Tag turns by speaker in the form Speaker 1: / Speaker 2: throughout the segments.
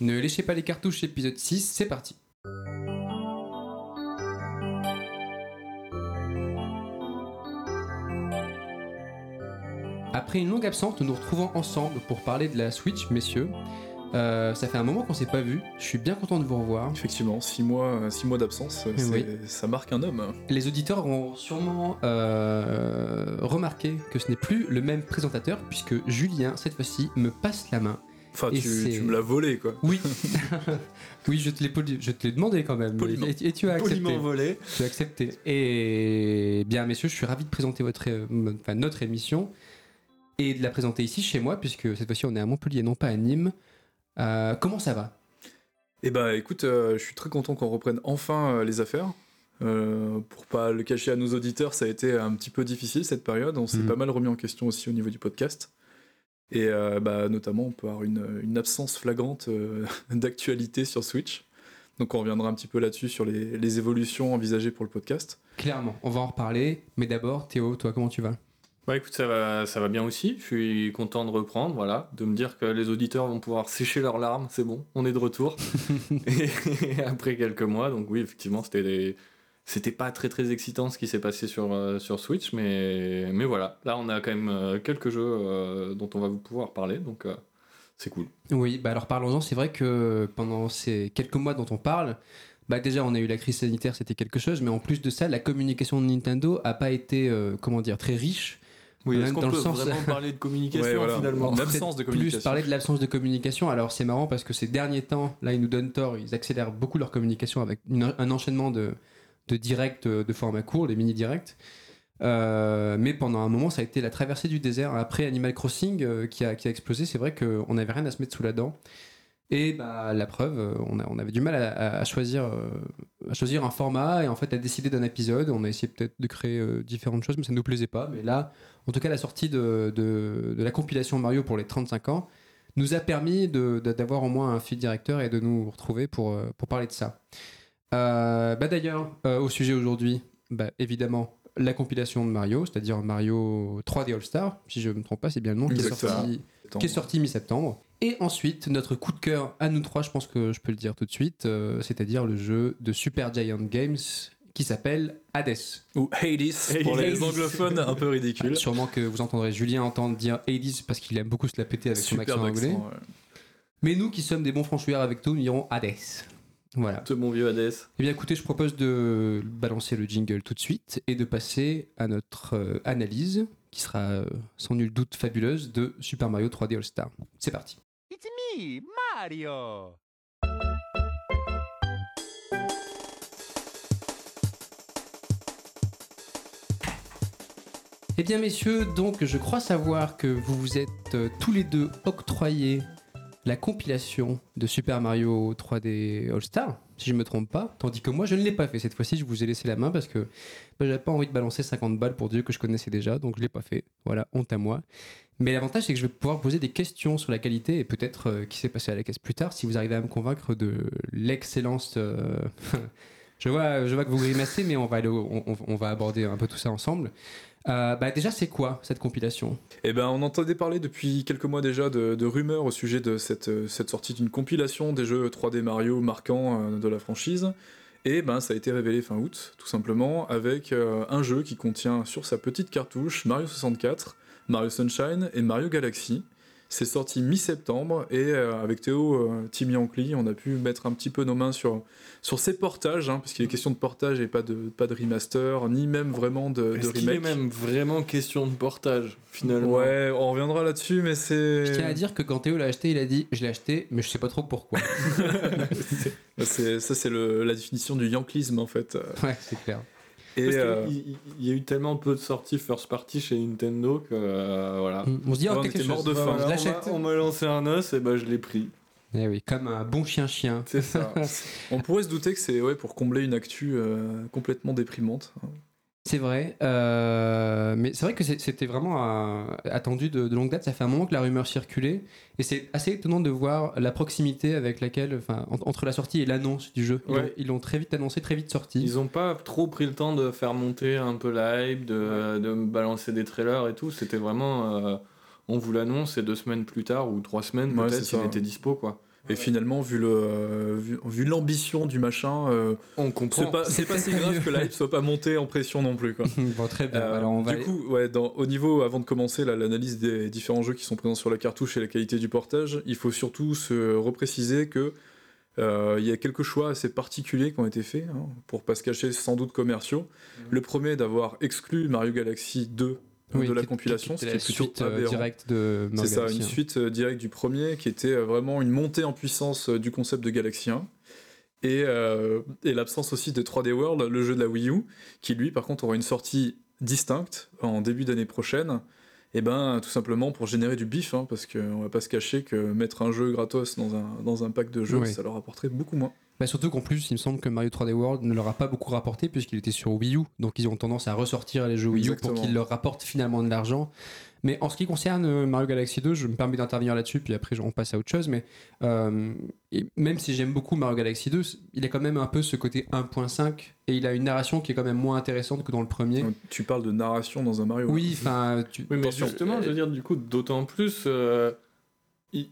Speaker 1: Ne léchez pas les cartouches, épisode 6, c'est parti. Après une longue absence, nous nous retrouvons ensemble pour parler de la Switch, messieurs. Euh, ça fait un moment qu'on s'est pas vu. Je suis bien content de vous revoir.
Speaker 2: Effectivement, 6 mois, six mois d'absence,
Speaker 1: oui.
Speaker 2: ça marque un homme.
Speaker 1: Les auditeurs ont sûrement euh, remarqué que ce n'est plus le même présentateur puisque Julien, cette fois-ci, me passe la main.
Speaker 2: Enfin, tu, me l'as volé, quoi.
Speaker 1: Oui, oui, je te l'ai poli- je te l'ai demandé quand même.
Speaker 2: Poliment.
Speaker 1: Et, et tu as accepté.
Speaker 3: Poliment volé.
Speaker 1: Tu as accepté. Et bien, messieurs, je suis ravi de présenter votre, euh, enfin, notre émission et de la présenter ici chez moi puisque cette fois-ci on est à Montpellier, non pas à Nîmes. Euh, comment ça va?
Speaker 2: Eh bah, écoute, euh, je suis très content qu'on reprenne enfin euh, les affaires. Euh, pour pas le cacher à nos auditeurs, ça a été un petit peu difficile cette période. On s'est
Speaker 1: Mhm.
Speaker 2: pas mal remis en question aussi au niveau du podcast. Et euh, bah, notamment, on peut avoir une, une absence flagrante euh, d'actualité sur Switch. Donc on reviendra un petit peu là-dessus sur les, les évolutions envisagées pour le podcast.
Speaker 1: Clairement, on va en reparler. Mais d'abord, Théo, toi, comment tu vas?
Speaker 3: Bah écoute, ça va, ça va bien aussi. Je suis content de reprendre, voilà, de me dire que les auditeurs vont pouvoir sécher leurs larmes. C'est bon, on est de retour. et après quelques mois, donc oui, effectivement, c'était des- c'était pas très très excitant ce qui s'est passé sur, euh, sur Switch, mais, mais voilà. Là, on a quand même euh, quelques jeux euh, dont on va pouvoir parler, donc euh, c'est cool.
Speaker 1: Oui, bah alors parlons-en. C'est vrai que pendant ces quelques mois dont on parle, bah déjà on a eu la crise sanitaire, c'était quelque chose, mais en plus de ça, la communication de Nintendo a pas été, euh, comment dire, très riche.
Speaker 3: Oui,
Speaker 1: Même
Speaker 3: est-ce qu'on
Speaker 1: dans le
Speaker 3: peut
Speaker 1: sens-
Speaker 3: vraiment parler de communication
Speaker 2: Ouais, voilà.
Speaker 3: finalement
Speaker 2: En
Speaker 1: Peut-être
Speaker 2: absence de
Speaker 1: Plus
Speaker 2: communication.
Speaker 1: parler de l'absence de communication. Alors c'est marrant parce que ces derniers temps, là ils nous donnent tort, ils accélèrent beaucoup leur communication avec une- un enchaînement de, de directs euh, de format court, les mini-directs. Euh, mais pendant un moment, ça a été la traversée du désert. Après Animal Crossing euh, qui, a, qui a explosé, c'est vrai qu'on n'avait rien à se mettre sous la dent. Et bah, la preuve, on, a- on avait du mal à, choisir, à choisir un format et en fait à décider d'un épisode. On a essayé peut-être de créer différentes choses, mais ça ne nous plaisait pas. Mais là, en tout cas, la sortie de, de, la compilation Mario pour les 35 ans nous a permis d'avoir au moins un fil directeur et de nous retrouver pour, pour parler de ça. Euh, bah D'ailleurs, euh, au sujet aujourd'hui, bah, évidemment, la compilation de Mario, c'est-à-dire Mario 3D All-Star, si je ne me trompe pas, c'est bien le nom, qui est sorti
Speaker 2: Attends.
Speaker 1: qui est sorti mi-septembre. Et ensuite, notre coup de cœur à nous trois, je pense que je peux le dire tout de suite, euh, c'est-à-dire le jeu de Super Giant Games qui s'appelle Hades.
Speaker 2: Ou Hades, pour
Speaker 1: Hades.
Speaker 2: les anglophones un peu ridicules.
Speaker 1: Sûrement que vous entendrez Julien entendre dire Hades parce qu'il aime beaucoup se la péter avec son
Speaker 2: Super
Speaker 1: accent anglais.
Speaker 2: accent, ouais.
Speaker 1: Mais nous qui sommes des bons franchouillards avec tout, nous dirons Hades. Voilà.
Speaker 3: Ce bon vieux Hades.
Speaker 1: Eh bien écoutez, je propose de balancer le jingle tout de suite et de passer à notre euh, analyse, qui sera euh, sans nul doute fabuleuse, de Super Mario 3D All-Star. C'est parti.
Speaker 4: It's me, Mario!
Speaker 1: Eh bien messieurs, donc je crois savoir que vous vous êtes euh, tous les deux octroyés la compilation de Super Mario 3D All-Star, si je me trompe pas, tandis que moi je ne l'ai pas fait. Cette fois-ci, je vous ai laissé la main parce que bah, j'avais pas envie de balancer 50 balles pour Dieu que je connaissais déjà, donc je l'ai pas fait. Voilà, honte à moi. Mais l'avantage, c'est que je vais pouvoir poser des questions sur la qualité et peut-être euh, qui s'est passé à la caisse plus tard, si vous arrivez à me convaincre de l'excellence. euh, je, vois, je vois que vous grimacez, mais on va, aborder un peu tout ça ensemble. Euh, bah déjà, c'est quoi cette compilation?
Speaker 2: Eh ben, on entendait parler depuis quelques mois déjà de, rumeurs au sujet de cette, cette sortie d'une compilation des jeux 3D Mario marquants euh, de la franchise. Et ben, ça a été révélé fin août, tout simplement, avec euh, un jeu qui contient sur sa petite cartouche Mario 64, Mario Sunshine et Mario Galaxy. C'est sorti mi-septembre et euh, avec Théo, euh, Team Yankee, on a pu mettre un petit peu nos mains sur, sur ces portages, hein, parce qu'il est question de portage et pas de, pas de remaster, ni même vraiment de, de
Speaker 3: est
Speaker 2: remake.
Speaker 3: même vraiment question de portage finalement?
Speaker 2: Ouais, on reviendra là-dessus, mais c'est.
Speaker 1: Je tiens à dire que quand Théo l'a acheté, il a dit Je l'ai acheté, mais je sais pas trop pourquoi.
Speaker 2: C'est- ça, c'est le- la définition du yanklisme en fait.
Speaker 1: ouais, c'est clair.
Speaker 2: Et
Speaker 3: Parce qu'il
Speaker 2: euh,
Speaker 3: il- il y a eu tellement peu de sorties first party chez Nintendo que euh, voilà.
Speaker 1: On se dit, oh,
Speaker 2: on était
Speaker 1: chose.
Speaker 2: mort de faim.
Speaker 3: on m'a lancé un os et ben je l'ai pris.
Speaker 1: Eh oui, comme un bon chien-chien.
Speaker 3: C'est ça.
Speaker 2: on pourrait se douter que c'est ouais, pour combler une actu euh, complètement déprimante.
Speaker 1: C'est vrai, euh, mais c'est vrai que c'était vraiment euh, attendu de, de longue date. Ça fait un moment que la rumeur circulait, et c'est assez étonnant de voir la proximité avec laquelle, enfin, en- entre la sortie et l'annonce du jeu. Ils
Speaker 3: Ouais.
Speaker 1: l'ont- Ils l'ont très vite annoncé, très vite sorti.
Speaker 3: Ils ont pas trop pris le temps de faire monter un peu la hype, de, balancer des trailers et tout. C'était vraiment. euh, on vous l'annonce et deux semaines plus tard ou trois semaines
Speaker 2: Ouais,
Speaker 3: peut-être il était dispo quoi.
Speaker 2: Et finalement, vu le euh, vu, vu l'ambition du machin, euh,
Speaker 3: On
Speaker 2: c'est
Speaker 3: comprend.
Speaker 2: pas, c'est pas si grave que la hype soit pas montée en pression non plus. Quoi.
Speaker 1: bon, très bien.
Speaker 2: Euh,
Speaker 1: Alors, on va
Speaker 2: du
Speaker 1: aller-
Speaker 2: coup, ouais, dans- au niveau, avant de commencer là, l'analyse des différents jeux qui sont présents sur la cartouche et la qualité du portage, il faut surtout se repréciser que euh, il y a quelques choix assez particuliers qui ont été faits, hein, pour pas se cacher, sans doute commerciaux. Le premier d'avoir exclu Mario Galaxy 2
Speaker 1: Oui,
Speaker 2: de la
Speaker 1: qui-
Speaker 2: compilation,
Speaker 1: qui
Speaker 2: ce
Speaker 1: était
Speaker 2: qui est
Speaker 1: la
Speaker 2: plutôt
Speaker 1: suite
Speaker 2: aberrant.
Speaker 1: directe de
Speaker 2: C'est ça, une suite euh, directe du premier qui était euh, vraiment une montée en puissance euh, du concept de Galaxy 1. Et, euh, et l'absence aussi de 3D World, le jeu de la Wii U, qui lui par contre aura une sortie distincte en début d'année prochaine. Et ben tout simplement pour générer du bif, hein, parce qu'on va pas se cacher que mettre un jeu gratos dans un, dans un pack de jeux,
Speaker 1: Oui.
Speaker 2: ça leur rapporterait beaucoup moins.
Speaker 1: Bah, surtout qu'en plus, il me semble que Mario 3D World ne leur a pas beaucoup rapporté puisqu'il était sur Wii U. Donc ils ont tendance à ressortir les jeux Wii U
Speaker 2: Exactement.
Speaker 1: pour qu'ils leur rapportent finalement de l'argent. Mais en ce qui concerne euh, Mario Galaxy 2, je me permets d'intervenir là-dessus, puis après on passe à autre chose. Mais euh, et même si j'aime beaucoup Mario Galaxy 2, il a quand même un peu ce côté 1.5 et il a une narration qui est quand même moins intéressante que dans le premier.
Speaker 2: Tu parles de narration dans un Mario.
Speaker 1: Oui, enfin, tu-
Speaker 3: Oui, mais justement, je veux dire, du coup, d'autant plus, euh,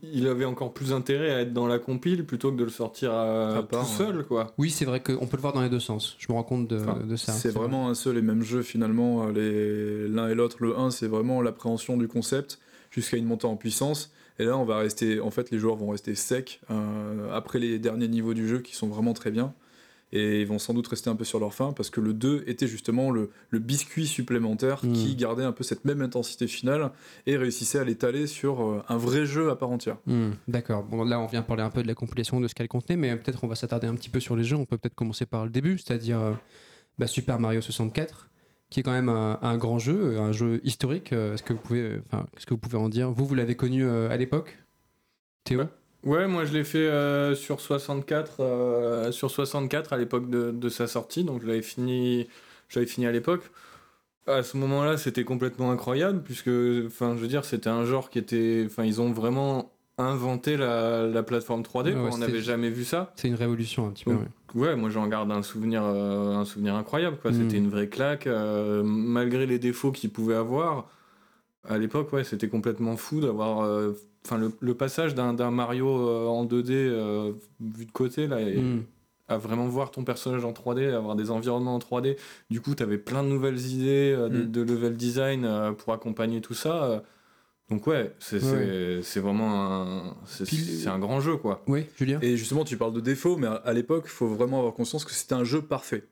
Speaker 3: il, avait encore plus intérêt à être dans la compile plutôt que de le sortir euh,
Speaker 2: À part,
Speaker 3: tout seul, quoi.
Speaker 1: oui, c'est vrai qu'on peut le voir dans les deux sens. Je me rends compte de,
Speaker 3: Enfin,
Speaker 1: de ça.
Speaker 2: C'est
Speaker 1: vrai.
Speaker 2: vraiment un seul et même jeu finalement. euh, les- L'un et l'autre, le 1, c'est vraiment l'appréhension du concept jusqu'à une montée en puissance. Et là, on va rester, en fait, les joueurs vont rester secs euh, après les derniers niveaux du jeu qui sont vraiment très bien. Et ils vont sans doute rester un peu sur leur faim parce que le 2 était justement le, le biscuit supplémentaire
Speaker 1: Mm.
Speaker 2: qui gardait un peu cette même intensité finale et réussissait à l'étaler sur euh, un vrai jeu à part entière.
Speaker 1: Hmm, D'accord. Bon, là, on vient parler un peu de la compilation, de ce qu'elle contenait, mais peut-être on va s'attarder un petit peu sur les jeux. On peut peut-être commencer par le début, c'est-à-dire euh, bah, Super Mario 64, qui est quand même un, un grand jeu, un jeu historique. Euh, Est-ce que vous pouvez, euh, enfin, qu'est-ce que vous pouvez en dire? Vous, vous l'avez connu euh, à l'époque, Théo?
Speaker 3: Ouais, moi je l'ai fait euh, sur 64, euh, sur 64 à l'époque de, de sa sortie, donc je l'avais fini, je l'avais fini à l'époque. À ce moment-là, c'était complètement incroyable puisque, enfin, je veux dire, c'était un genre qui était, enfin, ils ont vraiment inventé la, la plateforme 3D.
Speaker 1: Ouais,
Speaker 3: quoi.
Speaker 1: ouais,
Speaker 3: On n'avait jamais vu ça.
Speaker 1: C'est une révolution un petit peu.
Speaker 3: Donc,
Speaker 1: ouais.
Speaker 3: Ouais, moi j'en garde un souvenir, euh, un souvenir incroyable. Quoi.
Speaker 1: Mm.
Speaker 3: C'était une vraie claque, malgré les défauts qu'il pouvait avoir. À l'époque, ouais, c'était complètement fou d'avoir, euh, enfin, le, le passage d'un Mario euh, en 2D euh, vu de côté là, et
Speaker 1: Hmm.
Speaker 3: à vraiment voir ton personnage en 3D, avoir des environnements en 3D. Du coup, tu avais plein de nouvelles idées euh, de,
Speaker 2: Mm.
Speaker 3: de level design euh, pour accompagner tout ça. euh. Donc ouais, c'est
Speaker 1: Ouais.
Speaker 3: vraiment un, c'est un grand jeu quoi.
Speaker 1: Oui, Julien
Speaker 2: Et justement, tu parles de défauts, mais à, à l'époque, il faut vraiment avoir conscience que c'était un jeu parfait.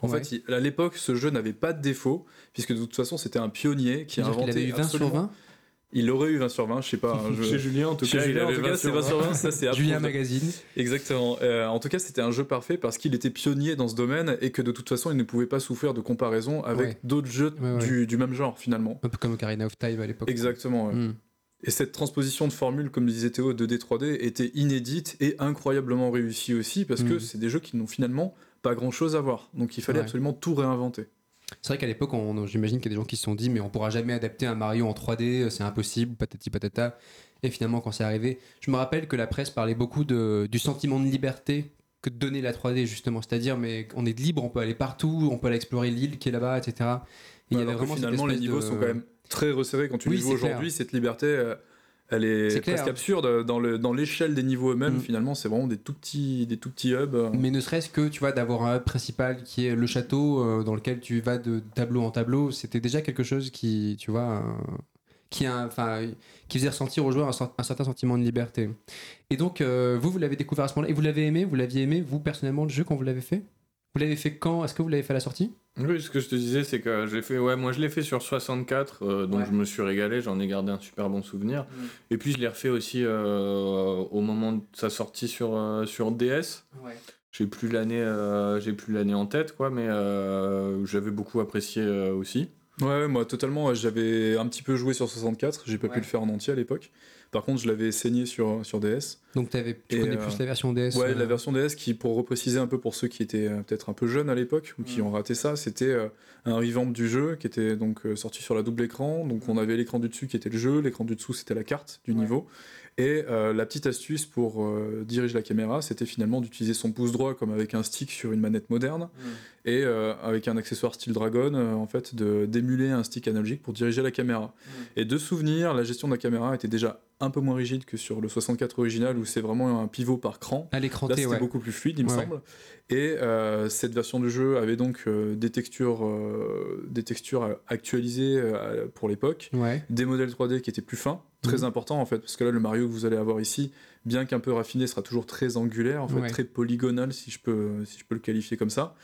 Speaker 2: En
Speaker 1: Ouais.
Speaker 2: fait, il- à l'époque, ce jeu n'avait pas de défauts, puisque de toute façon, c'était un pionnier qui a
Speaker 1: C'est-à-dire qu'il
Speaker 2: inventé
Speaker 1: avait eu 20 sur
Speaker 2: absolument-
Speaker 1: 20
Speaker 2: Il aurait eu 20 sur 20, je sais pas. hein, je-
Speaker 3: Chez Julien, en tout
Speaker 2: Chez
Speaker 3: cas, il
Speaker 2: Julien, en
Speaker 3: avait
Speaker 2: tout cas,
Speaker 3: 20
Speaker 2: c'est
Speaker 3: sur
Speaker 2: 20 sur 20, ça c'est
Speaker 1: Julien. Magazine.
Speaker 2: Exactement. Euh, en tout cas, c'était un jeu parfait parce qu'il était pionnier dans ce domaine et que de toute façon, il ne pouvait pas souffrir de comparaison avec
Speaker 1: Ouais.
Speaker 2: d'autres jeux
Speaker 1: Ouais, ouais.
Speaker 2: Du, du même genre finalement.
Speaker 1: Un peu comme Ocarina of Time à l'époque.
Speaker 2: Exactement. ouais.
Speaker 1: Hmm.
Speaker 2: Et cette transposition de formule, comme disait Théo, 2D 3D, était inédite et incroyablement réussie aussi parce que
Speaker 1: Mm.
Speaker 2: c'est des jeux qui n'ont finalement pas grand chose à voir. Donc il fallait
Speaker 1: Ouais.
Speaker 2: absolument tout réinventer.
Speaker 1: C'est vrai qu'à l'époque, on- j'imagine qu'il y a des gens qui se sont dit, mais on pourra jamais adapter un Mario en 3D, c'est impossible, patati patata. Et finalement, quand c'est arrivé, je me rappelle que la presse parlait beaucoup de, du sentiment de liberté que donnait la 3D, justement. C'est-à-dire, mais on est libre, on peut aller partout, on peut aller explorer l'île qui est là-bas, etc. Et il y avait vraiment cette
Speaker 2: finalement, les niveaux
Speaker 1: de-
Speaker 2: sont quand même très resserrés. Quand tu
Speaker 1: Oui,
Speaker 2: les joues aujourd'hui, cette liberté, euh, elle est,
Speaker 1: clair.
Speaker 2: presque absurde. Dans le- dans l'échelle des niveaux eux-mêmes,
Speaker 1: Mm.
Speaker 2: finalement, c'est vraiment des tout petits, des tout petits hubs. euh.
Speaker 1: Mais ne serait-ce que, tu vois, d'avoir un hub principal qui est le château euh, dans lequel tu vas de tableau en tableau, c'était déjà quelque chose qui, tu vois, euh, qui, a- enfin, qui faisait ressentir aux joueurs un, cer- un certain sentiment de liberté. Et donc, euh, vous, vous l'avez découvert à ce moment-là, et vous l'avez aimé, vous l'aviez aimé, vous, personnellement, le jeu, quand vous l'avez fait? Vous l'avez fait quand? Est-ce que vous l'avez fait à la sortie?
Speaker 3: Oui, ce que je te disais, c'est que j'ai fait, ouais, moi je l'ai fait sur 64, euh, donc
Speaker 1: Ouais.
Speaker 3: je me suis régalé, j'en ai gardé un super bon souvenir. Et puis je l'ai refait aussi euh, au moment de sa sortie sur, euh, sur DS. J'ai plus l'année, euh, j'ai plus l'année en tête, quoi, mais euh, j'avais beaucoup apprécié euh, aussi.
Speaker 2: Ouais, ouais, moi totalement. J'avais un petit peu joué sur 64, j'ai pas
Speaker 1: Ouais.
Speaker 2: pu le faire en entier à l'époque. Par contre, je l'avais saigné sur, sur DS.
Speaker 1: Donc, avais, tu
Speaker 2: Et,
Speaker 1: connais
Speaker 2: euh,
Speaker 1: plus la version DS
Speaker 2: Ouais,
Speaker 1: euh,
Speaker 2: la version DS qui, pour repréciser un peu pour ceux qui étaient euh, peut-être un peu jeunes à l'époque ou qui
Speaker 1: Mm.
Speaker 2: ont raté ça, c'était euh, un revamp du jeu qui était donc euh, sorti sur la double écran. Donc on avait l'écran du dessus qui était le jeu, l'écran du dessous c'était la carte du
Speaker 1: Ouais.
Speaker 2: niveau. Et euh, la petite astuce pour euh, diriger la caméra, c'était finalement d'utiliser son pouce droit comme avec un stick sur une manette moderne et euh, avec un accessoire style Dragon, euh, en fait, de d'émuler un stick analogique pour diriger la caméra. Et de souvenir, la gestion de la caméra était déjà un peu moins rigide que sur le 64 original où c'est vraiment un pivot par cran.
Speaker 1: À l'écran
Speaker 2: Là, c'était
Speaker 1: ouais.
Speaker 2: beaucoup plus fluide, il me semble. Et euh, cette version du jeu avait donc euh, des textures, euh, des textures actualisées euh, pour l'époque,
Speaker 1: Ouais.
Speaker 2: des modèles 3D qui étaient plus fins, très
Speaker 1: Mhm.
Speaker 2: important en fait, parce que là, le Mario que vous allez avoir ici, bien qu'un peu raffiné, sera toujours très angulaire, en fait,
Speaker 1: Ouais.
Speaker 2: très polygonal, si je peux, si je peux le qualifier comme ça.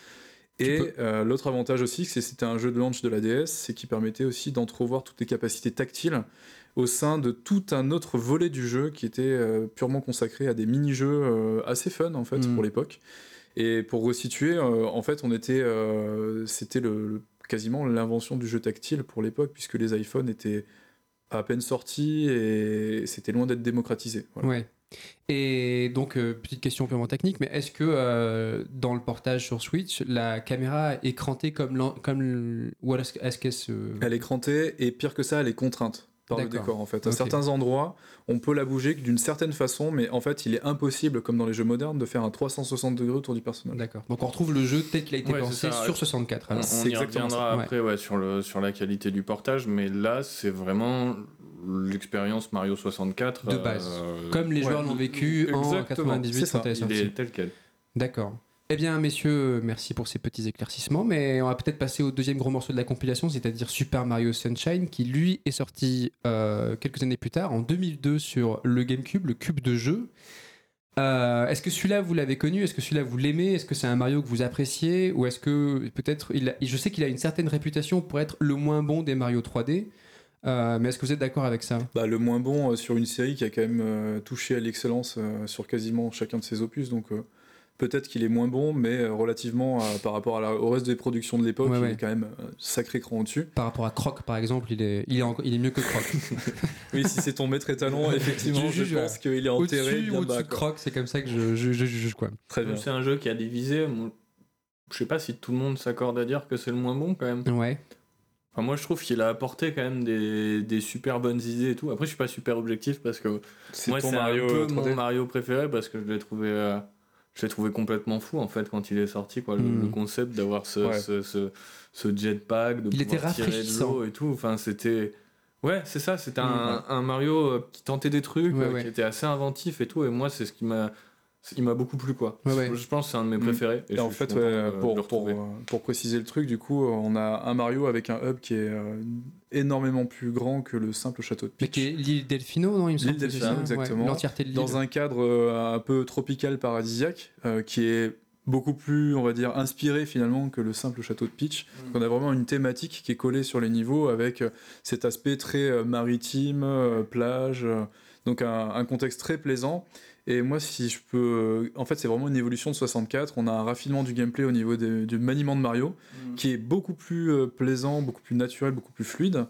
Speaker 2: Et
Speaker 1: peux-
Speaker 2: euh, l'autre avantage aussi, c'est que c'était un jeu de launch de la DS, c'est qu'il permettait aussi d'entrevoir toutes les capacités tactiles au sein de tout un autre volet du jeu qui était euh, purement consacré à des mini-jeux euh, assez fun en fait
Speaker 1: Mm.
Speaker 2: pour l'époque. Et pour resituer, en fait, on était, c'était le, le- quasiment l'invention du jeu tactile pour l'époque puisque les iPhones étaient à peine sortis et c'était loin d'être démocratisé. Voilà.
Speaker 1: Ouais. Et donc, euh, petite question purement technique, mais est-ce que euh, dans le portage sur Switch, la caméra est crantée comme, comme ou est-ce qu'elle.
Speaker 2: Elle est crantée et pire que ça, elle est contrainte par le décor en fait. À
Speaker 1: Ok.
Speaker 2: certains endroits, on peut la bouger d'une certaine façon, mais en fait, il est impossible, comme dans les jeux modernes, de faire un 360 degrés autour du personnage.
Speaker 1: D'accord. Donc on retrouve le jeu tel qu'il a été
Speaker 3: Ouais,
Speaker 1: pensé sur 64.
Speaker 3: On, on y reviendra
Speaker 1: ouais.
Speaker 3: après ouais, sur, le, sur la qualité du portage, mais là, c'est vraiment l'expérience Mario 64.
Speaker 1: De base.
Speaker 3: euh,
Speaker 1: Comme les
Speaker 2: ouais,
Speaker 1: joueurs l'ont vécu en
Speaker 2: exactement,
Speaker 1: 98
Speaker 2: c'est ça.
Speaker 1: quand elle est
Speaker 3: il est tel quel.
Speaker 1: D'accord. Eh bien, messieurs, merci pour ces petits éclaircissements, mais on va peut-être passer au deuxième gros morceau de la compilation, c'est-à-dire Super Mario Sunshine, qui lui est sorti euh, quelques années plus tard, en 2002, sur le GameCube, le cube de jeu. Euh, est-ce que celui-là vous l'avez connu? Est-ce que celui-là vous l'aimez? Est-ce que c'est un Mario que vous appréciez? Ou est-ce que peut-être je sais qu'il a une certaine réputation pour être le moins bon des Mario 3D, euh, mais est-ce que vous êtes d'accord avec ça?
Speaker 2: Bah, le moins bon sur une série qui a quand même touché à l'excellence sur quasiment chacun de ses opus, donc peut-être qu'il est moins bon, mais euh, relativement à- par rapport à la- au reste des productions de l'époque,
Speaker 1: Ouais,
Speaker 2: il
Speaker 1: ouais.
Speaker 2: est quand même un sacré cran au-dessus.
Speaker 1: Par rapport à Croc, par exemple, il est, il est, en- il est mieux que Croc.
Speaker 2: Oui, si c'est ton maître étalon, effectivement,
Speaker 1: Je
Speaker 2: pense qu'il est enterré
Speaker 1: Au-dessus
Speaker 2: bien
Speaker 1: ou au-dessus
Speaker 2: bas.
Speaker 1: de. Croc, c'est comme ça que je, je, je juge quoi.
Speaker 2: Très bien.
Speaker 3: C'est un jeu qui a des visées. moi, Je sais pas si tout le monde s'accorde à dire que c'est le moins bon quand même.
Speaker 1: Ouais.
Speaker 3: Enfin, moi, je trouve qu'il a apporté quand même des, des super bonnes idées et tout. Après, je suis pas super objectif parce que
Speaker 2: C'est
Speaker 3: moi,
Speaker 2: ton
Speaker 3: c'est
Speaker 2: Mario
Speaker 3: un peu
Speaker 2: 3D.
Speaker 3: mon Mario préféré parce que je l'ai trouvé, euh, je l'ai trouvé complètement fou en fait quand il est sorti. Quoi, le,
Speaker 1: Mm.
Speaker 3: le concept d'avoir ce,
Speaker 2: Ouais.
Speaker 3: ce, ce, ce jetpack, de
Speaker 1: Il était
Speaker 3: pouvoir tirer de l'eau et tout. Enfin, c'était. Ouais, c'est ça, c'était
Speaker 2: Mm.
Speaker 3: un, un Mario euh, qui tentait des trucs,
Speaker 1: Ouais,
Speaker 3: euh,
Speaker 1: ouais.
Speaker 3: qui était assez inventif et tout. Et moi, c'est ce qui m'a. Il m'a beaucoup plu quoi.
Speaker 1: Ouais, ouais.
Speaker 3: Je pense que c'est un de mes
Speaker 2: Mm.
Speaker 3: préférés.
Speaker 2: Et en fait, ouais, pour, pour, pour préciser le truc, du coup, on a un Mario avec un hub qui est euh, énormément plus grand que le simple château de
Speaker 1: Mais
Speaker 2: Peach.
Speaker 1: qui est l'île Delfino, non il me semble
Speaker 2: L'île Delfino, exactement.
Speaker 1: Ouais, L'entièreté de l'île.
Speaker 2: Dans un cadre euh, un peu tropical paradisiaque, euh, qui est beaucoup plus, on va dire, inspiré finalement que le simple château de Peach.
Speaker 3: Mm.
Speaker 2: On a vraiment une thématique qui est collée sur les niveaux avec cet aspect très euh, maritime, euh, plage, euh, donc un, un contexte très plaisant. Et moi, si je peux. euh, En fait, c'est vraiment une évolution de 64. On a un raffinement du gameplay au niveau des- du maniement de Mario
Speaker 3: Mm.
Speaker 2: qui est beaucoup plus euh, plaisant, beaucoup plus naturel, beaucoup plus fluide.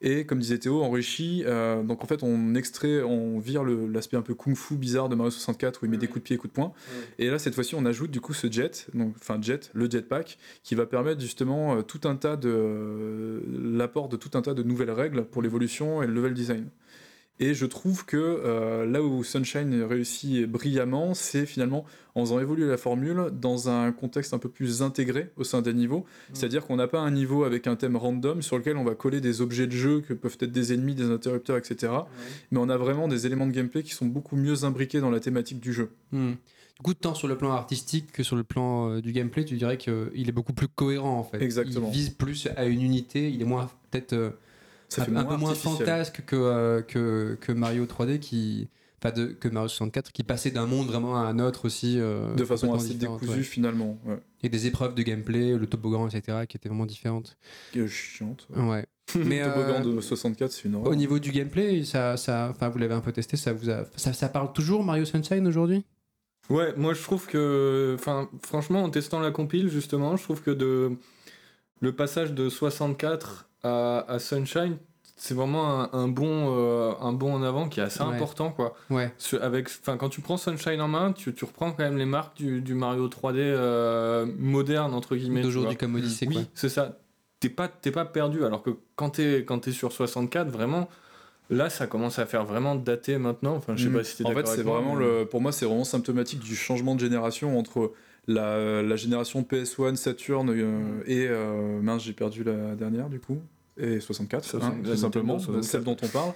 Speaker 2: Et comme disait Théo, enrichi. euh, donc en fait, on extrait, on vire l'aspect un peu kung-fu bizarre de Mario 64 où il met des coups de pied et coups de poing. Et là, cette fois-ci, on ajoute du coup ce jet, donc enfin jet, le jetpack, qui va permettre justement euh, tout un tas de euh, l'apport de tout un tas de nouvelles règles pour l'évolution et le level design. Et je trouve que euh, là où Sunshine réussit brillamment, c'est finalement en faisant évoluer la formule dans un contexte un peu plus intégré au sein des niveaux. C'est-à-dire qu'on n'a pas un niveau avec un thème random sur lequel on va coller des objets de jeu que peuvent être des ennemis, des interrupteurs, etc. Mais on a vraiment des éléments de gameplay qui sont beaucoup mieux imbriqués dans la thématique du jeu.
Speaker 1: Du coup, tant sur le plan artistique que sur le plan euh, du gameplay, tu dirais qu'il est beaucoup plus cohérent en fait.
Speaker 2: Exactement.
Speaker 1: Il vise plus à une unité, il est moins peut-être euh,
Speaker 2: Ça
Speaker 1: un,
Speaker 2: fait
Speaker 1: un
Speaker 2: moins
Speaker 1: peu moins fantasque que, euh, que, que Mario 3D qui. Enfin, de, que Mario 64 qui passait d'un monde vraiment à un autre aussi. euh,
Speaker 2: de façon assez décousue
Speaker 1: ouais.
Speaker 2: finalement. Ouais.
Speaker 1: Et des épreuves de gameplay, le toboggan, etc., qui étaient vraiment différentes.
Speaker 2: Qui est chiante.
Speaker 1: Ouais. Mais
Speaker 2: le toboggan
Speaker 1: euh,
Speaker 2: de 64, c'est une horreur.
Speaker 1: au niveau du gameplay, ça, ça, enfin, vous l'avez un peu testé, ça vous a, ça, ça parle toujours Mario Sunshine aujourd'hui?
Speaker 3: Ouais, moi je trouve que, enfin, franchement, en testant la compile, justement, je trouve que de le passage de 64 à, à Sunshine, c'est vraiment un, un bon, euh, un bon en avant qui est assez
Speaker 1: Ouais.
Speaker 3: important, quoi.
Speaker 1: Ouais.
Speaker 3: Ce- Avec, enfin, quand tu prends Sunshine en main, tu, tu reprends quand même les marques du, du Mario 3D euh, moderne entre guillemets.
Speaker 1: D'aujourd'hui comme Odyssey,
Speaker 3: oui, c'est ça. T'es pas, t'es pas perdu. Alors que quand t'es, quand t'es sur 64, vraiment, là, ça commence à faire vraiment daté maintenant. Enfin, je sais
Speaker 2: Mm.
Speaker 3: pas si t'es
Speaker 2: En fait, c'est vraiment
Speaker 3: mais-
Speaker 2: le, pour moi, c'est vraiment symptomatique du changement de génération entre la, la génération PS1, Saturn euh, et euh, mince, j'ai perdu la dernière du coup. et 64,
Speaker 3: Ça,
Speaker 2: hein, tout simplement,
Speaker 3: 64.
Speaker 2: celle dont on parle.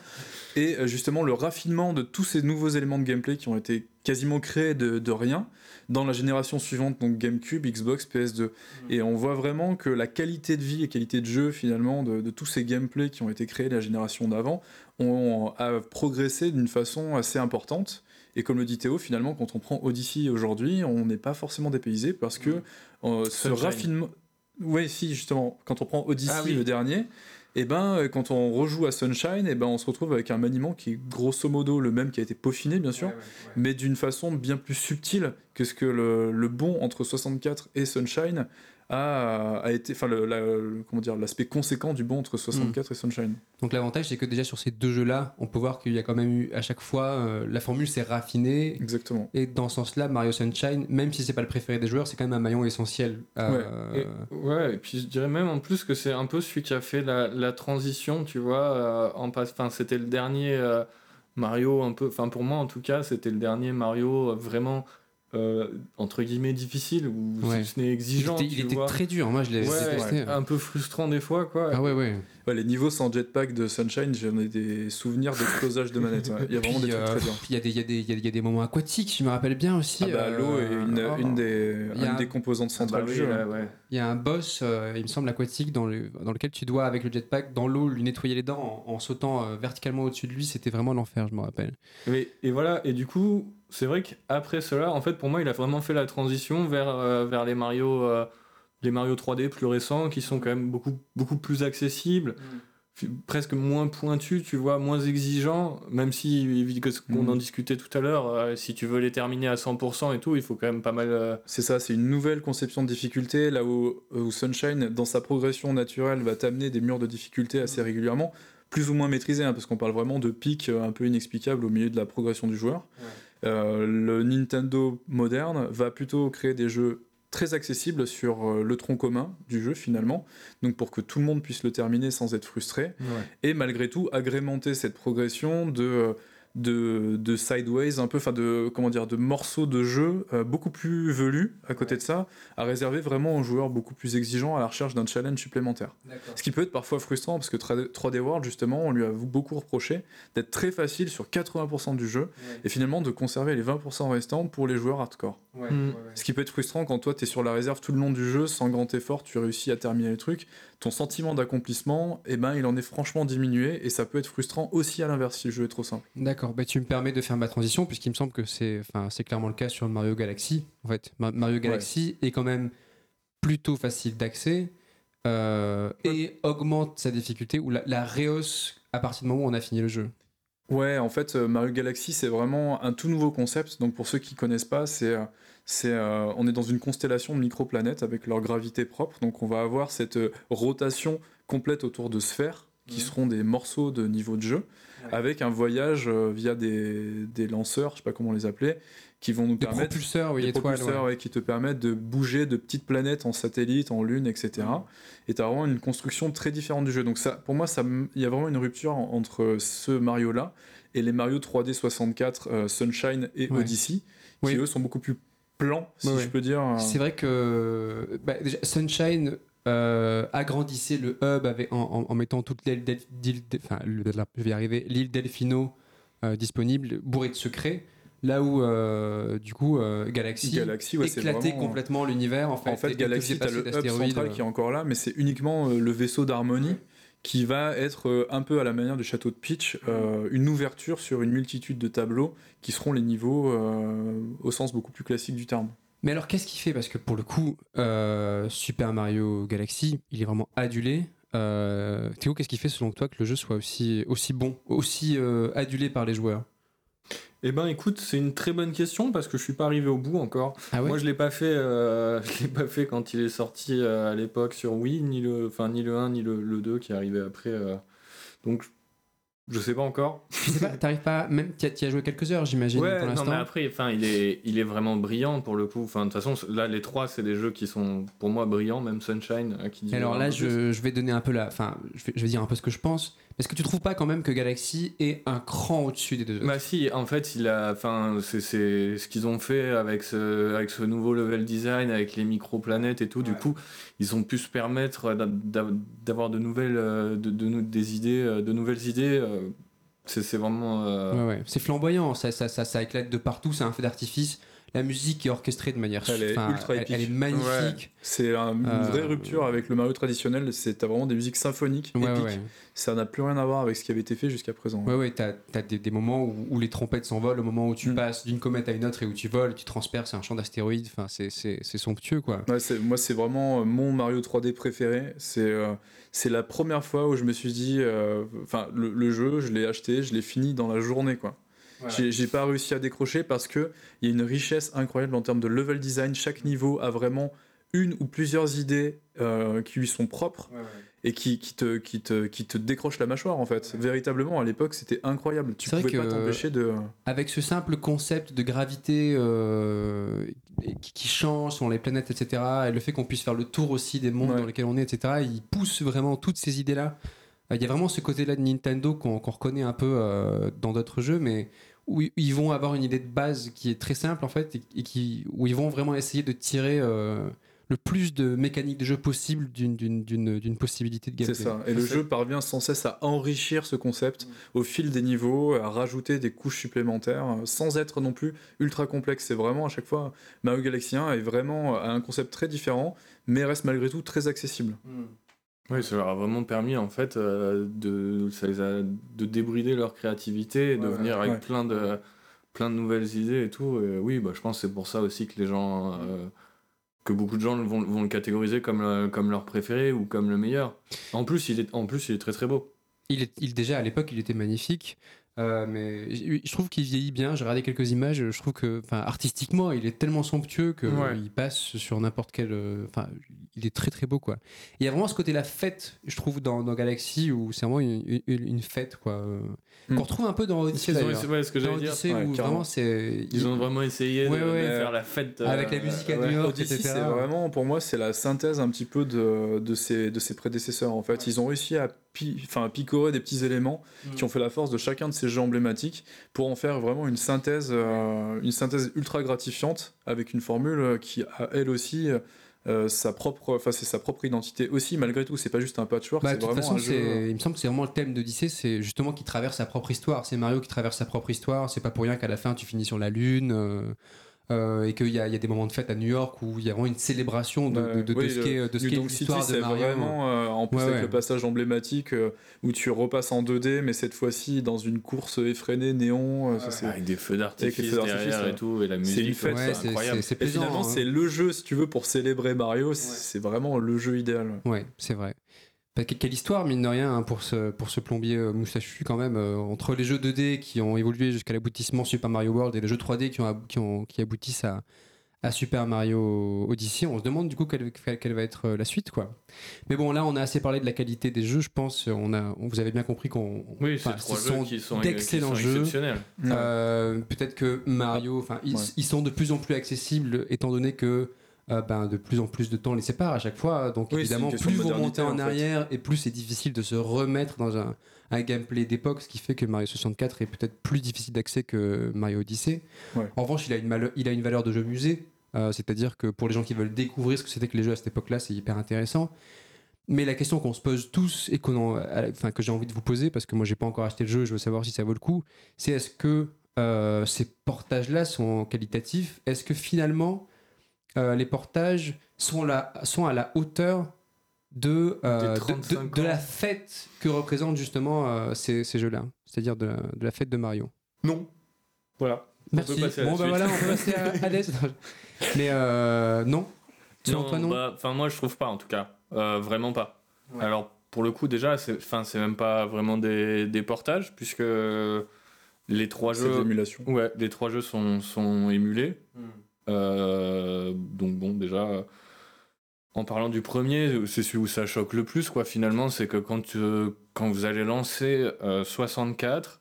Speaker 2: Et euh, justement, le raffinement de tous ces nouveaux éléments de gameplay qui ont été quasiment créés de, de rien dans la génération suivante, donc GameCube, Xbox, PS2. Et on voit vraiment que la qualité de vie et qualité de jeu, finalement, de, de tous ces gameplays qui ont été créés la génération d'avant, ont a progressé d'une façon assez importante. Et comme le dit Théo, finalement, quand on prend Odyssey aujourd'hui, on n'est pas forcément dépaysé parce que euh, ce raffinement. Oui, si, justement, quand on prend Odyssey,
Speaker 3: Ah oui.
Speaker 2: le dernier, et ben, euh, quand on rejoue à Sunshine, et ben, on se retrouve avec un maniement qui est grosso modo le même qui a été peaufiné, bien sûr, mais d'une façon bien plus subtile que ce que le, le bon entre 64 et Sunshine a, a été. Enfin, le, la- le- comment dire, l'aspect conséquent du bon entre 64 et Sunshine.
Speaker 1: Donc l'avantage, c'est que déjà sur ces deux jeux-là, on peut voir qu'il y a quand même eu à chaque fois, euh, la formule s'est raffinée.
Speaker 2: Exactement.
Speaker 1: Et dans ce sens-là, Mario Sunshine, même si c'est pas le préféré des joueurs, c'est quand même un maillon essentiel. Euh,
Speaker 3: Et, ouais, et puis je dirais même en plus que c'est un peu celui qui a fait la, la transition, tu vois, euh, en passe. Enfin, c'était le dernier euh, Mario un peu. Enfin, pour moi en tout cas, c'était le dernier Mario vraiment euh, entre guillemets difficile ou
Speaker 1: Ouais.
Speaker 3: si ce n'est
Speaker 1: il
Speaker 3: exigeant.
Speaker 1: était, il
Speaker 3: tu
Speaker 1: était
Speaker 3: vois.
Speaker 1: très dur, moi je l'ai
Speaker 3: Ouais, un peu frustrant des fois, quoi.
Speaker 1: Ah ouais, ouais.
Speaker 2: Ouais, les niveaux sans jetpack de Sunshine, j'en ai des souvenirs d'explosage de manette. ouais. Il y a vraiment
Speaker 1: Puis,
Speaker 2: des trucs
Speaker 1: euh,
Speaker 2: très
Speaker 1: puis il y a des- il y, a des- il y a des- il y a des moments aquatiques, je me rappelle bien aussi.
Speaker 2: Ah bah,
Speaker 1: euh,
Speaker 2: l'eau est une,
Speaker 1: oh,
Speaker 2: une des,
Speaker 1: Il y a
Speaker 2: une
Speaker 1: un-
Speaker 2: des composantes
Speaker 3: Ah bah
Speaker 2: centrales du jeu.
Speaker 3: là, ouais.
Speaker 1: Il y a un boss, euh, il me semble, aquatique dans, le, dans lequel tu dois, avec le jetpack, dans l'eau, lui nettoyer les dents en, en sautant euh, verticalement au-dessus de lui. C'était vraiment l'enfer, je me rappelle.
Speaker 3: Et, et voilà, et du coup, c'est vrai qu'après cela, en fait, pour moi, il a vraiment fait la transition vers, euh, vers les Mario, euh, les Mario 3D plus récents, qui sont quand même beaucoup, beaucoup plus accessibles, fi- presque moins pointus, tu vois, moins exigeants, même si, que ce qu'on
Speaker 2: Mhm.
Speaker 3: en discutait tout à l'heure, euh, si tu veux les terminer à 100% et tout, il faut quand même pas mal... euh,
Speaker 2: C'est ça, c'est une nouvelle conception de difficulté, là où, où Sunshine, dans sa progression naturelle, va t'amener des murs de difficulté assez régulièrement, plus ou moins maîtrisés, hein, parce qu'on parle vraiment de pics un peu inexplicables au milieu de la progression du joueur. Le Nintendo moderne va plutôt créer des jeux très accessibles sur euh, le tronc commun du jeu finalement, donc pour que tout le monde puisse le terminer sans être frustré, et malgré tout agrémenter cette progression de de, de sideways un peu enfin de comment dire de morceaux de jeu euh, beaucoup plus velus à côté de ça à réserver vraiment aux joueurs beaucoup plus exigeants à la recherche d'un challenge supplémentaire. Ce qui peut être parfois frustrant parce que 3D World justement on lui a beaucoup reproché d'être très facile sur 80% du jeu et finalement de conserver les 20% restants pour les joueurs hardcore.
Speaker 3: Mm.
Speaker 2: ce qui peut être frustrant quand toi tu es sur la réserve tout le long du jeu sans grand effort tu réussis à terminer le truc ton sentiment d'accomplissement eh ben il en est franchement diminué et ça peut être frustrant aussi à l'inverse si le jeu est trop simple
Speaker 1: D'accord, bah, tu me permets de faire ma transition, puisqu'il me semble que c'est clairement le cas sur Mario Galaxy. En fait, Ma- Mario Galaxy est quand même plutôt facile d'accès euh, et augmente sa difficulté ou la, la rehausse à partir du moment où on a fini le jeu.
Speaker 2: Ouais, en fait, euh, Mario Galaxy, c'est vraiment un tout nouveau concept. Donc, pour ceux qui connaissent pas, c'est, euh, c'est, euh, on est dans une constellation de microplanètes avec leur gravité propre. Donc, on va avoir cette euh, rotation complète autour de sphères qui seront des morceaux de niveau de jeu, avec un voyage euh, via des, des lanceurs, je sais pas comment les appeler, qui vont nous
Speaker 1: Des
Speaker 2: permettre
Speaker 1: propulseurs, oui,
Speaker 2: des
Speaker 1: étoiles.
Speaker 2: propulseurs
Speaker 1: ouais.
Speaker 2: qui te permettent de bouger de petites planètes en satellite, en lune, etc. Et tu as vraiment une construction très différente du jeu. Donc ça, pour moi, ça il y a vraiment une rupture en- entre ce Mario-là et les Mario 3D 64 euh, Sunshine et
Speaker 1: Ouais.
Speaker 2: Odyssey, qui
Speaker 1: Oui.
Speaker 2: eux sont beaucoup plus plans, si
Speaker 1: Ouais, ouais.
Speaker 2: je peux dire. euh.
Speaker 1: C'est vrai que bah, déjà, Sunshine euh, agrandissait le hub avec, en, en- en mettant toute l'île enfin, je vais y arriver, l'île Delfino euh, disponible, bourrée de secrets. Là où, euh, du coup, Galaxy,
Speaker 2: Galaxy, ouais,
Speaker 1: éclatait
Speaker 2: vraiment-
Speaker 1: complètement l'univers. En fait,
Speaker 2: En fait, Galaxy,
Speaker 1: te
Speaker 2: tu as
Speaker 1: faisait
Speaker 2: le hub central qui est encore là, mais c'est uniquement le vaisseau d'harmonie qui va être euh, un peu à la manière du château de Peach, euh, une ouverture sur une multitude de tableaux qui seront les niveaux euh, au sens beaucoup plus classique du terme.
Speaker 1: Mais alors, qu'est-ce qu'il fait? Parce que pour le coup, Super Mario Galaxy, il est vraiment adulé. Théo, qu'est-ce qui fait selon toi que le jeu soit aussi, bon, aussi adulé par les joueurs?
Speaker 3: Eh ben écoute, c'est une très bonne question parce que je suis pas arrivé au bout encore.
Speaker 1: Ah
Speaker 3: Moi je l'ai pas fait, euh, je l'ai pas fait quand il est sorti euh, à l'époque sur Wii, ni le, enfin ni le 1 ni le, le 2 qui est arrivé après. euh. Donc je sais pas encore.
Speaker 1: Je sais pas, t'arrives pas, même, t'y as, joué quelques heures, j'imagine,
Speaker 3: Ouais,
Speaker 1: pour
Speaker 3: non
Speaker 1: l'instant.
Speaker 3: mais après, enfin il est, il est vraiment brillant pour le coup. Enfin de toute façon là les trois c'est des jeux qui sont pour moi brillants, même Sunshine qui dit.
Speaker 1: Et alors là, je, je vais donner un peu la. Enfin, je vais, je vais dire un peu ce que je pense. Est-ce que tu trouves pas quand même que Galaxy est un cran au-dessus des deux autres?
Speaker 3: Bah si, en fait, il a, enfin, c'est ce qu'ils ont fait avec ce, avec ce nouveau level design, avec les microplanètes et tout. Du coup, ils ont pu se permettre d'a- d'a- d'avoir de nouvelles, de, des idées, euh, de nouvelles idées. euh, C'est vraiment. euh,
Speaker 1: Ouais, ouais. C'est flamboyant, ça, ça, ça, ça éclate de partout, c'est un feu d'artifice. La musique est orchestrée de manière.
Speaker 2: Elle est ultra
Speaker 1: elle,
Speaker 2: épique.
Speaker 1: elle est magnifique.
Speaker 2: C'est un- une
Speaker 1: Euh,
Speaker 2: vraie rupture avec le Mario traditionnel. C'est t'as vraiment des musiques symphoniques,
Speaker 1: Ouais,
Speaker 2: épiques.
Speaker 1: ouais.
Speaker 2: Ça n'a plus rien à voir avec ce qui avait été fait jusqu'à présent.
Speaker 1: Ouais, ouais, t'as as des, des moments où, où les trompettes s'envolent, au moment où tu
Speaker 2: Mm.
Speaker 1: passes d'une comète à une autre et où tu voles, tu transperces un champ d'astéroïdes. Enfin, c'est- somptueux, quoi.
Speaker 2: Moi, c'est vraiment euh, mon Mario 3D préféré. C'est euh, c'est la première fois où je me suis dit, euh, enfin, le, le jeu, je l'ai acheté, je l'ai fini dans la journée, quoi. J'ai j'ai pas réussi à décrocher parce que il y a une richesse incroyable en termes de level design. Chaque niveau a vraiment une ou plusieurs idées euh, qui lui sont propres et qui, qui, te, qui, te, qui te décrochent la mâchoire en fait. Véritablement, à l'époque, c'était incroyable. Tu pouvais pas t'empêcher de.
Speaker 1: Avec ce simple concept de gravité euh, qui, change sur les planètes, etc., et le fait qu'on puisse faire le tour aussi des mondes
Speaker 2: Ouais.
Speaker 1: dans lesquels on est, etc., il pousse vraiment toutes ces idées-là. Euh, Il y a vraiment ce côté-là de Nintendo qu'on reconnaît un peu euh, dans d'autres jeux, mais où ils- vont avoir une idée de base qui est très simple en fait, et, qui, où ils vont vraiment essayer de tirer euh, le plus de mécaniques de jeu possible d'une- d'une d'une- d'une possibilité de
Speaker 2: C'est
Speaker 1: gameplay.
Speaker 2: ça. Et le
Speaker 3: C'est-
Speaker 2: jeu parvient sans cesse à enrichir ce concept au fil des niveaux, à rajouter des couches supplémentaires, euh, sans être non plus ultra complexe. C'est vraiment à chaque fois, Mario Galaxy 1 est vraiment à un concept très différent, mais reste malgré tout très accessible.
Speaker 3: Oui, ça leur a vraiment permis en fait euh, de, ça les a, de débrider leur créativité et de
Speaker 2: Ouais,
Speaker 3: venir avec
Speaker 2: ouais.
Speaker 3: plein de plein de nouvelles idées et tout. Et oui, bah, je pense que c'est pour ça aussi que les gens, euh, que beaucoup de gens vont, vont le catégoriser comme, le- comme leur préféré ou comme le meilleur. En plus, il est, en plus, il est très très beau.
Speaker 1: Il est, il, déjà à l'époque, il était magnifique, euh, mais je trouve qu'il vieillit bien. J'ai regardé quelques images, je trouve que, enfin, artistiquement, il est tellement somptueux que
Speaker 3: Ouais.
Speaker 1: il passe sur n'importe quel. euh, Enfin, il est très très beau quoi. Et il y a vraiment ce côté la fête, je trouve, dans, dans Galaxy où c'est vraiment une, une- une fête quoi. euh,
Speaker 2: Mm.
Speaker 1: Qu'on retrouve un peu dans Odyssey
Speaker 3: Ils ont
Speaker 1: d'ailleurs.
Speaker 3: ouais, ce que
Speaker 1: Dans
Speaker 3: j'allais dire.
Speaker 1: Odyssey
Speaker 2: Ouais,
Speaker 1: où
Speaker 2: carrément.
Speaker 1: vraiment c'est.
Speaker 3: Ils ont vraiment essayé
Speaker 1: Ouais,
Speaker 3: de,
Speaker 1: ouais.
Speaker 3: de faire la fête. euh,
Speaker 1: Avec la musique à
Speaker 3: ouais.
Speaker 1: New York,
Speaker 2: Odyssey,
Speaker 1: etc.
Speaker 2: c'est vraiment, pour moi, c'est la synthèse un petit peu de, de, ses, de ses prédécesseurs. En fait, ils ont réussi à, enfin, à picorer des petits éléments qui ont fait la force de chacun de ces jeux emblématiques pour en faire vraiment une synthèse, euh, une synthèse ultra gratifiante avec une formule qui a elle aussi euh, sa propre, enfin c'est sa propre identité aussi malgré tout. C'est pas juste un patchwork,
Speaker 1: Bah,
Speaker 2: c'est
Speaker 1: de toute
Speaker 2: vraiment
Speaker 1: façon,
Speaker 2: un jeu.
Speaker 1: c'est- il me semble que c'est vraiment le thème d'Odyssée, c'est justement qu'il traverse sa propre histoire. C'est Mario qui traverse sa propre histoire. C'est pas pour rien qu'à la fin tu finis sur la lune euh, euh, et qu'il y a, il y a des moments de fête à New York où il y a vraiment une célébration de, de, de- de
Speaker 2: oui,
Speaker 1: ce
Speaker 2: le-
Speaker 1: qu'est de ce
Speaker 2: City,
Speaker 1: l'histoire de
Speaker 2: c'est
Speaker 1: Mario.
Speaker 2: vraiment euh, en plus
Speaker 1: Ouais,
Speaker 2: avec
Speaker 1: ouais.
Speaker 2: le passage emblématique euh, où tu repasses en 2D, mais cette fois-ci dans une course effrénée néon. euh, ça, c'est-
Speaker 3: Avec des feux
Speaker 2: Avec les
Speaker 3: d'artifice derrière
Speaker 2: ouais.
Speaker 3: et tout, et la
Speaker 2: C'est
Speaker 3: musique,
Speaker 2: une fête,
Speaker 3: c'est
Speaker 1: c'est-
Speaker 3: incroyable.
Speaker 1: c'est- c'est
Speaker 2: Et finalement,
Speaker 1: hein.
Speaker 2: c'est le jeu, si tu veux, pour célébrer Mario, c'est- c'est vraiment le jeu idéal.
Speaker 1: Ouais, c'est vrai. Que- quelle histoire, mine de rien, hein, pour, ce, pour ce plombier euh, moustachu, quand même, euh, entre les jeux 2D qui ont évolué jusqu'à l'aboutissement Super Mario World et les jeux 3D qui, ont, qui, ont, qui aboutissent à, à Super Mario Odyssey, on se demande du coup quelle, quelle- va être euh, la suite, quoi. Mais bon, là, on a assez parlé de la qualité des jeux, je pense. On a, on, vous avez bien compris qu'on.
Speaker 3: Oui,
Speaker 1: enfin,
Speaker 3: c'est trois
Speaker 1: ce
Speaker 3: jeux
Speaker 1: sont
Speaker 3: qui sont,
Speaker 1: d'excellents jeux. Euh, Peut-être que Mario, enfin, ils,
Speaker 2: Ouais.
Speaker 1: ils sont de plus en plus accessibles étant donné que euh, ben, de plus en plus de temps les sépare à chaque fois. Donc
Speaker 2: Oui,
Speaker 1: évidemment, plus vous remontez en,
Speaker 2: fait.
Speaker 1: arrière et plus c'est difficile de se remettre dans un, un gameplay d'époque, ce qui fait que Mario 64 est peut-être plus difficile d'accès que Mario Odyssey.
Speaker 2: Ouais.
Speaker 1: En revanche, il a une, il a une valeur de jeu musée, euh, c'est-à-dire que pour les gens qui veulent découvrir ce que c'était que les jeux à cette époque-là, c'est hyper intéressant. Mais la question qu'on se pose tous et en- enfin, que j'ai envie de vous poser, parce que moi j'ai pas encore acheté le jeu, je veux savoir si ça vaut le coup, c'est est-ce que euh, ces portages-là sont qualitatifs? Est-ce que finalement euh, les portages sont, la, sont à la hauteur de, euh, de,
Speaker 3: 35
Speaker 1: de- de la fête que représentent justement euh, ces, ces jeux-là, c'est-à-dire de, la- de la fête de Mario
Speaker 3: Non. Voilà. On
Speaker 1: Merci.
Speaker 3: peut passer à la
Speaker 1: bon, bah voilà, on peut passer à Hades. Mais euh, non. Selon
Speaker 3: Non,
Speaker 1: toi, non
Speaker 3: bah, Enfin, moi, je trouve pas, en tout cas. Euh, vraiment pas.
Speaker 1: Ouais.
Speaker 3: Alors, pour le coup, déjà, c'est enfin, c'est même pas vraiment des, des portages, puisque les trois jeux. Ouais, les trois jeux sont, sont émulés. Euh, donc bon, déjà, euh, en parlant du premier, c'est celui où ça choque le plus, quoi. Finalement, c'est que quand, euh, quand vous allez lancer euh, 64,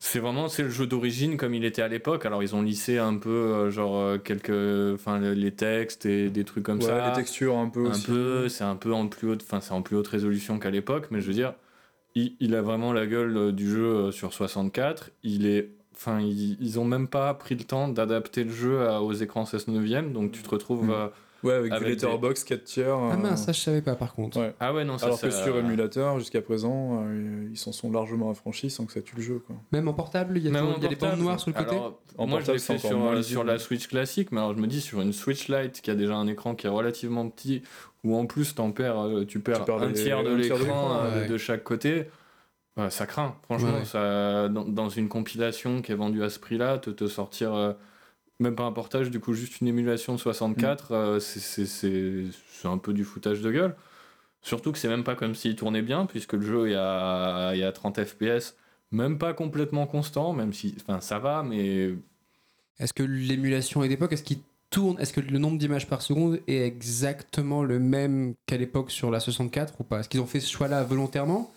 Speaker 3: c'est vraiment c'est le jeu d'origine comme il était à l'époque. Alors ils ont lissé un peu, euh, genre euh, quelques, enfin le- les textes et des trucs comme
Speaker 2: Ouais,
Speaker 3: ça.
Speaker 2: les textures un peu
Speaker 3: un
Speaker 2: aussi.
Speaker 3: peu, c'est un peu en plus haute, enfin c'est en plus haute résolution qu'à l'époque, mais je veux dire, il, il a vraiment la gueule euh, du jeu euh, sur 64. Il est, enfin, ils, ils ont même pas pris le temps d'adapter le jeu à- aux écrans 16 neuvième, donc tu te retrouves.
Speaker 2: Mm.
Speaker 3: euh,
Speaker 2: Ouais, avec,
Speaker 3: Avec
Speaker 2: du letterbox 4 tiers.
Speaker 1: Ah
Speaker 2: euh,
Speaker 1: mince, ça je savais pas par contre.
Speaker 2: Ouais.
Speaker 3: Ah ouais, non, ça.
Speaker 2: Alors que
Speaker 3: ça-
Speaker 2: sur émulateur, jusqu'à présent, euh, ils s'en sont largement affranchis sans que ça tue le jeu. Quoi.
Speaker 1: Même en portable, il y a, toujours-
Speaker 3: en
Speaker 1: il y a des bandes
Speaker 3: portable.
Speaker 1: noires sur le côté.
Speaker 3: Alors,
Speaker 2: En
Speaker 3: moi, je
Speaker 2: portable,
Speaker 3: l'ai
Speaker 2: c'est
Speaker 3: fait sur, euh, la Switch classique, mais alors je me dis sur une Switch Lite qui a déjà un écran qui est relativement petit, où en plus t'en perds, euh, tu perds,
Speaker 2: perds
Speaker 3: un
Speaker 2: les-
Speaker 3: tiers de
Speaker 2: un tiers de
Speaker 3: l'écran euh,
Speaker 1: ouais.
Speaker 3: de chaque côté. Ouais, ça craint, franchement.
Speaker 1: Ouais.
Speaker 3: Ça, dans, dans une compilation qui est vendue à ce prix-là, te, te sortir euh, même pas un portage, du coup juste une émulation de 64,
Speaker 2: Mm.
Speaker 3: euh, c'est un peu du foutage de gueule. Surtout que c'est même pas comme s'il tournait bien, puisque le jeu est à, est à 30 FPS, même pas complètement constant, même si, enfin ça va, mais
Speaker 1: Est-ce que l'émulation est d'époque, est-ce qu'il tourne, est-ce que le nombre d'images par seconde est exactement le même qu'à l'époque sur la 64 ou pas? Est-ce qu'ils ont fait ce choix-là volontairement?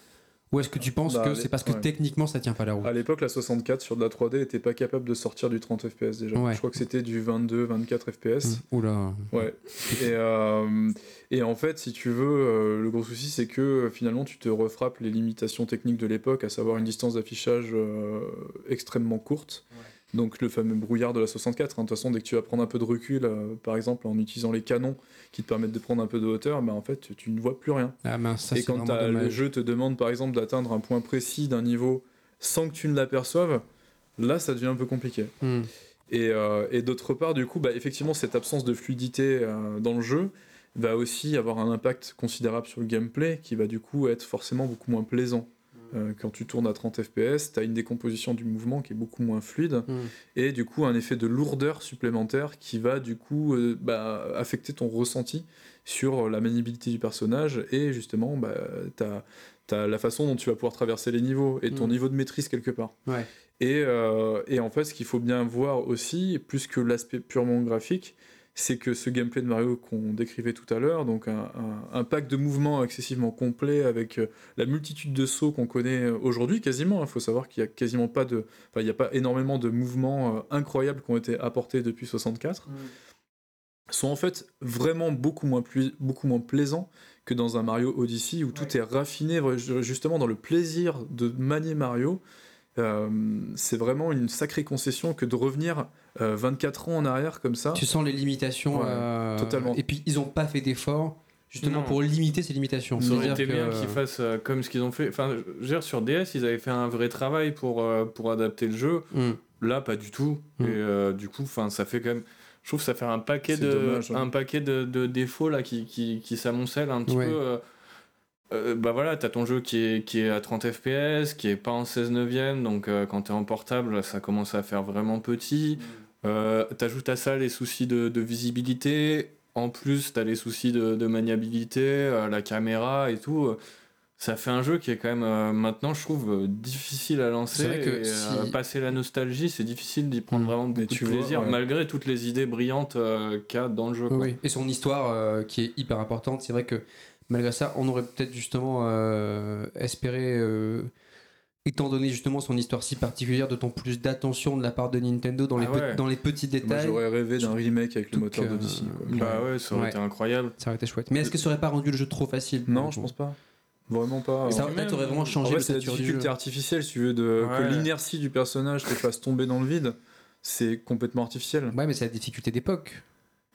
Speaker 1: Ou est-ce que tu penses
Speaker 2: Bah,
Speaker 1: que c'est parce que
Speaker 2: ouais.
Speaker 1: techniquement ça tient pas la route
Speaker 2: À l'époque, la 64 sur de la 3D était pas capable de sortir du 30 FPS déjà.
Speaker 1: Ouais.
Speaker 2: Je crois que c'était du 22, 24 FPS.
Speaker 1: Oula.
Speaker 2: Ouais. Et, euh, et en fait, si tu veux, euh, le gros souci, c'est que euh, finalement, tu te refrappes les limitations techniques de l'époque, à savoir une distance d'affichage euh, extrêmement courte. Donc le fameux brouillard de la 64. hein. De toute façon, dès que tu vas prendre un peu de recul, euh, par exemple en utilisant les canons qui te permettent de prendre un peu de hauteur, bah, en fait, tu, ne vois plus rien.
Speaker 1: Ah mince, ça
Speaker 2: et quand le jeu te demande par exemple d'atteindre un point précis d'un niveau sans que tu ne l'aperçoives, là ça devient un peu compliqué. Et, euh, et d'autre part, du coup, bah, effectivement, cette absence de fluidité euh, dans le jeu va aussi avoir un impact considérable sur le gameplay qui va du coup être forcément beaucoup moins plaisant. Euh, quand tu tournes à 30 FPS, tu as une décomposition du mouvement qui est beaucoup moins fluide
Speaker 1: Hum.
Speaker 2: et du coup un effet de lourdeur supplémentaire qui va du coup euh, bah, affecter ton ressenti sur la maniabilité du personnage et justement bah, t'as as la façon dont tu vas pouvoir traverser les niveaux et ton
Speaker 1: Mm.
Speaker 2: niveau de maîtrise quelque part.
Speaker 1: Ouais.
Speaker 2: Et, euh, et en fait, ce qu'il faut bien voir aussi, plus que l'aspect purement graphique, c'est que ce gameplay de Mario qu'on décrivait tout à l'heure, donc un, un- un pack de mouvements excessivement complet avec euh, la multitude de sauts qu'on connaît euh, aujourd'hui, quasiment. Il faut savoir qu'il y a quasiment pas de, enfin, il n'y a pas énormément de mouvements euh, incroyables qui ont été apportés depuis 64, sont en fait vraiment beaucoup moins, beaucoup moins plaisants que dans un Mario Odyssey où tout est raffiné justement dans le plaisir de manier Mario. Euh, c'est vraiment une sacrée concession que de revenir euh, 24 ans en arrière comme ça.
Speaker 1: Tu sens les limitations.
Speaker 2: Ouais,
Speaker 1: euh,
Speaker 2: totalement.
Speaker 1: Et puis ils ont pas fait d'efforts justement
Speaker 3: Non.
Speaker 1: pour limiter ces limitations.
Speaker 3: Ça aurait été bien qu'ils fassent euh, comme ce qu'ils ont fait. Enfin, je veux dire, sur DS, ils avaient fait un vrai travail pour, euh, pour adapter le jeu.
Speaker 1: Hum.
Speaker 3: Là, pas du tout.
Speaker 1: Mm.
Speaker 3: Et euh, du coup, enfin, ça fait quand même. Je trouve que ça fait un paquet de
Speaker 2: dommage, hein.
Speaker 3: un paquet de, de défauts là qui, qui, qui s'amoncellent un petit
Speaker 1: Ouais.
Speaker 3: peu. euh, euh, bah voilà, t'as ton jeu qui est, qui est à 30 FPS, qui est pas en 16 neuvième, donc euh, quand t'es en portable, ça commence à faire vraiment petit. Euh, T'ajoutes à ça les soucis de, de visibilité, en plus t'as les soucis de, de maniabilité, euh, la caméra et tout. Ça fait un jeu qui est quand même euh, maintenant, je trouve, euh, difficile à lancer.
Speaker 1: C'est vrai que
Speaker 3: et,
Speaker 1: si-
Speaker 3: passer la nostalgie, c'est difficile d'y prendre
Speaker 1: Mm.
Speaker 3: vraiment beaucoup
Speaker 2: tu
Speaker 3: de
Speaker 2: vois,
Speaker 3: plaisir,
Speaker 2: ouais.
Speaker 3: malgré toutes les idées brillantes qu'il y a dans le jeu. quoi.
Speaker 1: Oui, et son histoire qui est hyper importante. C'est vrai que malgré ça, on aurait peut-être justement espéré, étant donné justement son histoire si particulière, d'autant plus d'attention de la part de Nintendo dans, les,
Speaker 3: Ah
Speaker 1: pe-
Speaker 3: ouais.
Speaker 1: dans les petits
Speaker 2: Moi
Speaker 1: détails.
Speaker 2: j'aurais rêvé d'un remake avec le moteur
Speaker 1: euh,
Speaker 2: d'Odyssey. quoi.
Speaker 3: Bah ouais, ça aurait
Speaker 1: Ouais.
Speaker 3: été incroyable.
Speaker 1: Ça aurait été chouette. Mais est-ce que ça aurait pas rendu le jeu trop facile
Speaker 2: Non, je pense pas. Vraiment pas.
Speaker 1: Ça
Speaker 2: En
Speaker 1: aurait peut-être vraiment
Speaker 2: en
Speaker 1: changé
Speaker 2: vrai,
Speaker 1: le
Speaker 2: c'est la difficulté artificielle, si tu veux, de,
Speaker 3: Ouais.
Speaker 2: que l'inertie du personnage te fasse tomber dans le vide. C'est complètement artificiel.
Speaker 1: Ouais, mais c'est la difficulté d'époque.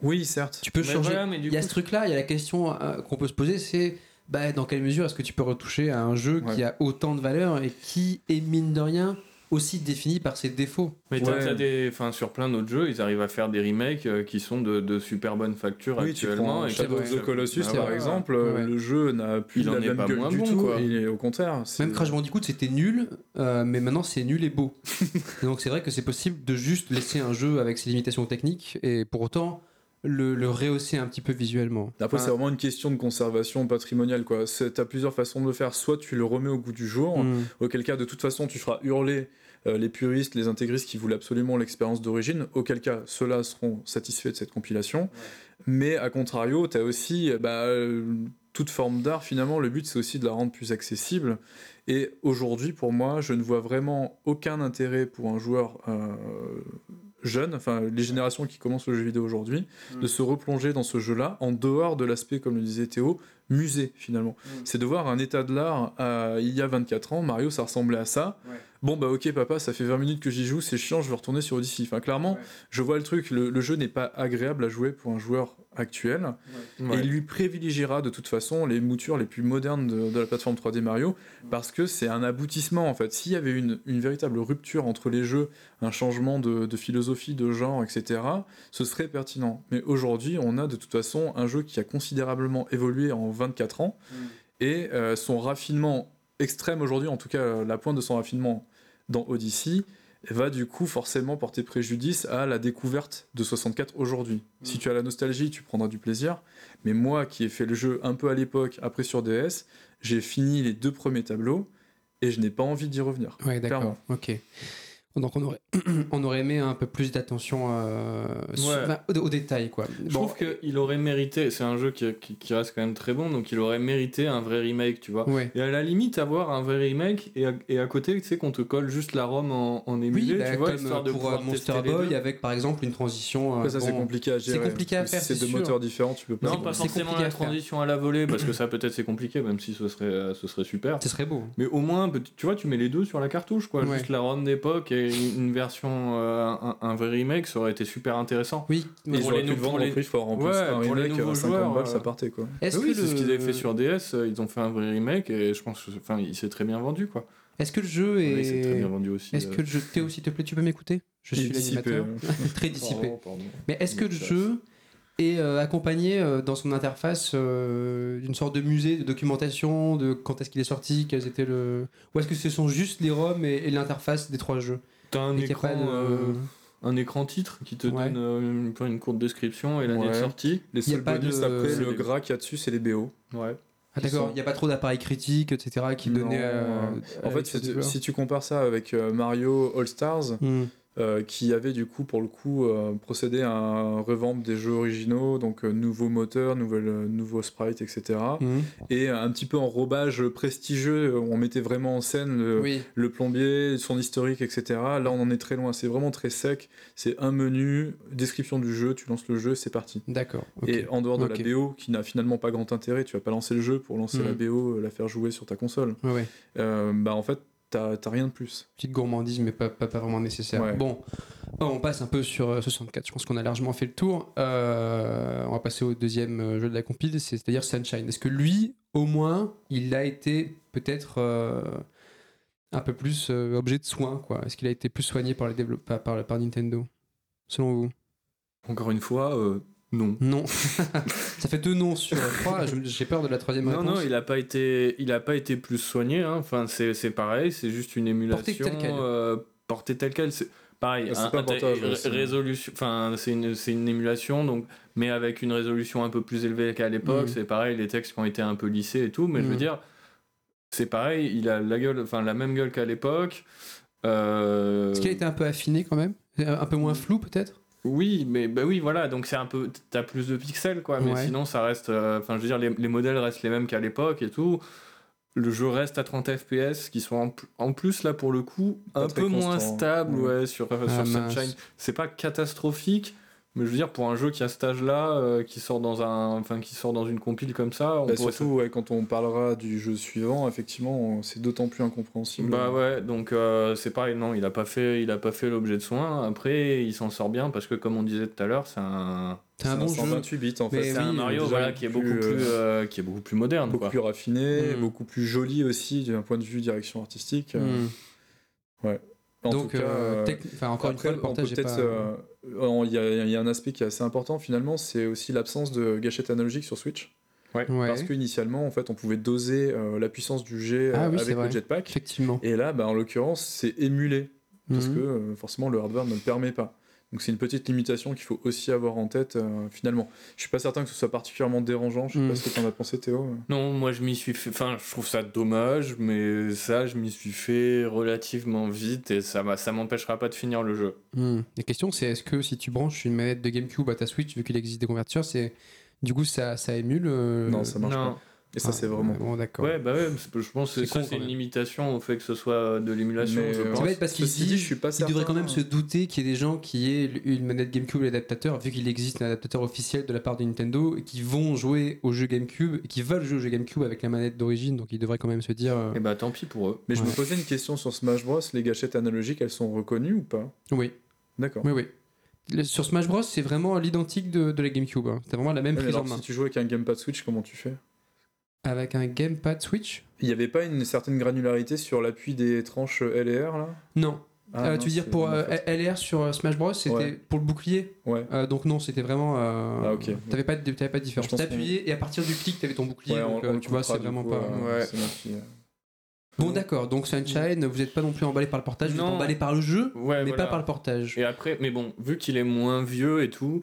Speaker 2: Oui, certes.
Speaker 1: Tu peux
Speaker 3: Mais
Speaker 1: changer. il y a
Speaker 3: coup,
Speaker 1: ce truc-là, il y a la question euh, qu'on peut se poser, c'est bah, dans quelle mesure est-ce que tu peux retoucher à un jeu qui a autant de valeur et qui est mine de rien aussi défini par ses défauts?
Speaker 3: Mais t'as-
Speaker 2: Ouais.
Speaker 3: t'as des, enfin, sur plein d'autres jeux, ils arrivent à faire des remakes euh, qui sont de, de super bonne facture
Speaker 2: Oui, tu
Speaker 3: actuellement. et
Speaker 2: Shadow of the Colossus,
Speaker 3: Ah
Speaker 2: par
Speaker 1: vrai.
Speaker 2: exemple,
Speaker 1: Ouais, ouais.
Speaker 2: le jeu n'a plus
Speaker 3: Il en
Speaker 2: la
Speaker 3: est
Speaker 2: même
Speaker 3: pas
Speaker 2: gueule
Speaker 3: moins
Speaker 2: du
Speaker 3: bon,
Speaker 2: tout.
Speaker 3: quoi.
Speaker 2: Il est au contraire.
Speaker 1: Même Crash Bandicoot, c'était nul, euh, mais maintenant c'est nul et beau. Et donc c'est vrai que c'est possible de juste laisser un jeu avec ses limitations techniques et pour autant le, le rehausser un petit peu visuellement.
Speaker 2: Après,
Speaker 1: Enfin,
Speaker 2: c'est vraiment une question de conservation patrimoniale. quoi. C'est- T'as plusieurs façons de le faire. Soit tu le remets au goût du jour,
Speaker 1: hmm.
Speaker 2: auquel cas, de toute façon, tu feras hurler euh, les puristes, les intégristes qui voulaient absolument l'expérience d'origine, auquel cas, ceux-là seront satisfaits de cette compilation. Mais à contrario, tu as aussi euh, bah, euh, toute forme d'art, finalement, le but c'est aussi de la rendre plus accessible. Et aujourd'hui, pour moi, je ne vois vraiment aucun intérêt pour un joueur euh, jeune, enfin les générations qui commencent le jeu vidéo aujourd'hui, de se replonger dans ce jeu-là, en dehors de l'aspect, comme le disait Théo, musée finalement. C'est de voir un état de l'art il y a 24 ans, Mario ça ressemblait à ça.
Speaker 1: Ouais.
Speaker 2: Bon bah ok papa, ça fait 20 minutes que j'y joue, c'est chiant, je vais retourner sur Odyssey. Enfin clairement,
Speaker 1: Ouais.
Speaker 2: je vois le truc, le, le jeu n'est pas agréable à jouer pour un joueur actuel.
Speaker 3: Ouais.
Speaker 2: Et il lui privilégiera de toute façon les moutures les plus modernes de, de la plateforme 3D Mario parce que c'est un aboutissement en fait. S'il y avait une, une véritable rupture entre les jeux, un changement de, de philosophie, de genre, etc., ce serait pertinent. Mais aujourd'hui, on a de toute façon un jeu qui a considérablement évolué en 24 ans et euh, son raffinement extrême aujourd'hui, en tout cas la pointe de son raffinement dans Odyssey, va du coup forcément porter préjudice à la découverte de 64 aujourd'hui. Si tu as la nostalgie, tu prendras du plaisir, mais moi qui ai fait le jeu un peu à l'époque, après sur DS, j'ai fini les deux premiers tableaux et je n'ai pas envie d'y revenir.
Speaker 1: Ouais, d'accord.
Speaker 2: Clairement.
Speaker 1: Ok. Donc on aurait, on aurait aimé un peu plus d'attention euh,
Speaker 3: Ouais.
Speaker 1: enfin, au, au détail, quoi.
Speaker 3: Je trouve qu'il aurait mérité, c'est un jeu qui, qui- qui reste quand même très bon, donc il aurait mérité un vrai remake, tu vois.
Speaker 1: Ouais.
Speaker 3: Et à la limite, avoir un vrai remake et à, et à côté, tu sais, qu'on te colle juste la ROM en, en émulé,
Speaker 1: Oui, bah,
Speaker 3: tu vois,
Speaker 1: comme
Speaker 3: histoire de
Speaker 1: pour euh, Monster Boy avec par exemple une transition. euh,
Speaker 2: Après, ça c'est
Speaker 1: bon,
Speaker 2: compliqué à gérer.
Speaker 1: compliqué à faire,
Speaker 2: C'est
Speaker 1: c'est
Speaker 2: deux
Speaker 1: sûr.
Speaker 2: moteurs différents, tu peux pas.
Speaker 3: Non, pas
Speaker 1: c'est
Speaker 3: forcément
Speaker 1: compliqué
Speaker 3: la transition à la volée, parce que ça peut-être c'est compliqué, même si ce serait, ce serait super.
Speaker 1: Ce serait beau.
Speaker 3: Mais au moins, tu vois, tu mets les deux sur la cartouche, quoi.
Speaker 1: Ouais.
Speaker 3: Juste la ROM d'époque et une une version, euh, un, un vrai remake, ça aurait été super intéressant.
Speaker 1: Oui.
Speaker 3: Pour
Speaker 2: ils auraient
Speaker 3: les
Speaker 2: pu le vendre
Speaker 3: les-
Speaker 2: prix fort en plus.
Speaker 3: Ouais,
Speaker 2: un
Speaker 3: pour les
Speaker 2: remake,
Speaker 3: nouveaux
Speaker 2: 50
Speaker 3: joueurs,
Speaker 2: balles,
Speaker 3: euh,
Speaker 2: ça partait quoi.
Speaker 1: Est-ce
Speaker 3: oui,
Speaker 1: que
Speaker 3: c'est ce qu'ils avaient fait sur DS, euh, ils ont fait un vrai remake et je pense enfin, il s'est très bien vendu, quoi.
Speaker 1: Est-ce que le jeu
Speaker 3: Il s'est très
Speaker 1: est.
Speaker 3: bien vendu aussi.
Speaker 1: Est-ce
Speaker 3: euh.
Speaker 1: que le jeu. Théo, s'il te plaît, tu peux m'écouter? Je suis
Speaker 2: est dissipé,
Speaker 1: l'animateur. Très dissipé.
Speaker 3: Pardon, pardon.
Speaker 1: Mais est-ce que le jeu est euh, accompagné euh, dans son interface euh, d'une sorte de musée de documentation de quand est-ce qu'il est sorti, quels étaient le. Ou est-ce que ce sont juste les ROM et, et l'interface des trois jeux
Speaker 3: T'as un
Speaker 1: Et
Speaker 3: écran,
Speaker 1: de-
Speaker 3: euh, un écran titre qui te
Speaker 1: Ouais.
Speaker 3: donne euh, une courte description et l'année de
Speaker 2: Ouais.
Speaker 3: sortie.
Speaker 2: Les
Speaker 1: Il y a
Speaker 2: seuls
Speaker 1: pas
Speaker 2: bonus
Speaker 1: de-
Speaker 2: après, le gras qu'il y a dessus, c'est les BO.
Speaker 3: Ouais.
Speaker 1: Ah d'accord, il n'y a pas trop d'appareils critiques, etc. qui donnaient. euh,
Speaker 2: En fait, si, tu compares ça avec euh, Mario All Stars,
Speaker 1: Hmm.
Speaker 2: Euh, qui avait du coup pour le coup euh, procédé à un revamp des jeux originaux, donc euh, nouveau moteur, nouvelle, euh, nouveau sprite, etc.
Speaker 1: Hmm.
Speaker 2: Et un petit peu en robage prestigieux, on mettait vraiment en scène le,
Speaker 1: Oui,
Speaker 2: le plombier, son historique, etc. Là, on en est très loin. C'est vraiment très sec. C'est un menu, description du jeu, tu lances le jeu, c'est parti.
Speaker 1: d'accord.
Speaker 2: Et en dehors de la BO, qui n'a finalement pas grand intérêt, tu vas pas lancer le jeu pour lancer
Speaker 1: Mhm.
Speaker 2: la BO, euh, la faire jouer sur ta console.
Speaker 1: Ouais, ouais.
Speaker 2: Euh, bah en fait, t'as t'as rien de plus.
Speaker 1: Petite gourmandise, mais pas, pas, pas vraiment nécessaire.
Speaker 2: Ouais.
Speaker 1: Bon, on passe un peu sur euh, 64. Je pense qu'on a largement fait le tour. Euh, on va passer au deuxième euh, jeu de la compile, c'est- c'est-à-dire Sunshine. Est-ce que lui, au moins, il a été peut-être euh, un peu plus euh, objet de soin quoi? Est-ce qu'il a été plus soigné par, les développe- par, par, par Nintendo Selon vous?
Speaker 3: Encore une fois, euh, non.
Speaker 1: Non. Ça fait deux noms sur trois. J'ai peur de la troisième
Speaker 3: Non,
Speaker 1: réponse.
Speaker 3: non, il a pas été, il a pas été plus soigné. hein. Enfin, c'est c'est pareil, c'est juste une émulation.
Speaker 1: Porté tel quel.
Speaker 3: euh, porté tel quel. C'est pareil.
Speaker 2: Ah, c'est
Speaker 3: un-
Speaker 2: pas
Speaker 3: un-
Speaker 2: portage,
Speaker 3: ré-
Speaker 2: c'est-
Speaker 3: résolution. Enfin, c'est une, c'est une émulation, donc, mais avec une résolution un peu plus élevée qu'à l'époque.
Speaker 1: Mhm.
Speaker 3: C'est pareil, les textes qui ont été un peu lissés et tout. Mais je veux
Speaker 1: Mhm.
Speaker 3: dire, c'est pareil. Il a la gueule, enfin la même gueule qu'à l'époque. Euh,
Speaker 1: Est-ce qu'il a été un peu affiné quand même Un peu moins flou peut-être
Speaker 3: Oui, mais bah oui, voilà, donc c'est un peu, t'as plus de pixels quoi, mais
Speaker 1: Ouais.
Speaker 3: sinon ça reste, euh, enfin je veux dire, les, les modèles restent les mêmes qu'à l'époque et tout. Le jeu reste à 30 FPS, qui sont en, en plus là pour le coup
Speaker 2: Pas
Speaker 3: un peu moins
Speaker 2: constant.
Speaker 3: stable,
Speaker 2: Ouais.
Speaker 3: ouais, sur,
Speaker 1: Ah,
Speaker 3: sur. Sunshine. C'est pas catastrophique, mais je veux dire pour un jeu qui a cet âge-là, euh, qui sort dans un, enfin qui sort dans une compile comme ça, on
Speaker 2: Bah, surtout, ouais, quand on parlera du jeu suivant, effectivement, on- c'est d'autant plus incompréhensible.
Speaker 3: Bah ouais, donc euh, c'est pareil, non, il a pas fait, il a pas fait l'objet de soin. Après, il s'en sort bien parce que comme on disait tout à l'heure, c'est un,
Speaker 1: C'est un bon jeu.
Speaker 2: 128 bits en fait.
Speaker 3: c'est un Mario voilà qui est beaucoup
Speaker 2: plus,
Speaker 3: plus,
Speaker 2: euh,
Speaker 3: qui est beaucoup plus moderne,
Speaker 2: beaucoup
Speaker 3: quoi.
Speaker 2: plus raffiné,
Speaker 1: Mm.
Speaker 2: beaucoup plus joli aussi d'un point de vue direction artistique.
Speaker 1: Hmm.
Speaker 2: En
Speaker 1: Donc,
Speaker 2: tout cas,
Speaker 1: euh,
Speaker 2: euh,
Speaker 1: encore
Speaker 2: après,
Speaker 1: une fois, le portage pas...
Speaker 2: euh, euh, il y, a- il y a un aspect qui est assez important finalement, c'est aussi l'absence de gâchette analogique sur Switch.
Speaker 1: Ouais,
Speaker 2: Parce qu'initialement, en fait, on pouvait doser euh, la puissance du jet
Speaker 1: Ah
Speaker 2: euh,
Speaker 1: oui,
Speaker 2: avec le jetpack.
Speaker 1: effectivement.
Speaker 2: Et là, bah, en l'occurrence, c'est émulé parce
Speaker 1: Mhm.
Speaker 2: que euh, forcément le hardware ne le permet pas. Donc c'est une petite limitation qu'il faut aussi avoir en tête euh, finalement. Je suis pas certain que ce soit particulièrement dérangeant. Je sais pas ce que t'en as pensé Théo.
Speaker 3: Non, moi je m'y suis fait. Enfin, je trouve ça dommage, mais ça, je m'y suis fait relativement vite et ça, ça m'empêchera pas de finir le jeu.
Speaker 1: Hmm. La question, c'est est-ce que si tu branches une manette de GameCube à ta Switch, vu qu'il existe des convertisseurs, c'est du coup ça, ça émule euh,
Speaker 2: Non, ça marche
Speaker 3: non.
Speaker 2: pas. Et ça,
Speaker 1: Ah,
Speaker 2: c'est vraiment.
Speaker 1: Bon, d'accord.
Speaker 3: Ouais, bah ouais, je pense que
Speaker 1: C'est
Speaker 3: ça,
Speaker 1: con,
Speaker 3: c'est une
Speaker 1: même.
Speaker 3: limitation au fait que ce soit de l'émulation.
Speaker 2: Mais,
Speaker 3: je
Speaker 2: euh,
Speaker 3: pense.
Speaker 1: Bête parce qu'il
Speaker 2: Ceci
Speaker 1: dit,
Speaker 2: dit, je suis pas
Speaker 1: il devrait quand même se douter qu'il y ait des gens qui aient une manette GameCube et l'adaptateur, vu qu'il existe un adaptateur officiel de la part de Nintendo, et qui vont jouer au jeu GameCube, et qui veulent jouer au jeu GameCube avec la manette d'origine, donc ils devraient quand même se dire. euh,
Speaker 3: Et bah tant pis pour eux.
Speaker 2: Mais je me posais une question sur Smash Bros. Les gâchettes analogiques, elles sont reconnues ou pas?
Speaker 1: Oui,
Speaker 2: D'accord.
Speaker 1: oui, oui. Le- Sur Smash Bros, c'est vraiment l'identique de, de la GameCube. hein. C'est vraiment la même
Speaker 2: Ouais,
Speaker 1: prise en
Speaker 2: alors,
Speaker 1: main.
Speaker 2: si tu joues avec un gamepad Switch, comment tu fais?
Speaker 1: Avec un gamepad Switch
Speaker 2: Il n'y avait pas une certaine granularité sur l'appui des tranches L et R là?
Speaker 1: Non.
Speaker 2: Ah,
Speaker 1: Euh,
Speaker 2: non,
Speaker 1: tu veux dire pour euh. LR sur euh, Smash Bros, c'était
Speaker 2: Ouais.
Speaker 1: pour le bouclier?
Speaker 2: Ouais.
Speaker 1: Euh, donc non, c'était vraiment. euh,
Speaker 2: Ah, ok.
Speaker 1: T'avais pas, de, pas de différence. T'appuyais et à partir du clic, t'avais ton bouclier.
Speaker 2: Ouais,
Speaker 1: donc
Speaker 2: on-
Speaker 1: euh,
Speaker 2: on
Speaker 1: tu vois, c'est vraiment
Speaker 2: coup,
Speaker 1: pas. Bon, d'accord. Donc Sunshine, vous n'êtes pas non plus emballé par le portage, vous êtes
Speaker 3: Non.
Speaker 1: emballé par le jeu,
Speaker 3: Ouais,
Speaker 1: mais
Speaker 3: voilà.
Speaker 1: pas par le portage.
Speaker 3: Et après, mais bon, vu qu'il est moins vieux et tout,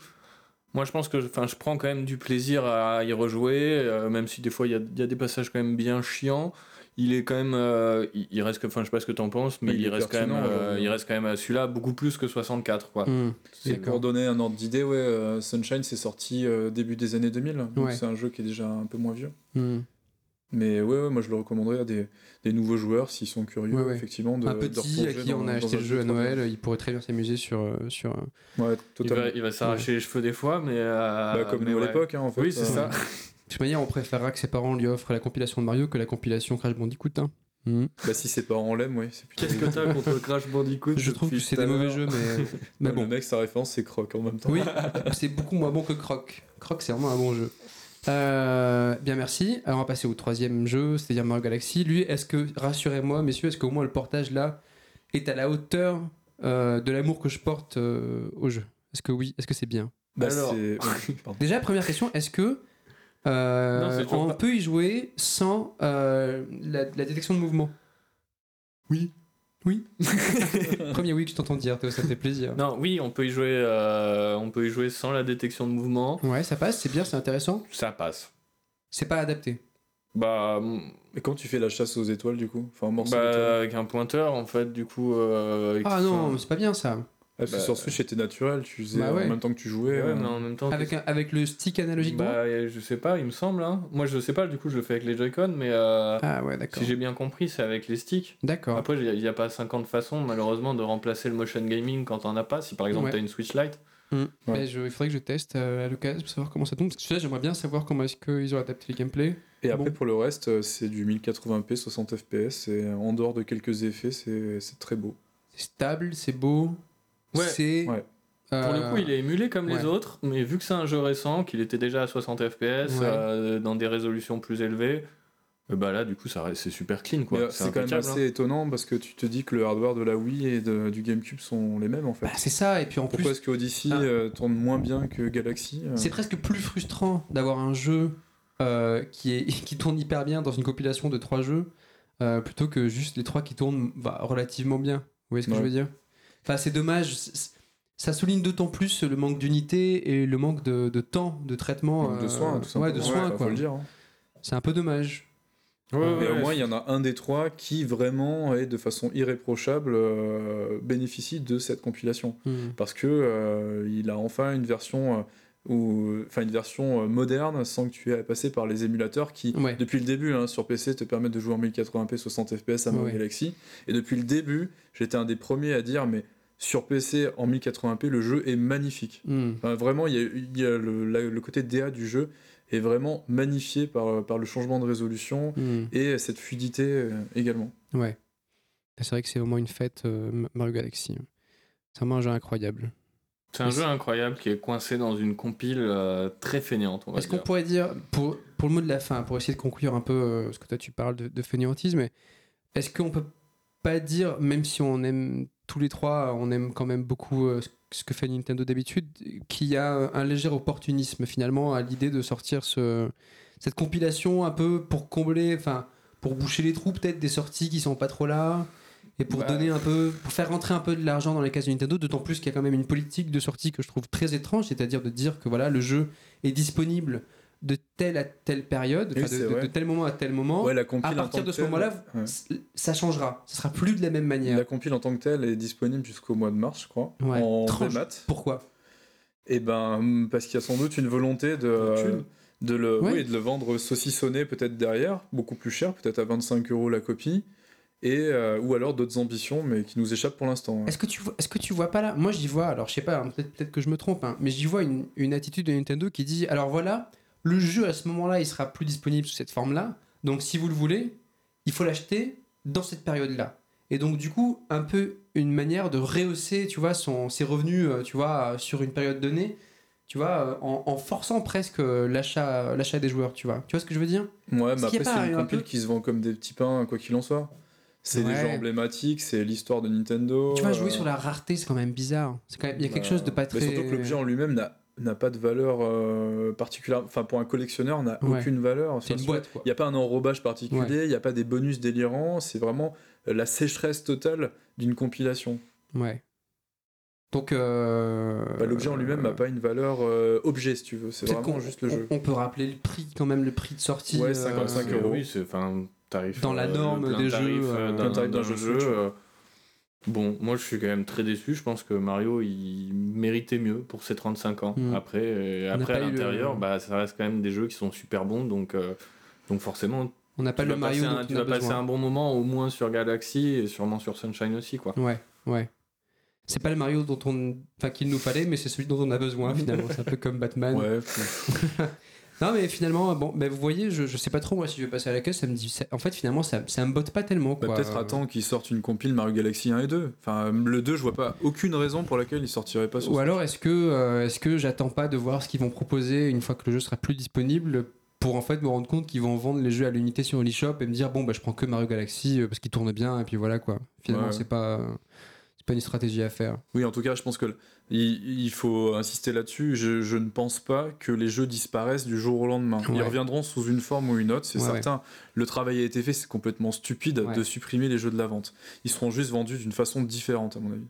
Speaker 3: moi je pense que enfin, je prends quand même du plaisir à y rejouer, euh, même si des fois il y a, il y a des passages quand même bien chiants. Il est quand même, euh, il, il reste que, enfin je sais pas ce que t'en penses, mais
Speaker 2: Mais il
Speaker 3: il,
Speaker 2: est
Speaker 3: reste quand même, euh,
Speaker 2: aujourd'hui.
Speaker 3: il reste quand même à celui-là beaucoup plus que 64 quoi.
Speaker 1: Hmm.
Speaker 2: Et pour donner un ordre d'idée, ouais, euh, Sunshine c'est sorti euh, début des années 2000, donc
Speaker 1: Ouais.
Speaker 2: c'est un jeu qui est déjà un peu moins vieux.
Speaker 1: Hmm.
Speaker 2: Mais ouais, ouais, moi je le recommanderais à des, des nouveaux joueurs s'ils sont curieux,
Speaker 1: Ouais, ouais.
Speaker 2: effectivement. De,
Speaker 1: un
Speaker 2: de
Speaker 1: petit à
Speaker 2: replonger
Speaker 1: qui
Speaker 2: dans-
Speaker 1: on a acheté le jeu à
Speaker 2: jeu 3D.
Speaker 1: Noël, il pourrait très bien s'amuser sur. euh, sur euh,
Speaker 2: Ouais,
Speaker 3: Il
Speaker 2: totalement.
Speaker 3: va, il va s'arracher les cheveux des fois, mais. euh,
Speaker 2: Bah, comme
Speaker 3: mais
Speaker 2: nous à l'époque, hein, en fait.
Speaker 3: Oui, c'est
Speaker 2: euh,
Speaker 3: ça.
Speaker 1: De toute manière, on préférera que ses parents lui offrent la compilation de Mario que la compilation Crash Bandicoot. hein. Hmm.
Speaker 2: Bah, si ses parents l'aiment, oui.
Speaker 3: Qu'est-ce que t'as contre Crash Bandicoot
Speaker 1: Je trouve que c'est
Speaker 2: à
Speaker 1: des mauvais jeux, mais, mais
Speaker 2: Le
Speaker 1: bon.
Speaker 2: mec, sa référence, c'est Croc en même temps.
Speaker 1: Oui, c'est beaucoup moins bon que Croc. Croc, c'est vraiment un bon jeu. Euh, bien, merci. Alors, on va passer au troisième jeu, c'est-à-dire Mario Galaxy. Lui, est-ce que, rassurez-moi, messieurs, est-ce qu'au moins le portage là est à la hauteur euh, de l'amour que je porte euh, au jeu? Est-ce que oui? Est-ce que c'est bien?
Speaker 2: Bah,
Speaker 3: Alors.
Speaker 1: Déjà, première question, est-ce que euh,
Speaker 3: Non,
Speaker 1: on
Speaker 3: pas-
Speaker 1: peut y jouer sans euh, la, la détection de mouvement?
Speaker 3: Oui.
Speaker 1: Oui. Premier oui que je t'entends dire, ça me fait plaisir.
Speaker 3: Non, oui, on peut y jouer, euh, on peut y jouer sans la détection de mouvement.
Speaker 1: Ouais, ça passe, c'est bien, c'est intéressant.
Speaker 3: Ça passe.
Speaker 1: C'est pas adapté.
Speaker 3: Bah, mm,
Speaker 2: Mais quand tu fais la chasse aux étoiles, du coup? Enfin, un morceau
Speaker 3: bah, avec un pointeur en fait, du coup. euh, avec-
Speaker 1: Ah non, c'est pas bien ça.
Speaker 2: Ah, parce que
Speaker 3: bah,
Speaker 2: sur Switch, c'était naturel. Tu faisais
Speaker 1: Bah ouais.
Speaker 2: en même temps que tu jouais.
Speaker 3: Ouais,
Speaker 2: euh,
Speaker 3: mais en même temps.
Speaker 1: Avec, un- avec le stick analogique
Speaker 3: Bah, je sais pas, il me semble. Hein. Moi, je sais pas, du coup, je le fais avec les Joy-Con, mais euh,
Speaker 1: Ah ouais,
Speaker 3: si j'ai bien compris, c'est avec les sticks.
Speaker 1: D'accord.
Speaker 3: Après, il n'y a, pas 50 façons, malheureusement, de remplacer le motion gaming quand on as pas. Si par exemple,
Speaker 1: Ouais.
Speaker 3: tu as une Switch Lite.
Speaker 1: Mais je- il faudrait que je teste euh, à l'occasion pour savoir comment ça tombe. Parce que celui-là, j'aimerais bien savoir comment est-ce qu'ils ont adapté les gameplay.
Speaker 2: Et après,
Speaker 1: Bon.
Speaker 2: pour le reste, euh, c'est du 1080p, 60 fps. Et en dehors de quelques effets, c'est c'est très beau.
Speaker 1: C'est stable, c'est beau.
Speaker 3: Ouais.
Speaker 1: C'est.
Speaker 2: Ouais.
Speaker 3: Pour le
Speaker 1: euh,
Speaker 3: coup, il est émulé comme
Speaker 1: ouais.
Speaker 3: les autres, mais vu que c'est un jeu récent, qu'il était déjà à 60 FPS,
Speaker 1: Ouais.
Speaker 3: euh, dans des résolutions plus élevées, euh, bah là, du coup, ça c'est super clean, quoi.
Speaker 2: Euh, C'est quand même assez étonnant parce que tu te dis que le hardware de la Wii et de- du GameCube sont les mêmes en fait.
Speaker 1: bah, c'est ça, et puis en
Speaker 2: Pourquoi
Speaker 1: plus,
Speaker 2: est-ce que Odyssey
Speaker 1: Ah.
Speaker 2: euh, tourne moins bien que Galaxy euh
Speaker 1: c'est presque plus frustrant d'avoir un jeu euh, qui, est, qui tourne hyper bien dans une compilation de trois jeux euh, plutôt que juste les trois qui tournent bah, relativement bien. Vous voyez ce que
Speaker 2: Ouais.
Speaker 1: je veux dire? Enfin, c'est dommage. Ça souligne d'autant plus le manque d'unité et le manque de, de temps de traitement.
Speaker 2: de
Speaker 1: euh,
Speaker 2: soins, tout
Speaker 1: ouais,
Speaker 2: simplement.
Speaker 1: de soins,
Speaker 2: faut
Speaker 1: quoi.
Speaker 2: le dire. hein.
Speaker 1: C'est un peu dommage.
Speaker 3: Ouais, ouais,
Speaker 2: Mais au moins, il y en a un des trois qui vraiment et de façon irréprochable euh, bénéficie de cette compilation
Speaker 1: Hmm.
Speaker 2: parce que euh, il a enfin une version euh, ou enfin une version moderne sans que tu aies à passer par les émulateurs qui
Speaker 1: Ouais.
Speaker 2: depuis le début hein, sur PC te permettent de jouer en 1080p 60 fps à Mario
Speaker 1: Ouais.
Speaker 2: Galaxy et depuis le début j'étais un des premiers à dire mais sur PC en 1080p le jeu est magnifique
Speaker 1: Hmm.
Speaker 2: Enfin, vraiment il y a, il y a le, la- le côté DA du jeu est vraiment magnifié par, par le changement de résolution
Speaker 1: Hmm.
Speaker 2: et cette fluidité euh, également
Speaker 1: Ouais. C'est vrai que c'est vraiment une fête, euh, Mario Galaxy. C'est vraiment un jeu incroyable.
Speaker 3: C'est un jeu incroyable qui est coincé dans une compile euh, très va
Speaker 1: Est-ce qu'on pourrait dire, pour, pour le mot de la fin, pour essayer de conclure un peu, euh, parce que toi tu parles de, de fainéantisme, est-ce qu'on peut pas dire, même si on aime tous les trois, on aime quand même beaucoup euh, ce- que fait Nintendo d'habitude, qu'il y a un léger opportunisme finalement à l'idée de sortir ce, cette compilation un peu pour combler, enfin, pour boucher les trous peut-être des sorties qui sont pas trop là et pour
Speaker 3: Bah.
Speaker 1: donner un peu, pour faire rentrer un peu de l'argent dans les cases de Nintendo, d'autant plus qu'il y a quand même une politique de sortie que je trouve très étrange, c'est-à-dire de dire que voilà, le jeu est disponible de telle à telle période,
Speaker 2: Oui,
Speaker 1: de, tel moment à tel moment.
Speaker 2: ouais la
Speaker 1: à partir de ce moment-là,
Speaker 2: ouais.
Speaker 1: ça changera. Ce sera plus de la même manière.
Speaker 2: La compile en tant que telle est disponible jusqu'au mois de mars, je crois,
Speaker 1: Ouais.
Speaker 2: en démat.
Speaker 1: Pourquoi?
Speaker 2: Et ben, parce qu'il y a sans doute une volonté de, de le,
Speaker 1: Ouais.
Speaker 2: oui, de le vendre saucissonné peut-être derrière, beaucoup plus cher, peut-être à 25 euros la copie, et, euh, ou alors d'autres ambitions, mais qui nous échappent pour l'instant.
Speaker 1: Est-ce que tu vois, est-ce que tu vois pas là? Moi, j'y vois. Alors, je sais pas. hein, peut-être, peut-être que je me trompe, hein, mais j'y vois une, une attitude de Nintendo qui dit alors voilà, le jeu à ce moment-là, il sera plus disponible sous cette forme-là. Donc, si vous le voulez, il faut l'acheter dans cette période-là. Et donc, du coup, un peu une manière de rehausser, tu vois, son, ses revenus, euh, tu vois, euh, sur une période donnée. Tu vois, euh, en, en forçant presque l'achat, l'achat des joueurs, tu vois. Tu vois ce que je veux dire?
Speaker 2: Ouais, mais
Speaker 1: a
Speaker 2: après, c'est une
Speaker 1: un
Speaker 2: compile
Speaker 1: peu-
Speaker 2: qui se vend comme des petits pains, quoi qu'il en soit. C'est des jeux emblématiques, c'est l'histoire de Nintendo.
Speaker 1: Tu vois, jouer
Speaker 2: euh,
Speaker 1: sur la rareté, c'est quand même bizarre. C'est quand même, il y a quelque
Speaker 2: bah,
Speaker 1: chose de pas très.
Speaker 2: Mais surtout que l'objet en lui-même n'a n'a pas de valeur euh, particulière. Enfin, pour un collectionneur, n'a
Speaker 1: Ouais.
Speaker 2: aucune valeur.
Speaker 1: C'est une boîte.
Speaker 2: Il n'y a pas un enrobage particulier, il n'y a pas des bonus délirants, c'est vraiment la sécheresse totale d'une compilation.
Speaker 1: Ouais. Donc. euh,
Speaker 2: Bah, L'objet en lui-même n'a pas une valeur euh, objet, si tu veux, c'est vraiment juste le jeu.
Speaker 1: On, peut rappeler le prix, quand même, le prix de sortie.
Speaker 2: Ouais,
Speaker 1: euh,
Speaker 2: 55
Speaker 3: C'est-
Speaker 2: euros.
Speaker 3: Oui, c'est enfin tarif.
Speaker 1: Dans la
Speaker 3: euh,
Speaker 1: norme des jeux,
Speaker 3: euh,
Speaker 1: euh,
Speaker 3: d'un
Speaker 2: jeu
Speaker 3: euh, Bon, moi je suis quand même très déçu. Je pense que Mario il méritait mieux pour ses 35 ans.
Speaker 1: Mm.
Speaker 3: Après, euh, après à
Speaker 1: le-
Speaker 3: l'intérieur, bah, ça reste quand même des jeux qui sont super bons. Donc, euh, donc forcément,
Speaker 1: On n'a pas le Mario
Speaker 3: un, tu vas passer un bon moment au moins sur Galaxy et sûrement sur Sunshine aussi. quoi.
Speaker 1: Ouais, ouais. C'est pas le Mario dont on, enfin qu'il nous fallait, mais c'est celui dont on a besoin finalement. c'est un peu comme Batman.
Speaker 2: Ouais,
Speaker 1: Non, mais finalement, bon, ben vous voyez, je, je sais pas trop moi si je vais passer à la caisse. Ça me dit, ça- en fait, finalement, ça, ça me botte pas tellement.
Speaker 2: bah, peut-être attends qu'ils sortent une compile Mario Galaxy 1 et 2. Enfin, le 2, je vois pas aucune raison pour laquelle il sortirait pas sur
Speaker 1: Ou alors est-ce que, euh, est-ce que j'attends pas de voir ce qu'ils vont proposer une fois que le jeu sera plus disponible pour en fait me rendre compte qu'ils vont vendre les jeux à l'unité sur l'eShop et me dire bon bah je prends que Mario Galaxy euh, parce qu'il tourne bien et puis voilà quoi. Finalement
Speaker 2: Ouais.
Speaker 1: c'est pas pas une stratégie à faire.
Speaker 2: Oui, en tout cas, je pense que il, il faut insister là-dessus. Je, je ne pense pas que les jeux disparaissent du jour au lendemain. Ils reviendront sous une forme ou une autre, c'est
Speaker 1: Ouais,
Speaker 2: certain. Le travail a été fait, c'est complètement stupide de supprimer les jeux de la vente. Ils seront juste vendus d'une façon différente, à mon avis.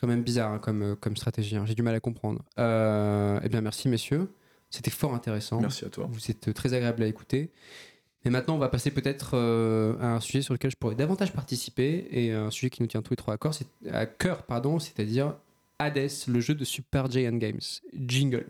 Speaker 1: Quand même bizarre hein, comme, euh, comme stratégie. hein. J'ai du mal à comprendre. Euh, eh bien merci messieurs, c'était fort intéressant.
Speaker 2: Merci à toi.
Speaker 1: Vous êtes très agréable à écouter. Et maintenant, on va passer peut-être euh, à un sujet sur lequel je pourrais davantage participer et un sujet qui nous tient tous les trois à à cœur, c'est-à-dire Hades, le jeu de Super Giant Games. Jingle.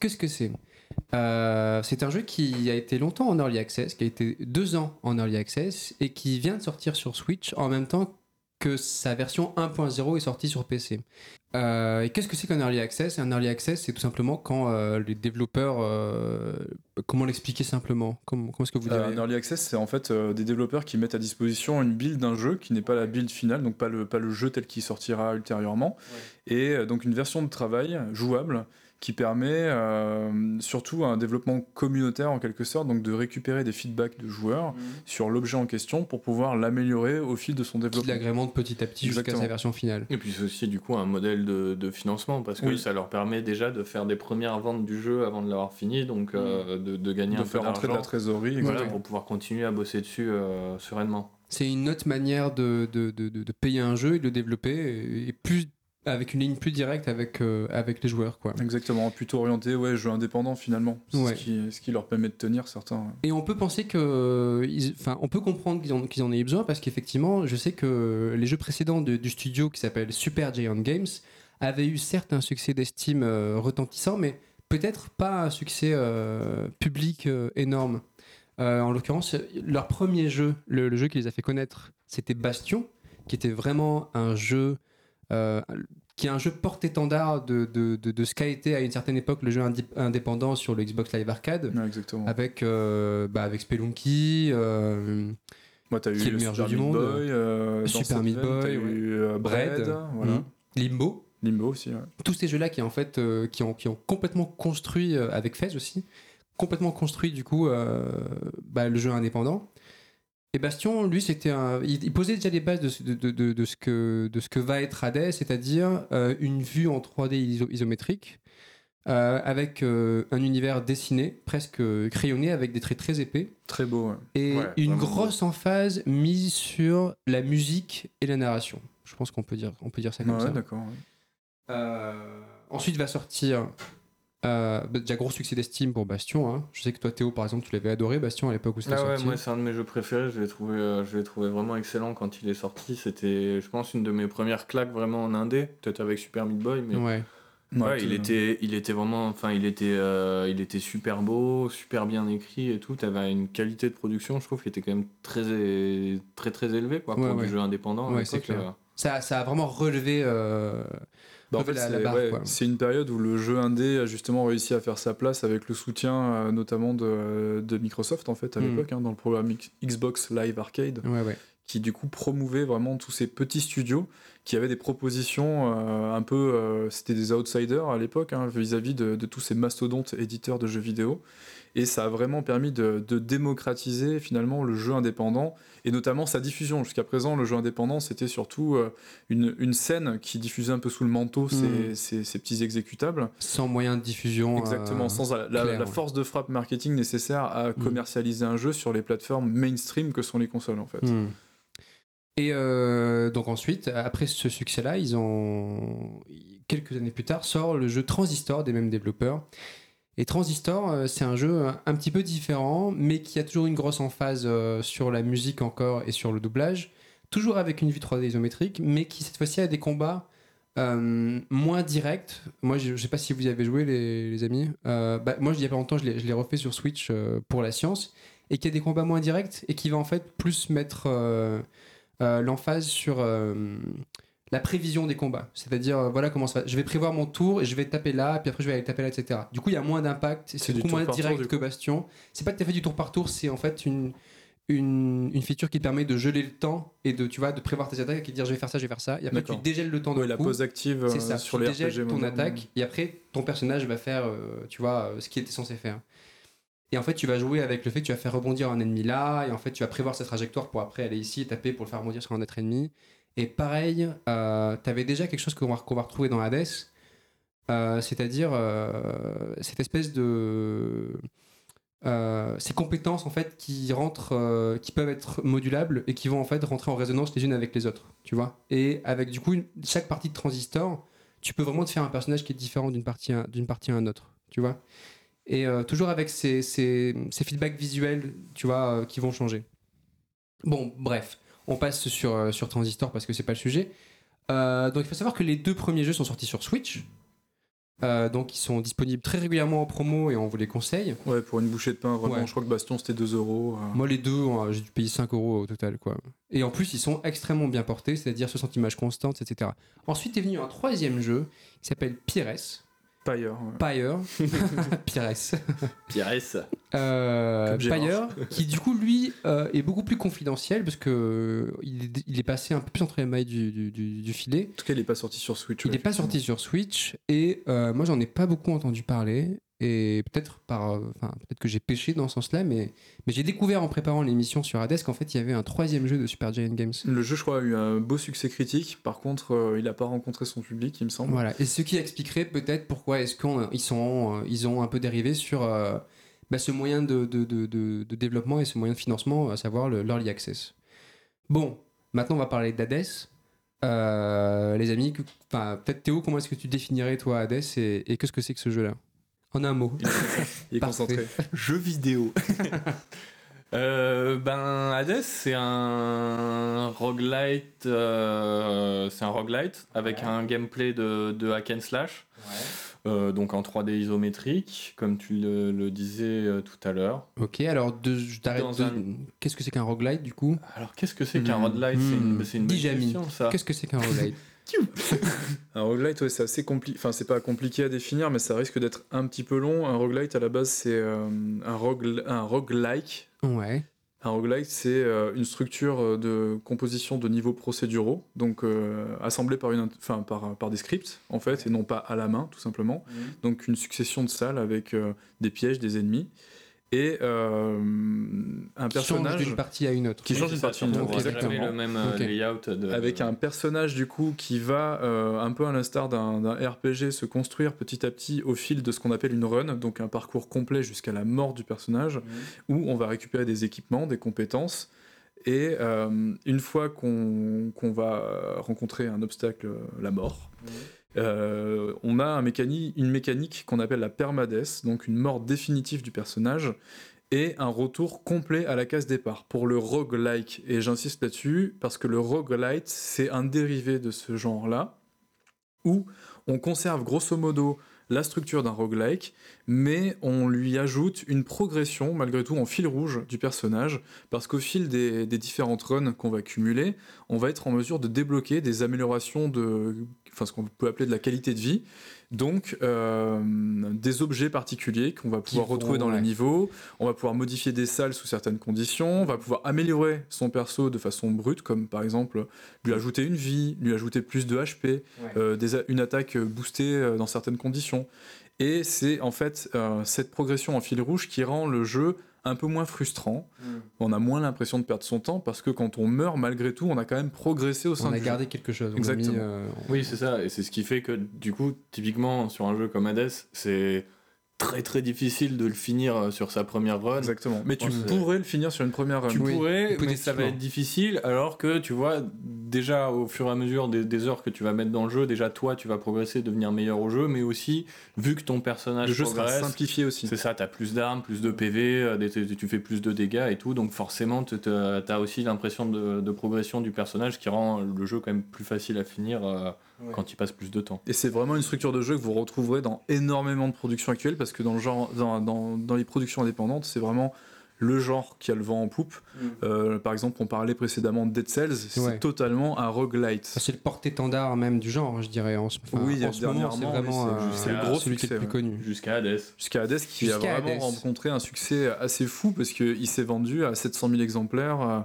Speaker 1: Qu'est-ce que c'est? Euh, C'est un jeu qui a été longtemps en early access, qui a été deux ans en early access et qui vient de sortir sur Switch en même temps que sa version 1.0 est sortie sur PC. Euh, et qu'est-ce que c'est qu'un early access? Un early access, c'est tout simplement quand euh, les développeurs. euh, comment l'expliquer simplement? Comment, comment est-ce que vous direz
Speaker 2: un early access, c'est en fait des développeurs qui mettent à disposition une build d'un jeu qui n'est pas la build finale, donc pas le, pas le jeu tel qu'il sortira ultérieurement, et donc une version de travail jouable qui permet euh, surtout un développement communautaire en quelque sorte, donc de récupérer des feedbacks de joueurs sur l'objet en question pour pouvoir l'améliorer au fil de son
Speaker 1: Qui
Speaker 2: développement.
Speaker 1: l'agrémente petit à petit jusqu'à sa version finale.
Speaker 3: Et puis c'est aussi du coup un modèle de, de financement parce que
Speaker 2: Oui.
Speaker 3: ça leur permet déjà de faire des premières ventes du jeu avant de l'avoir fini, donc euh, de, de gagner
Speaker 2: de
Speaker 3: un peu
Speaker 2: faire rentrer de la trésorerie.
Speaker 3: Voilà,
Speaker 2: exactement.
Speaker 3: pour pouvoir continuer à bosser dessus euh, sereinement.
Speaker 1: C'est une autre manière de, de, de, de- de payer un jeu et de le développer, et plus avec une ligne plus directe avec, euh, avec les joueurs. Quoi.
Speaker 2: Exactement, plutôt orienté ouais, jeu indépendant finalement. C'est
Speaker 1: Ouais.
Speaker 2: ce, qui, ce qui leur permet de tenir certains.
Speaker 1: Et on peut penser que. ils- Enfin, on peut comprendre qu'ils en, qu'ils en aient eu besoin parce qu'effectivement, je sais que les jeux précédents de- du studio qui s'appelle Super Giant Games avaient eu certes un succès d'estime euh, retentissant, mais peut-être pas un succès euh, public euh, énorme. Euh, en l'occurrence, leur premier jeu, le, le jeu qui les a fait connaître, c'était Bastion, qui était vraiment un jeu. Euh, qui est un jeu porte-étendard de, de, de, de ce qu'a été à une certaine époque le jeu indép- indépendant sur le Xbox Live Arcade
Speaker 2: Ouais, exactement.
Speaker 1: avec, euh, bah, avec Spelunky, euh,
Speaker 2: Moi, t'as eu
Speaker 1: qui est le
Speaker 2: le
Speaker 1: meilleur
Speaker 2: Super
Speaker 1: jeu du monde.
Speaker 2: Boy, euh,
Speaker 1: Super Meat Boy,
Speaker 2: t'as eu euh, Bread,
Speaker 1: Bread,
Speaker 2: voilà.
Speaker 1: mm, Limbo,
Speaker 2: Limbo aussi, ouais.
Speaker 1: tous ces jeux-là qui en fait qui ont qui ont complètement construit avec Fez aussi, complètement construit du coup bah, le jeu indépendant. Et Bastion, lui, c'était un, il, posait déjà les bases de, ce- de, de- de- de ce que de ce que va être Hades, c'est-à-dire euh, une vue en 3D iso- isométrique euh, avec euh, un univers dessiné, presque crayonné, avec des traits très épais
Speaker 2: Très beau, ouais.
Speaker 1: et
Speaker 3: Ouais,
Speaker 1: une grosse emphase mise sur la musique et la narration. Je pense qu'on peut dire on peut dire ça comme
Speaker 2: Ouais,
Speaker 1: ça.
Speaker 2: d'accord. ouais.
Speaker 1: Ensuite va sortir euh, bah, déjà gros succès d'estime pour Bastion. hein. Je sais que toi Théo par exemple tu l'avais adoré Bastion à l'époque où c'était
Speaker 3: Ah ouais,
Speaker 1: sorti.
Speaker 3: moi c'est un de mes jeux préférés, je l'ai trouvé, euh, je l'ai trouvé vraiment excellent quand il est sorti. C'était, je pense, une de mes premières claques vraiment en indé, peut-être avec Super Meat Boy, mais
Speaker 1: Ouais.
Speaker 3: ouais,
Speaker 2: Ouais,
Speaker 3: il
Speaker 2: tout-
Speaker 3: était, il était vraiment, enfin, il était, euh, il était super beau, super bien écrit et tout. T'avais une qualité de production, je trouve, qui était quand même très, très, très élevée, quoi, pour
Speaker 1: Ouais,
Speaker 3: du
Speaker 1: ouais.
Speaker 3: jeu indépendant.
Speaker 1: Ouais, c'est clair.
Speaker 3: euh.
Speaker 1: Ça, ça a vraiment relevé.
Speaker 2: Bah, en fait, c'est ouais, une période où le jeu indé a justement réussi à faire sa place avec le soutien euh, notamment de, de Microsoft en fait à
Speaker 1: Mm.
Speaker 2: l'époque hein, dans le programme Xbox Live Arcade
Speaker 1: Ouais, ouais.
Speaker 2: qui du coup promouvait vraiment tous ces petits studios qui avaient des propositions euh, un peu euh, c'était des outsiders à l'époque hein, vis-à-vis de, de tous ces mastodontes éditeurs de jeux vidéo et ça a vraiment permis de, de démocratiser finalement le jeu indépendant et notamment sa diffusion jusqu'à présent le jeu indépendant c'était surtout euh, une, une scène qui diffusait un peu sous le manteau ces,
Speaker 1: Mm.
Speaker 2: ces- petits exécutables
Speaker 1: Sans moyen de diffusion.
Speaker 2: exactement
Speaker 1: euh,
Speaker 2: sans la, la-
Speaker 1: clair,
Speaker 2: la
Speaker 1: ouais.
Speaker 2: force de frappe marketing nécessaire à commercialiser un jeu sur les plateformes mainstream que sont les consoles en fait
Speaker 1: Hmm. Et euh, donc ensuite, après ce succès-là, ils ont quelques années plus tard sort le jeu Transistor des mêmes développeurs. Et Transistor, euh, c'est un jeu un, un petit peu différent, mais qui a toujours une grosse emphase euh, sur la musique encore et sur le doublage, toujours avec une vue 3D isométrique, mais qui cette fois-ci a des combats euh, moins directs. Moi, je, je sais pas si vous y avez joué, les, amis. Euh, bah, moi, il y a pas longtemps, je l'ai refait sur Switch euh, pour la science, et qui a des combats moins directs et qui va en fait plus mettre euh, euh, l'emphase sur euh, la prévision des combats. C'est-à-dire, euh, voilà comment ça va. Je vais prévoir mon tour et je vais taper là, puis après je vais aller taper là, etc. Du coup, il y a moins d'impact,
Speaker 2: C'est
Speaker 1: beaucoup moins direct que. Bastion. C'est pas tout à fait du tour par tour, c'est en fait une, une, une feature qui te permet de geler le temps et de, tu vois, de prévoir tes attaques et de dire je vais faire ça, je vais faire ça. Et après, tu dégèles le temps de
Speaker 2: Ouais, la pause active
Speaker 1: c'est
Speaker 2: euh,
Speaker 1: ça,
Speaker 2: sur
Speaker 1: tu
Speaker 2: les
Speaker 1: dégèles
Speaker 2: RPG
Speaker 1: ton attaque et après ton personnage va faire, euh, tu vois, euh, ce qu'il était censé faire. Et en fait, tu vas jouer avec le fait que tu vas faire rebondir un ennemi là, et en fait, tu vas prévoir sa trajectoire pour après aller ici et taper pour le faire rebondir sur un autre ennemi. Et pareil, euh, tu avais déjà quelque chose qu'on va, retrouver dans Hades, euh, c'est-à-dire euh, cette espèce de. euh, ces compétences en fait qui rentrent, qui peuvent être modulables et qui vont en fait rentrer en résonance les unes avec les autres, tu vois. Et avec du coup une- chaque partie de transistor, tu peux vraiment te faire un personnage qui est différent d'une partie d'une partie à un autre, tu vois. Et toujours avec ces, ces, ces feedbacks visuels, tu vois, qui vont changer. Bon, bref, on passe sur, euh, sur Transistor parce que c'est pas le sujet. Euh, donc il faut savoir que les deux premiers jeux sont sortis sur Switch. Euh, donc ils sont disponibles très régulièrement en promo et on vous les conseille.
Speaker 2: Ouais, pour une bouchée de pain, vraiment.
Speaker 1: Ouais.
Speaker 2: Je crois que Bastion c'était 2 euros.
Speaker 1: Moi, les deux, j'ai dû payer 5 euros au total, quoi. Et en plus, ils sont extrêmement bien portés, c'est-à-dire 60 images constantes, etc. Ensuite est venu un troisième jeu qui s'appelle Pires.
Speaker 2: Pyre.
Speaker 1: Pyre. Pires.
Speaker 3: Pires.
Speaker 1: Euh. Pyre, qui du coup, lui, euh, est beaucoup plus confidentiel parce que euh, il est, il est passé un peu plus entre les mailles du, du- du- du filet.
Speaker 2: En tout cas, il est pas sorti sur Switch.
Speaker 1: Il
Speaker 2: ouais,
Speaker 1: n'est pas sorti sur Switch et euh, moi, j'en ai pas beaucoup entendu parler. Et peut-être par, euh, enfin, peut-être que j'ai pêché dans ce sens-là, mais, mais j'ai découvert en préparant l'émission sur Hades qu'en fait il y avait un troisième jeu de Super Giant Games.
Speaker 2: Le jeu, je crois, a eu un beau succès critique. Par contre, euh, il n'a pas rencontré son public, il me semble.
Speaker 1: Voilà. Et ce qui expliquerait peut-être pourquoi est-ce qu'ils sont, euh, ils ont un peu dérivé sur euh, bah, ce moyen de, de, de, de- de développement et ce moyen de financement, à savoir le- l'early access. Bon, maintenant on va parler d'Hades. Les amis, peut-être Théo, comment est-ce que tu définirais toi Hades et, et qu'est-ce que c'est que ce jeu-là? En un mot.
Speaker 2: Il est concentré.
Speaker 3: Jeux vidéo. Euh, ben Hades c'est un roguelite euh, c'est un roguelite avec un gameplay de, de hack and slash Euh, donc en 3D isométrique comme tu le, le disais tout à l'heure
Speaker 1: Ok, alors de, je t'arrête
Speaker 3: Dans
Speaker 1: de-
Speaker 3: un-
Speaker 1: Qu'est-ce que c'est qu'un roguelite du coup?
Speaker 3: Alors qu'est-ce que c'est qu'un
Speaker 2: Hmm.
Speaker 3: roguelite? C'est une,
Speaker 1: Hmm.
Speaker 3: une
Speaker 1: Dis,
Speaker 3: bonne
Speaker 1: Jamy.
Speaker 3: question ça
Speaker 1: Qu'est-ce que c'est qu'un roguelite?
Speaker 2: Un roguelite, ouais, c'est assez compliqué. Enfin, c'est pas compliqué à définir, mais ça risque d'être un petit peu long. Un roguelite, à la base, c'est euh, un, rogue... un roguelike.
Speaker 1: Ouais.
Speaker 2: Un roguelike, c'est euh, une structure euh, de composition de niveaux procéduraux, donc euh, assemblée par, une, enfin, par, par des scripts, en fait, et non pas à la main, tout simplement. Donc une succession de salles avec euh, des pièges, des ennemis, et euh, un
Speaker 1: Qui change
Speaker 2: personnage
Speaker 1: d'une partie à une autre.
Speaker 2: qui change une
Speaker 3: ça,
Speaker 2: partie d'une
Speaker 3: retrouveras
Speaker 2: autre, exactement.
Speaker 3: le même euh,
Speaker 1: Ok.
Speaker 3: layout de...
Speaker 2: avec un personnage du coup qui va euh, un peu à l'instar d'un RPG se construire petit à petit au fil de ce qu'on appelle une run, donc un parcours complet jusqu'à la mort du personnage, où on va récupérer des équipements, des compétences, et euh, une fois qu'on va rencontrer un obstacle, la mort, euh, on a une mécanique qu'on appelle la permadeath, donc une mort définitive du personnage, et un retour complet à la case départ pour le roguelike. Et j'insiste là-dessus parce que le roguelite, c'est un dérivé de ce genre-là, où on conserve grosso modo la structure d'un roguelike, mais on lui ajoute une progression, malgré tout, en fil rouge du personnage, parce qu'au fil des, des différentes runs qu'on va cumuler, on va être en mesure de débloquer des améliorations de, enfin ce qu'on peut appeler de la qualité de vie, donc euh, des objets particuliers qu'on va pouvoir retrouver dans
Speaker 1: ouais.
Speaker 2: le niveau, on va pouvoir modifier des salles sous certaines conditions, on va pouvoir améliorer son perso de façon brute, comme par exemple lui ajouter une vie, lui ajouter plus de HP, euh, des une attaque boostée euh, dans certaines conditions. Et c'est en fait euh, cette progression en fil rouge qui rend le jeu un peu moins frustrant. On a moins l'impression de perdre son temps parce que quand on meurt, malgré tout, on a quand même progressé au sein
Speaker 1: On a gardé quelque chose. on a
Speaker 2: Exactement.
Speaker 1: mis, euh,
Speaker 3: Oui, c'est ça, et c'est ce qui fait que du coup, typiquement sur un jeu comme Hades, c'est très très difficile de le finir euh, sur sa première run.
Speaker 2: Exactement. Mais tu pourrais le finir sur une première run.
Speaker 3: Tu
Speaker 1: Oui,
Speaker 3: pourrais, mais ça va être difficile, alors que tu vois, déjà au fur et à mesure des, des heures que tu vas mettre dans le jeu, déjà toi tu vas progresser, devenir meilleur au jeu, mais aussi vu que ton personnage
Speaker 2: Le jeu sera
Speaker 3: progresse,
Speaker 2: simplifié aussi.
Speaker 3: c'est ça, t'as plus d'armes, plus de PV, euh, tu fais plus de dégâts et tout, donc forcément tu as aussi l'impression de, de progression du personnage qui rend le jeu quand même plus facile à finir euh,
Speaker 1: Ouais.
Speaker 3: quand il passe plus de temps.
Speaker 2: Et c'est vraiment une structure de jeu que vous retrouverez dans énormément de productions actuelles parce que dans, le genre, dans, dans, dans les productions indépendantes, c'est vraiment le genre qui a le vent en poupe. Euh, par exemple, on parlait précédemment de Dead Cells, c'est
Speaker 1: Ouais.
Speaker 2: totalement un roguelite.
Speaker 1: C'est le porte-étendard même du genre, je dirais. En ce, enfin,
Speaker 2: Oui,
Speaker 1: en ce moment, c'est
Speaker 2: dernièrement,
Speaker 1: vraiment
Speaker 2: oui,
Speaker 1: euh,
Speaker 2: c'est-
Speaker 3: le
Speaker 2: gros
Speaker 1: celui qui est le plus connu.
Speaker 3: Jusqu'à Hades.
Speaker 2: Jusqu'à Hades qui a vraiment
Speaker 1: Hades.
Speaker 2: rencontré un succès assez fou parce qu'il s'est vendu à 700 000 exemplaires euh,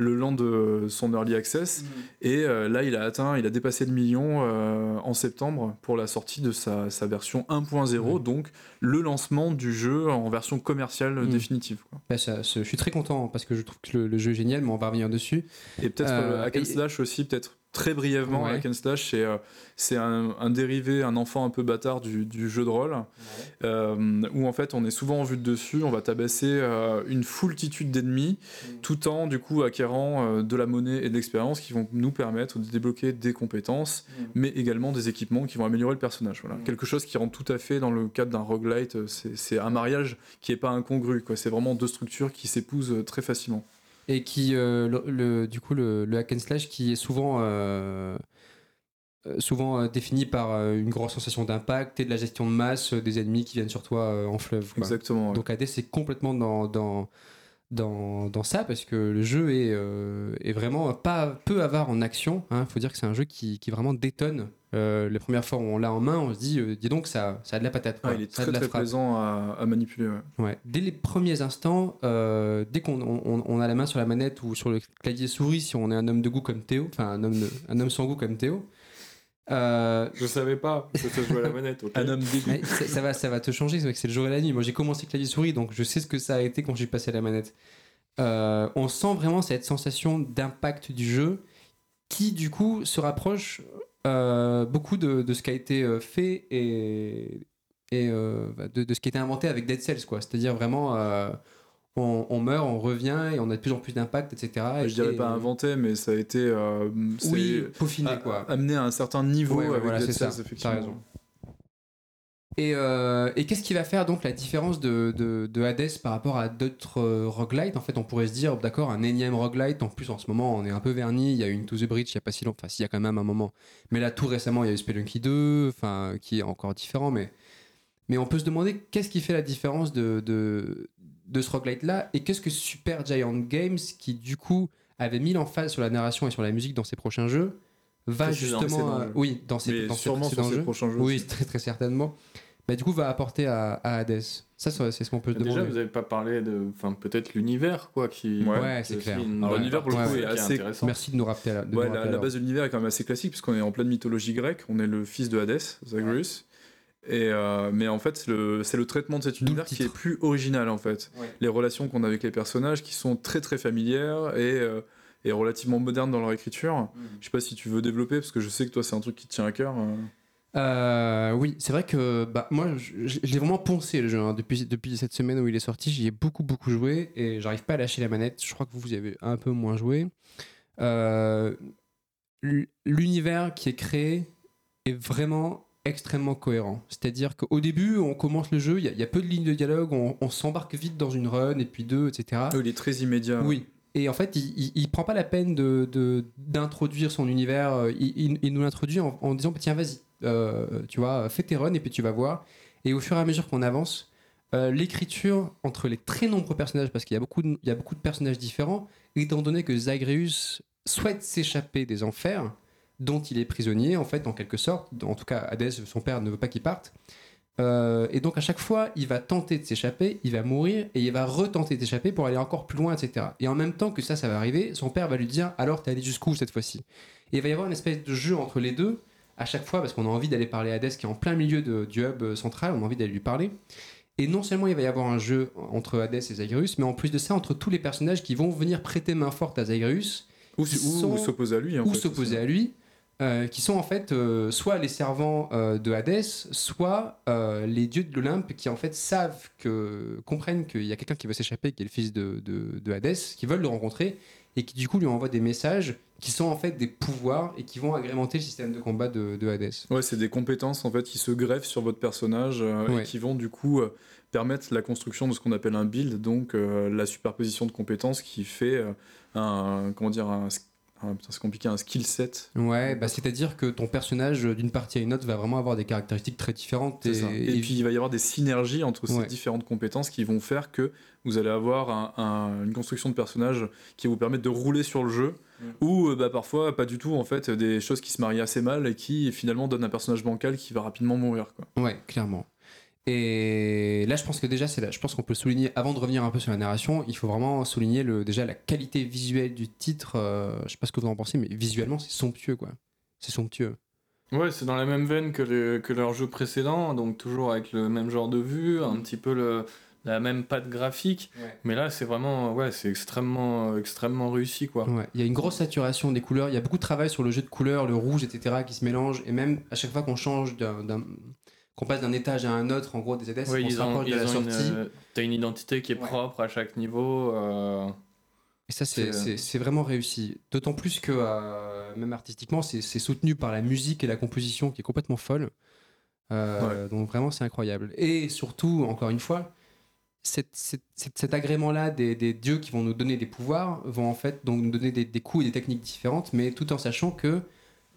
Speaker 2: le long de son early access et euh, là il a atteint, il a dépassé le million euh, en septembre pour la sortie de sa, sa version 1.0
Speaker 1: Ouais.
Speaker 2: donc le lancement du jeu en version commerciale
Speaker 1: Mm.
Speaker 2: définitive. quoi.
Speaker 1: Bah, ça- je suis très content parce que je trouve que le, le jeu est génial, mais on va revenir dessus.
Speaker 2: Et peut-être
Speaker 1: Euh,
Speaker 2: euh, Hack and
Speaker 1: et-
Speaker 2: Slash aussi, peut-être très brièvement,
Speaker 1: Ouais.
Speaker 2: Hack and Slash, c'est, euh, c'est un, un dérivé, un enfant un peu bâtard du, du jeu de rôle, euh, où en fait on est souvent en vue de dessus, on va tabasser euh, une foultitude d'ennemis, tout en du coup acquérant euh, de la monnaie et de l'expérience qui vont nous permettre de débloquer des compétences, mais également des équipements qui vont améliorer le personnage. Voilà.
Speaker 1: Mm.
Speaker 2: Quelque chose qui rentre tout à fait dans le cadre d'un roguelite, c'est, c'est un mariage qui est pas incongru, quoi. c'est vraiment deux structures qui s'épousent très facilement.
Speaker 1: Et qui, euh, le, le- du coup, le, le hack and slash qui est souvent, euh, euh, souvent défini par une grosse sensation d'impact et de la gestion de masse des ennemis qui viennent sur toi en fleuve. quoi.
Speaker 2: Exactement. ouais.
Speaker 1: Donc AD c'est complètement dans, dans, dans, dans ça parce que le jeu est, euh, est vraiment pas peu avare en action. Il faut dire que c'est un jeu qui, qui vraiment détonne. Euh, les premières fois où on l'a en main, on se dit, euh, dis donc, ça, ça a de la patate.
Speaker 2: Ah, il est
Speaker 1: ça
Speaker 2: très
Speaker 1: de la
Speaker 2: très plaisant à, à manipuler. ouais.
Speaker 1: Ouais. Dès les premiers instants, dès qu'on on, on- on a la main sur la manette ou sur le clavier souris, si on est un homme de goût comme Théo, enfin un homme, de- un homme sans goût comme Théo, euh,
Speaker 3: Je savais pas que ça jouait à la manette.
Speaker 2: Un homme dégoût.
Speaker 1: mais ça, ça va, ça va te changer, c'est vrai que c'est le jour et la nuit. Moi j'ai commencé clavier souris, donc je sais ce que ça a été quand j'ai passé à la manette. Euh, on sent vraiment cette sensation d'impact du jeu qui du coup se rapproche euh, beaucoup de, de ce qui a été fait et, et euh, de, de ce qui a été inventé avec Dead Cells quoi. C'est-à-dire vraiment euh, on, on meurt, on revient et on a de plus en plus d'impact, etc.
Speaker 2: je dirais
Speaker 1: Et-
Speaker 2: pas inventé, mais ça a été euh,
Speaker 1: Oui, peaufiné
Speaker 2: a-
Speaker 1: quoi.
Speaker 2: amené à un certain niveau
Speaker 1: Ouais, ouais,
Speaker 2: avec
Speaker 1: voilà, c'est ça.
Speaker 2: Effectivement.
Speaker 1: raison. Et, euh, et qu'est-ce qui va faire donc la différence de, de, de Hades par rapport à d'autres euh, roguelites? En fait, on pourrait se dire, d'accord, un énième roguelite. En plus, en ce moment, on est un peu verni. Il y a eu une To the Bridge il n'y a pas si longtemps. Enfin, s'il y a quand même un moment. Mais là, tout récemment, il y a eu Spelunky 2, enfin, qui est encore différent. Mais, mais on peut se demander qu'est-ce qui fait la différence de, de, de ce roguelite-là et qu'est-ce que Super Giant Games, qui du coup avait mis l'emphase sur la narration et sur la musique dans ses prochains jeux, va justement. euh, oui, dans ses, dans jeux.
Speaker 2: prochains jeux.
Speaker 1: Oui, très, très certainement. bah, du coup, va apporter à, à Hades. Ça, c'est c'est ce qu'on peut se
Speaker 3: Déjà,
Speaker 1: demander.
Speaker 3: vous n'avez pas parlé de. Enfin, peut-être l'univers, quoi, qui.
Speaker 2: Ouais.
Speaker 1: C'est clair.
Speaker 2: l'univers, pour le
Speaker 1: coup,
Speaker 2: est assez-
Speaker 3: intéressant.
Speaker 1: Merci de nous rappeler. là- de
Speaker 2: Ouais,
Speaker 1: nous
Speaker 2: la,
Speaker 1: rappeler
Speaker 2: la base de l'univers est quand même assez classique puisqu'on est en pleine mythologie grecque, on est le fils de Hadès, Zagreus. Et euh, mais en fait, c'est le, traitement de cet univers qui est plus original en fait.
Speaker 1: Ouais.
Speaker 2: Les relations qu'on a avec les personnages qui sont très très familières et, euh, et relativement modernes dans leur écriture. Je sais pas si tu veux développer parce que je sais que toi c'est un truc qui te tient à cœur. euh.
Speaker 1: Oui, c'est vrai que bah, moi, je, l'ai vraiment poncé le jeu. hein. Depuis, depuis cette semaine où il est sorti, j'y ai beaucoup, beaucoup joué et j'arrive pas à lâcher la manette. Je crois que vous, vous y avez un peu moins joué. Euh, L'univers qui est créé est vraiment extrêmement cohérent. C'est-à-dire qu'au début, on commence le jeu, il y, a- il y a peu de lignes de dialogue, on, on s'embarque vite dans une run et puis deux, etc.
Speaker 2: Ah, il est très immédiat.
Speaker 1: Oui. Et en fait, il, il, il prend pas la peine de de- d'introduire son univers. euh, Il, il- il nous l'introduit en, en disant tiens, vas-y, euh, tu vois, fais tes runs et puis tu vas voir. Et au fur et à mesure qu'on avance, euh, l'écriture entre les très nombreux personnages, parce qu'il y a beaucoup de, il y a beaucoup de personnages différents, étant donné que Zagreus souhaite s'échapper des enfers dont il est prisonnier, en fait, en quelque sorte. En tout cas, Hadès, son père, ne veut pas qu'il parte. Euh, et donc à chaque fois, il va tenter de s'échapper, il va mourir et il va retenter de s'échapper pour aller encore plus loin, etc. Et en même temps que ça, ça va arriver, son père va lui dire alors t'es allé jusqu'où cette fois-ci? Et il va y avoir une espèce de jeu entre les deux à chaque fois parce qu'on a envie d'aller parler à Hades qui est en plein milieu de- du hub euh, central, on a envie d'aller lui parler. Et non seulement il va y avoir un jeu entre Hades et Zagreus, mais en plus de ça, entre tous les personnages qui vont venir prêter main forte à Zagreus
Speaker 2: Ou, s'opposer à lui. En
Speaker 1: ou s'opposer à lui, euh, qui sont en fait euh, soit les servants euh, de Hadès, soit les dieux de l'Olympe qui en fait savent que comprennent qu'il y a quelqu'un qui veut s'échapper, qui est le fils de, de, de Hadès, qui veulent le rencontrer et qui du coup lui envoient des messages qui sont en fait des pouvoirs et qui vont agrémenter le système de combat de, de Hadès.
Speaker 2: Ouais, c'est des compétences en fait qui se greffent sur votre personnage
Speaker 1: Ouais.
Speaker 2: et qui vont du coup permettre la construction de ce qu'on appelle un build, donc la superposition de compétences qui fait un comment dire un, putain, c'est compliqué un skill set.
Speaker 1: Ouais, bah c'est-à-dire que ton personnage d'une partie à une autre va vraiment avoir des caractéristiques très différentes.
Speaker 2: Et, puis il va y avoir des synergies entre ces
Speaker 1: Ouais.
Speaker 2: différentes compétences qui vont faire que vous allez avoir un- un- une construction de personnage qui va vous permettre de rouler sur le jeu,
Speaker 3: Mm.
Speaker 2: ou euh, bah, parfois pas du tout en fait des choses qui se marient assez mal et qui finalement donnent un personnage bancal qui va rapidement mourir. Quoi.
Speaker 1: Ouais, clairement. Et là, je pense que déjà, c'est là. Je pense qu'on peut souligner, avant de revenir un peu sur la narration, il faut vraiment souligner le, déjà la qualité visuelle du titre. euh, je sais pas ce que vous en pensez, mais visuellement, c'est somptueux, quoi. C'est somptueux.
Speaker 3: Ouais, c'est dans la même veine que, les- que leurs jeux précédents, donc toujours avec le même genre de vue, un petit peu le, la même patte graphique. Mais là, c'est vraiment, ouais, c'est extrêmement, extrêmement réussi, quoi.
Speaker 1: Ouais. Il y a une grosse saturation des couleurs. Il y a beaucoup de travail sur le jeu de couleurs, le rouge, etc., qui se mélange. Et même à chaque fois qu'on change d'un. Qu'on passe d'un étage à un autre, en gros, des étages,
Speaker 3: Ouais,
Speaker 1: on
Speaker 3: ils
Speaker 1: se
Speaker 3: ont,
Speaker 1: rapproche de la sortie.
Speaker 3: euh, t'as une identité qui est
Speaker 1: Ouais.
Speaker 3: propre à chaque niveau. euh,
Speaker 1: Et ça, c'est-
Speaker 3: euh,
Speaker 1: c'est vraiment réussi. D'autant plus que, euh, même artistiquement, c'est soutenu par la musique et la composition qui est complètement folle. Euh, Donc vraiment, c'est incroyable. Et surtout, encore une fois, cette- cette- cette- cet agrément-là des, des dieux qui vont nous donner des pouvoirs vont en fait donc nous donner des, des coups et des techniques différentes, mais tout en sachant que,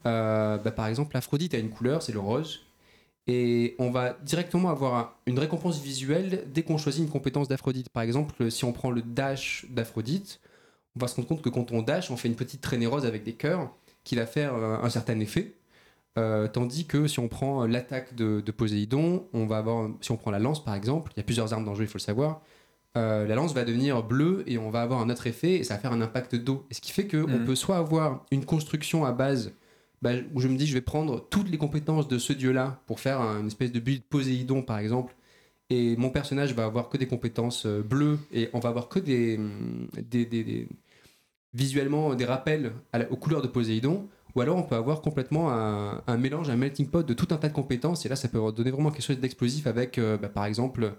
Speaker 1: euh, bah, par exemple, Aphrodite a une couleur, c'est le rose. Et on va directement avoir un- une récompense visuelle dès qu'on choisit une compétence d'Aphrodite. Par exemple, si on prend le dash d'Aphrodite, on va se rendre compte que quand on dash, on fait une petite traînée rose avec des cœurs qui va faire euh, un certain effet. Euh, tandis que si on prend euh, l'attaque de, de Poséidon, on va avoir, si on prend la lance par exemple, il y a plusieurs armes dans le jeu, il faut le savoir. euh, la lance va devenir bleue et on va avoir un autre effet et ça va faire un impact d'eau. Et ce qui fait qu'on
Speaker 2: Mhm.
Speaker 1: peut soit avoir une construction à base bah, où je me dis je vais prendre toutes les compétences de ce dieu-là pour faire un- une espèce de build Poséidon par exemple. Et mon personnage va avoir que des compétences euh, bleues et on va avoir que des, hum, visuellement des rappels aux couleurs de Poséidon. Ou alors on peut avoir complètement un, un mélange, un melting pot de tout un tas de compétences. Et là, ça peut donner vraiment quelque chose d'explosif avec, euh, bah, par exemple,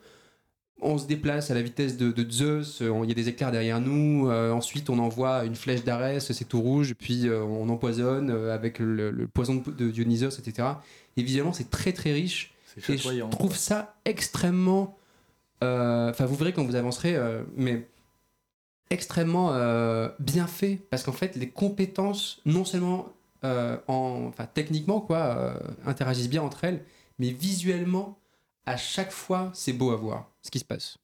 Speaker 1: on se déplace à la vitesse de, de Zeus, euh, il y a des éclairs derrière nous, euh, ensuite on envoie une flèche d'Arès, c'est tout rouge, puis euh, on empoisonne euh, avec le, le poison de, de Dionysos, etc. Et visuellement, c'est très très riche. Et je trouve ça extrêmement. Enfin, vous verrez quand vous avancerez, mais extrêmement bien fait parce qu'en fait, les compétences, non seulement en, techniquement, quoi, interagissent bien entre elles, mais visuellement, à chaque fois, c'est beau à voir ce qui se passe.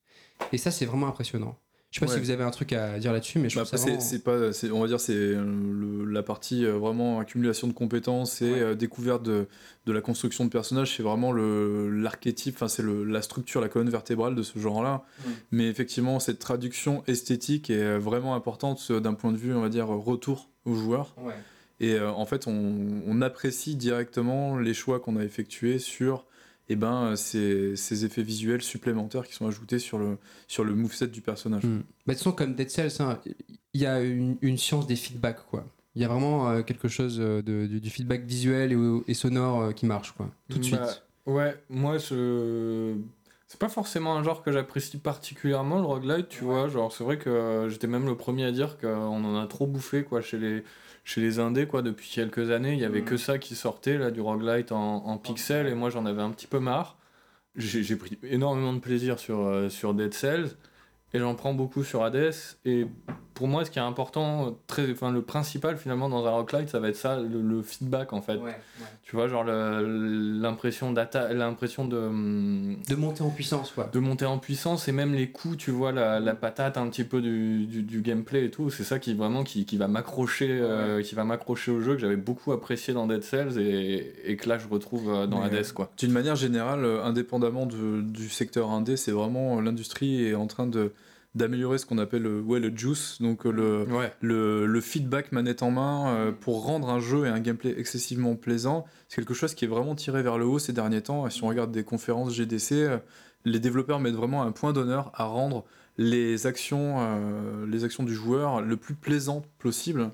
Speaker 1: Et ça, c'est vraiment impressionnant. Je Je sais pas
Speaker 2: Ouais.
Speaker 1: si vous avez un truc à dire là-dessus, mais je
Speaker 2: Bah, c'est
Speaker 1: vraiment-
Speaker 2: c'est pas, on va dire, c'est euh, la partie euh, vraiment accumulation de compétences et
Speaker 1: Ouais.
Speaker 2: euh, découverte de, de la construction de personnages. C'est vraiment le- l'archétype, enfin, c'est la structure, la colonne vertébrale de ce genre-là. Mais effectivement, cette traduction esthétique est vraiment importante d'un point de vue, on va dire, retour aux joueurs. Et euh, en fait, on, on apprécie directement les choix qu'on a effectués sur eh ben, ces, ces effets visuels supplémentaires qui sont ajoutés sur le, sur le moveset du personnage.
Speaker 1: Mm. Bah, de toute façon, comme Dead Cells, hein, il y a une, une science des feedbacks, quoi. Il y a vraiment euh, quelque chose euh, de, du, feedback visuel et, et sonore euh, qui marche, quoi. Tout de
Speaker 3: Bah,
Speaker 1: suite.
Speaker 3: Ouais, moi, je. C'est pas forcément un genre que j'apprécie particulièrement, le roguelite, tu vois. Genre, c'est vrai que euh, j'étais même le premier à dire qu'on en a trop bouffé, quoi, chez les, chez les indés, quoi, depuis quelques années. Il y avait
Speaker 2: Mhm.
Speaker 3: que ça qui sortait, là, du roguelite en, en pixel, et moi, j'en avais un petit peu marre. J'ai j'ai pris énormément de plaisir sur, euh, sur Dead Cells, et j'en prends beaucoup sur Hades. Et pour moi, ce qui est important, très, enfin, le principal, finalement, dans un roguelite, ça va être ça, le, le feedback, en fait. Tu vois, genre l'impression l'impression de, hum,
Speaker 1: De monter en puissance, quoi.
Speaker 3: de monter en puissance et même les coups, tu vois, la, la patate un petit peu du, du, du gameplay et tout, c'est ça qui vraiment qui, qui va m'accrocher euh, qui va m'accrocher au jeu, que j'avais beaucoup apprécié dans Dead Cells et, et que là je retrouve euh, dans
Speaker 2: Mais,
Speaker 3: Hades, quoi.
Speaker 2: D'une manière générale, euh, indépendamment de- du secteur indé, c'est vraiment euh, l'industrie est en train de d'améliorer ce qu'on appelle le, ouais, le juice, donc euh, le,
Speaker 3: Ouais.
Speaker 2: le, le feedback manette en main euh, pour rendre un jeu et un gameplay excessivement plaisant. C'est quelque chose qui est vraiment tiré vers le haut ces derniers temps. Et si on regarde des conférences GDC, euh, les développeurs mettent vraiment un point d'honneur à rendre les actions, euh, les actions du joueur le plus plaisant possible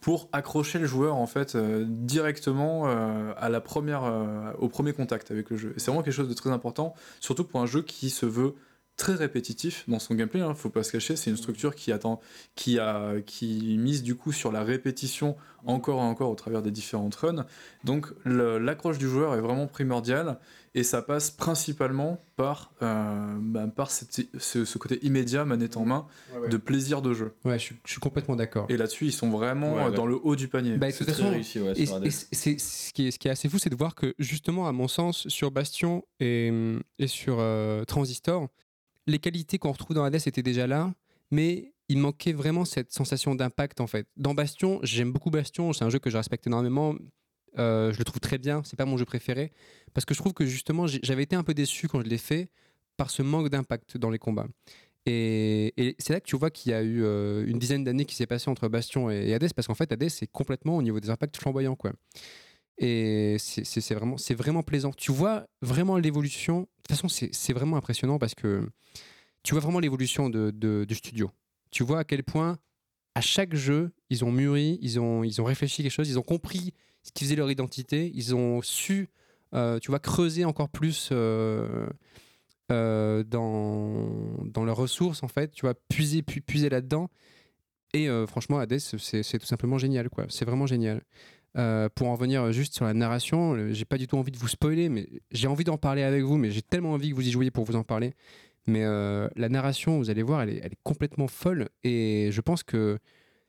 Speaker 2: pour accrocher le joueur en fait euh, directement euh, à la première, euh, au premier contact avec le jeu. Et c'est vraiment quelque chose de très important, surtout pour un jeu qui se veut très répétitif dans son gameplay. Hein, faut pas se cacher, c'est une structure qui attend, qui a, qui mise du coup sur la répétition encore et encore au travers des différentes runs. Donc l'accroche du joueur est vraiment primordiale et ça passe principalement par, euh, bah, par cette- ce, ce côté immédiat, manette en main, de plaisir de jeu.
Speaker 1: Ouais, je suis, je suis complètement d'accord.
Speaker 2: Et là-dessus, ils sont vraiment
Speaker 3: Ouais, ouais.
Speaker 2: dans le haut du panier.
Speaker 1: Bah,
Speaker 3: C'est très
Speaker 1: façon,
Speaker 3: réussi, ouais,
Speaker 1: Et, et c'est, ce, qui est, ce qui est assez fou, c'est de voir que justement, à mon sens, sur Bastion et, et sur euh, Transistor, les qualités qu'on retrouve dans Hades étaient déjà là, mais il manquait vraiment cette sensation d'impact en fait. Dans Bastion, j'aime beaucoup Bastion, c'est un jeu que je respecte énormément. euh, je le trouve très bien, c'est pas mon jeu préféré parce que je trouve que justement j'avais été un peu déçu quand je l'ai fait par ce manque d'impact dans les combats. Et, c'est là que tu vois qu'il y a eu euh, une dizaine d'années qui s'est passé entre Bastion et, et Hades, parce qu'en fait, Hades, c'est complètement au niveau des impacts flamboyants. Et c'est- vraiment, c'est vraiment plaisant. Tu vois vraiment l'évolution. Toute façon, c'est vraiment impressionnant parce que tu vois vraiment l'évolution de, du studio. Tu vois à quel point, à chaque jeu, ils ont mûri, ils ont, ils ont réfléchi quelque chose, ils ont compris ce qui faisait leur identité, ils ont su, euh, tu vois, creuser encore plus euh, euh, dans, dans leurs ressources, en fait, tu vois, puiser, pu- puiser là-dedans. Et franchement, Hades, c'est c'est tout simplement génial, quoi. C'est vraiment génial. Euh, pour en revenir juste sur la narration, j'ai pas du tout envie de vous spoiler, mais j'ai envie d'en parler avec vous, mais j'ai tellement envie que vous y jouiez pour vous en parler. Mais euh, la narration, vous allez voir, elle est, complètement folle, et je pense que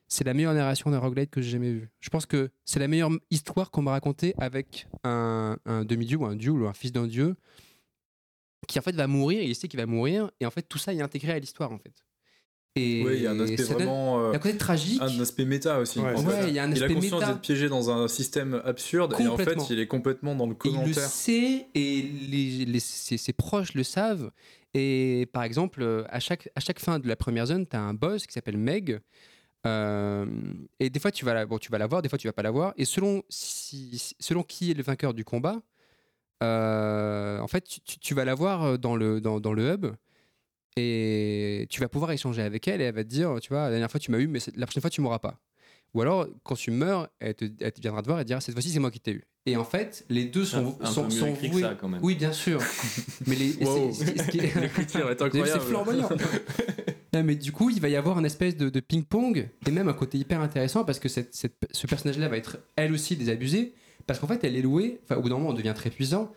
Speaker 1: c'est la meilleure narration d'un roguelite que j'ai jamais vue. Je pense que c'est la meilleure histoire qu'on m'a racontée avec un, un demi-dieu ou un dieu ou un fils d'un dieu qui en fait va mourir, et il sait qu'il va mourir, et en fait tout ça est intégré à l'histoire en fait. Et
Speaker 2: Oui, il y a un aspect
Speaker 1: donne-
Speaker 2: vraiment.
Speaker 1: il y
Speaker 2: euh,
Speaker 1: a un côté tragique.
Speaker 2: un aspect méta aussi.
Speaker 3: Ouais.
Speaker 1: Ouais, il y a un
Speaker 2: il a
Speaker 1: aspect
Speaker 2: conscience d'être piégé dans un système absurde et en fait il est complètement dans le
Speaker 1: Et il le
Speaker 2: commentaire.
Speaker 1: sait et les, les- ses, ses proches le savent. Et par exemple, euh, à chaque, à chaque fin de la première zone, tu as un boss qui s'appelle Meg. Euh, et des fois, tu vas, la, bon, tu vas la voir, des fois, tu vas pas la voir. Et selon, si, selon qui est le vainqueur du combat, euh, en fait, tu, tu- tu vas la voir dans le, dans, dans le hub. Et tu vas pouvoir échanger avec elle et elle va te dire, tu vois, la dernière fois tu m'as eu, mais la prochaine fois tu m'auras pas. Ou alors, quand tu meurs, elle, te, elle te viendra te voir et te dira, cette fois-ci c'est moi qui t'ai eu. Et en fait, les deux sont,
Speaker 3: un
Speaker 1: sont,
Speaker 3: peu mieux
Speaker 1: sont
Speaker 3: écrit que
Speaker 1: voués-
Speaker 3: ça, quand même.
Speaker 1: Oui, bien sûr. mais les,
Speaker 2: Wow.
Speaker 1: c'est-
Speaker 2: L'écriture est incroyable.
Speaker 1: Flamboyant. Non, mais du coup, il va y avoir une espèce de, de ping-pong et même un côté hyper intéressant parce que cette, cette- ce personnage-là va être elle aussi désabusée parce qu'en fait, elle est louée. Enfin, au bout d'un moment, on devient très puissant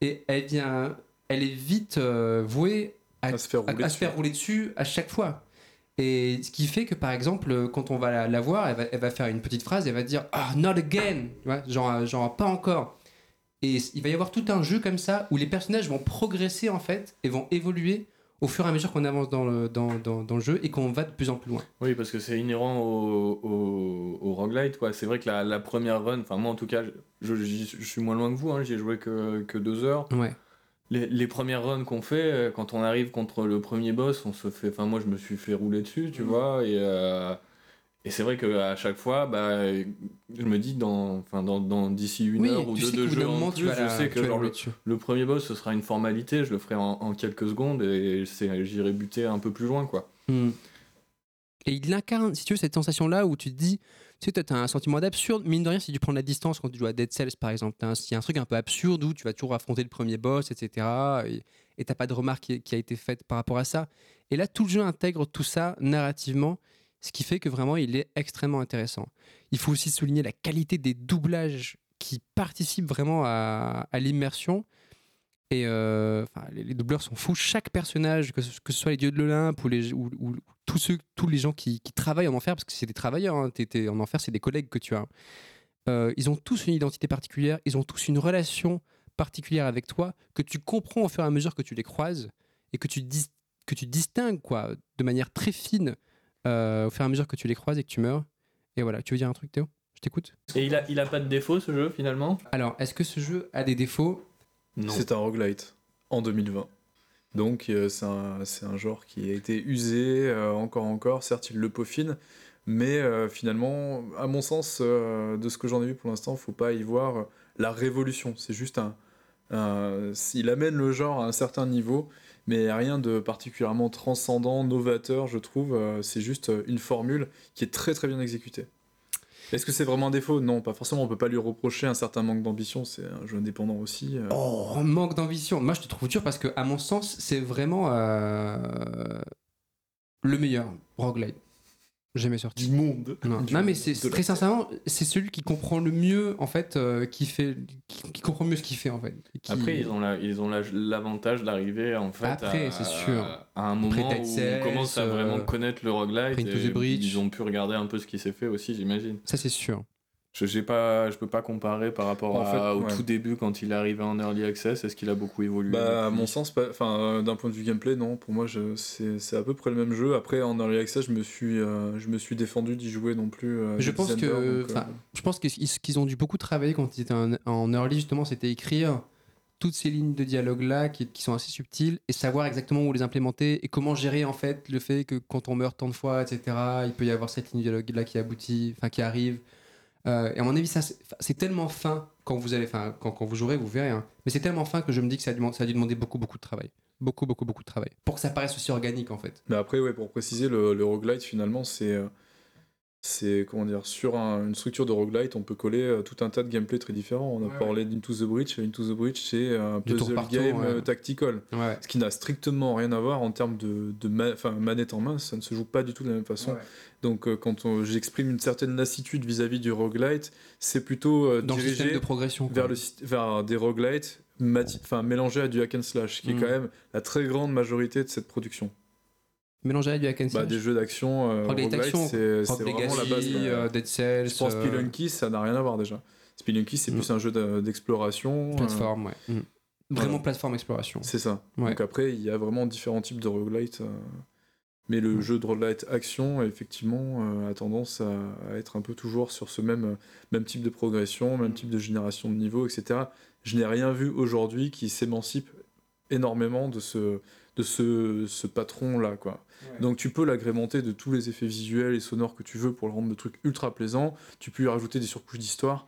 Speaker 1: et elle vient, elle est vite euh, vouée à,
Speaker 2: À se faire
Speaker 1: à-
Speaker 2: rouler
Speaker 1: à se faire rouler dessus à chaque fois. Et ce qui fait que par exemple, quand on va la, la voir, elle va, elle va faire une petite phrase, elle va dire Ah, not again Tu vois, genre, genre pas encore. Et il va y avoir tout un jeu comme ça où les personnages vont progresser en fait et vont évoluer au fur et à mesure qu'on avance dans le, dans, dans, dans le jeu et qu'on va de plus en plus loin.
Speaker 3: Oui, parce que c'est inhérent au, au, au roguelite. Quoi. C'est vrai que la, la première run, enfin moi en tout cas, je, je, je suis moins loin que vous, hein, j'ai joué que, que deux heures.
Speaker 1: Ouais.
Speaker 3: Les, les premières runs qu'on fait, euh, quand on arrive contre le premier boss, on se fait. Enfin, moi je me suis fait rouler dessus, tu
Speaker 2: Mhm.
Speaker 3: vois, et. euh, et c'est vrai qu'à chaque fois, bah, je me dis, dans, enfin, dans, dans d'ici une
Speaker 1: oui,
Speaker 3: heure ou deux de jeu en plus, je
Speaker 1: la-
Speaker 3: sais que genre, le premier boss, ce sera une formalité, je le ferai en, en quelques secondes et c'est- j'irai buter un peu plus loin, quoi.
Speaker 1: Hmm. Et il incarne, si tu veux, cette sensation-là où tu te dis, tu sais, t'as un sentiment d'absurde. Mine de rien, si tu prends la distance quand tu joues à Dead Cells, par exemple, il y a un truc un peu absurde où tu vas toujours affronter le premier boss, etc. Et t'as pas de remarque qui, a été faite par rapport à ça. Et là, tout le jeu intègre tout ça narrativement, ce qui fait que vraiment, il est extrêmement intéressant. Il faut aussi souligner la qualité des doublages qui participent vraiment à, l'immersion. Et euh, les, doubleurs sont fous. Chaque personnage, que ce, que soit les dieux de l'Olympe ou, les, tous, ceux, tous les gens qui, qui travaillent en enfer, parce que c'est des travailleurs, hein, en enfer, c'est des collègues que tu as. Euh, ils ont tous une identité particulière, ils ont tous une relation particulière avec toi que tu comprends au fur et à mesure que tu les croises et que tu, dis- que tu distingues quoi, de manière très fine euh, au fur et à mesure que tu les croises et que tu meurs. Et voilà, tu veux dire un truc Théo? Je t'écoute
Speaker 3: Et il a, il a pas de défaut ce jeu finalement?
Speaker 1: Alors, est-ce que ce jeu a des défauts?
Speaker 3: Non.
Speaker 2: C'est un roguelite en 2020. Donc euh, c'est un, un genre qui a été usé euh, encore encore. Certes, il le peaufine, mais euh, finalement, à mon sens, de ce que j'en ai vu pour l'instant, faut pas y voir la révolution. C'est juste un, un- il amène le genre à un certain niveau, mais rien de particulièrement transcendant, novateur, je trouve. C'est juste une formule qui est très très bien exécutée. Est-ce que c'est vraiment un défaut? Non, pas forcément. On peut pas lui reprocher un certain manque d'ambition. C'est un jeu indépendant aussi. euh.
Speaker 1: Oh, manque d'ambition. Moi, je te trouve dur parce que, à mon sens, c'est vraiment euh, le meilleur roguelite jamais sorti.
Speaker 3: Du monde.
Speaker 1: Non,
Speaker 2: Du
Speaker 1: non, mais
Speaker 2: monde
Speaker 1: c'est très sincèrement, c'est celui qui comprend le mieux en fait, euh, qui fait, qui, qui comprend mieux ce qu'il fait en fait. Qui-
Speaker 3: Après, ils ont la- ils ont la- l'avantage d'arriver en fait
Speaker 1: Après,
Speaker 3: à,
Speaker 1: c'est sûr.
Speaker 3: à un moment où on commence à
Speaker 1: euh,
Speaker 3: vraiment connaître le roguelite ils ont pu regarder un peu ce qui s'est fait aussi, j'imagine.
Speaker 1: Ça c'est sûr.
Speaker 3: Je pas, je peux pas comparer par rapport
Speaker 2: En
Speaker 3: à-
Speaker 2: fait,
Speaker 3: au
Speaker 2: ouais.
Speaker 3: tout début quand il est arrivé en early access. Est-ce qu'il a beaucoup évolué
Speaker 2: Bah, à mon sens, enfin, euh, d'un point de vue gameplay, non. Pour moi, je- c'est c'est à peu près le même jeu. Après, en early access, je me suis, euh, je me suis défendu d'y jouer non plus. euh,
Speaker 1: Je pense que,
Speaker 2: d'heures, donc, euh,
Speaker 1: enfin, je pense qu'ils qu'ils ont dû beaucoup travailler quand ils étaient en, en early justement, c'était écrire toutes ces lignes de dialogue là qui, qui sont assez subtiles et savoir exactement où les implémenter et comment gérer en fait le fait que quand on meurt tant de fois, etc. Il peut y avoir cette ligne de dialogue là qui aboutit, enfin qui arrive. Euh, et à mon avis, ça c'est tellement fin quand vous allez, quand, vous jouerez, vous verrez. hein. Mais c'est tellement fin que je me dis que ça a, dû, demander beaucoup beaucoup de travail, beaucoup beaucoup beaucoup de travail pour que ça paraisse aussi organique en fait.
Speaker 2: Mais après, ouais, pour préciser, le, le roguelite, finalement, c'est. Euh, C'est comment dire, sur un- une structure de roguelite, on peut coller euh, tout un tas de gameplay très différents. On a
Speaker 1: Ouais,
Speaker 2: parlé d'Into the Breach. Into the Breach, c'est un
Speaker 1: Du tour
Speaker 2: puzzle game
Speaker 1: ouais.
Speaker 2: euh, tactical.
Speaker 1: Ouais.
Speaker 2: Ce qui n'a strictement rien à voir en termes de, de ma- manette en main, ça ne se joue pas du tout de la même façon. Donc euh, quand j'exprime une certaine lassitude vis-à-vis du roguelite, c'est plutôt euh,
Speaker 1: Dans le système
Speaker 2: dirigé
Speaker 1: de progression.
Speaker 2: vers, le, vers des roguelites mélangés à du hack and slash, qui
Speaker 1: Mm.
Speaker 2: est quand même la très grande majorité de cette production.
Speaker 1: Mélanger avec du hack and
Speaker 2: Bah,
Speaker 1: slash.
Speaker 2: des jeux d'action, euh, c'est vraiment la base.
Speaker 1: euh, Dead Cells,
Speaker 2: Je pense
Speaker 1: euh,
Speaker 2: Spelunky, ça n'a rien à voir déjà. Spelunky, c'est
Speaker 1: Mm.
Speaker 2: plus un jeu de- d'exploration. euh,
Speaker 1: plateforme, ouais. Mm. Vraiment
Speaker 2: voilà.
Speaker 1: plateforme exploration.
Speaker 2: C'est ça.
Speaker 1: Ouais.
Speaker 2: Donc après, il y a vraiment différents types de roguelite. euh, Mais le
Speaker 1: Ouais.
Speaker 2: jeu de roguelite action, effectivement, euh, a tendance à, à être un peu toujours sur ce même, même type de progression, même type de génération de niveau, etc. Je n'ai rien vu aujourd'hui qui s'émancipe énormément de ce, de ce, ce patron-là, quoi. Donc tu peux l'agrémenter de tous les effets visuels et sonores que tu veux pour le rendre le truc ultra plaisant. Tu peux y rajouter des surcouches d'histoire.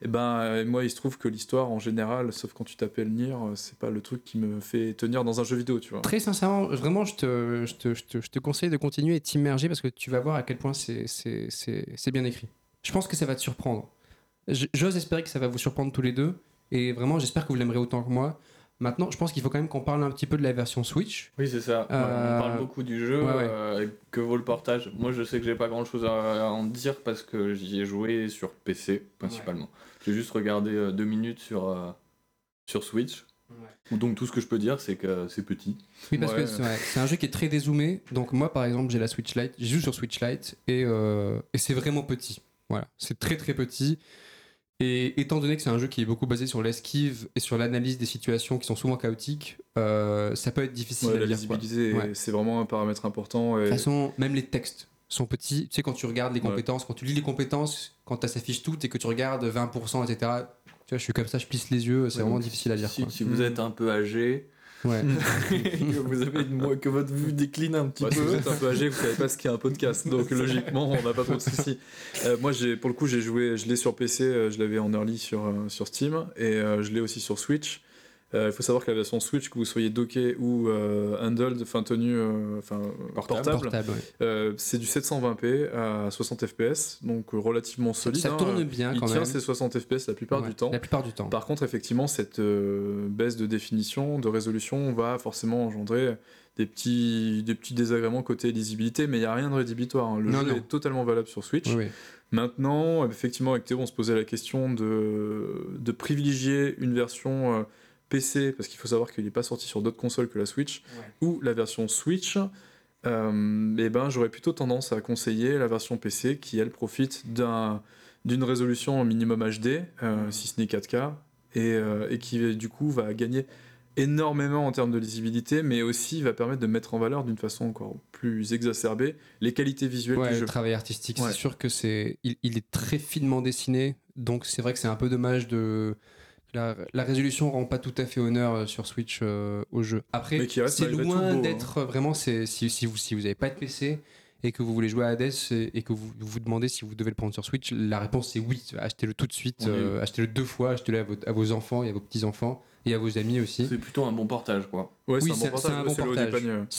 Speaker 2: Et ben euh, moi il se trouve que l'histoire en général, sauf quand tu t'appelles Nier, euh, c'est pas le truc qui me fait tenir dans un jeu vidéo, tu vois.
Speaker 1: Très sincèrement, vraiment, je te, je te, je te, je te conseille de continuer et t'immerger parce que tu vas voir à quel point c'est- c'est c'est- c'est bien écrit. Je pense que ça va te surprendre. J'ose espérer que ça va vous surprendre tous les deux. Et vraiment, j'espère que vous l'aimerez autant que moi. Maintenant, je pense qu'il faut quand même qu'on parle un petit peu de la version Switch.
Speaker 3: Oui, c'est ça. Ouais,
Speaker 1: Euh,
Speaker 3: On parle beaucoup du jeu.
Speaker 1: ouais, ouais.
Speaker 3: euh, et que vaut le portage Moi, je sais que j'ai pas grand chose à, à en dire parce que j'y ai joué sur PC principalement. J'ai juste regardé euh, deux minutes sur, sur Switch. Donc, tout ce que je peux dire, c'est que c'est petit.
Speaker 1: Oui, parce que c'est un jeu qui est très dézoomé. Donc, moi, par exemple, j'ai la Switch Lite. J'ai joue sur Switch Lite et, et c'est vraiment petit. Voilà, c'est très très petit. Et étant donné que c'est un jeu qui est beaucoup basé sur l'esquive et sur l'analyse des situations qui sont souvent chaotiques, euh, ça peut être difficile
Speaker 2: Ouais,
Speaker 1: à
Speaker 2: la
Speaker 1: lire.
Speaker 2: visibilité,
Speaker 1: Ouais.
Speaker 2: c'est vraiment un paramètre important.
Speaker 1: De toute façon, même les textes sont petits. Tu sais, quand tu regardes les
Speaker 2: Ouais.
Speaker 1: compétences, quand tu lis les compétences, quand ça s'affiche tout et que tu regardes 20%, etc. Tu vois, je suis comme ça, je plisse les yeux, c'est
Speaker 3: Ouais,
Speaker 1: vraiment difficile à lire.
Speaker 3: Si,
Speaker 1: quoi.
Speaker 3: si vous êtes un peu âgé,
Speaker 1: Ouais.
Speaker 3: que vous avez une que votre vue décline un petit
Speaker 2: Ouais, si
Speaker 3: peu.
Speaker 2: vous êtes un peu âgé, vous savez pas ce qu'est un podcast, donc logiquement, on n'a pas trop de soucis. Euh, moi, j'ai, pour le coup, j'ai joué, je l'ai sur PC, euh, je l'avais en early sur, euh, sur Steam, et euh, je l'ai aussi sur Switch. Euh, Il faut savoir que la version Switch, que vous soyez docké ou euh, handled, enfin tenu, euh, enfin
Speaker 3: Portable.
Speaker 2: portable,
Speaker 1: Portable, ouais.
Speaker 2: euh, c'est du 720p à 60 fps, donc relativement solide.
Speaker 1: Ça
Speaker 2: hein.
Speaker 1: tourne bien
Speaker 2: Il
Speaker 1: quand
Speaker 2: tient
Speaker 1: même.
Speaker 2: ses 60 fps la plupart
Speaker 1: Ouais,
Speaker 2: du temps.
Speaker 1: La plupart du temps.
Speaker 2: Par contre, effectivement, cette euh, baisse de définition, de résolution, va forcément engendrer des petits, des petits désagréments côté lisibilité, mais il n'y a rien de rédhibitoire. hein. Le
Speaker 1: Non,
Speaker 2: jeu
Speaker 1: non.
Speaker 2: est totalement valable sur Switch.
Speaker 1: Oui.
Speaker 2: Maintenant, effectivement, avec Théo, on se posait la question de, de privilégier une version euh, PC, parce qu'il faut savoir qu'il n'est pas sorti sur d'autres consoles que la Switch, ou la version Switch. Euh, et ben, j'aurais plutôt tendance à conseiller la version PC qui, elle, profite d'un d'une résolution au minimum HD, euh, si ce n'est 4K, et, euh, et qui, du coup, va gagner énormément en termes de lisibilité, mais aussi va permettre de mettre en valeur d'une façon encore plus exacerbée les qualités visuelles
Speaker 1: Ouais,
Speaker 2: du
Speaker 1: le
Speaker 2: jeu.
Speaker 1: travail artistique,
Speaker 2: Ouais.
Speaker 1: c'est sûr que c'est, il, il est très finement dessiné, donc c'est vrai que c'est un peu dommage de la, la résolution rend pas tout à fait honneur euh, sur Switch euh, au jeu. Après, c'est loin
Speaker 2: hein.
Speaker 1: d'être vraiment, c'est si, si vous si vous avez pas de PC et que vous voulez jouer à Hades et, et que vous vous demandez si vous devez le prendre sur Switch, la réponse c'est oui. Achetez-le tout de suite, euh, achetez-le deux fois, achetez-le à, vos- à vos enfants et à vos petits enfants et à vos amis aussi.
Speaker 3: C'est plutôt un bon portage, quoi.
Speaker 2: Ouais,
Speaker 1: Oui,
Speaker 2: c'est un bon portage,
Speaker 1: un bon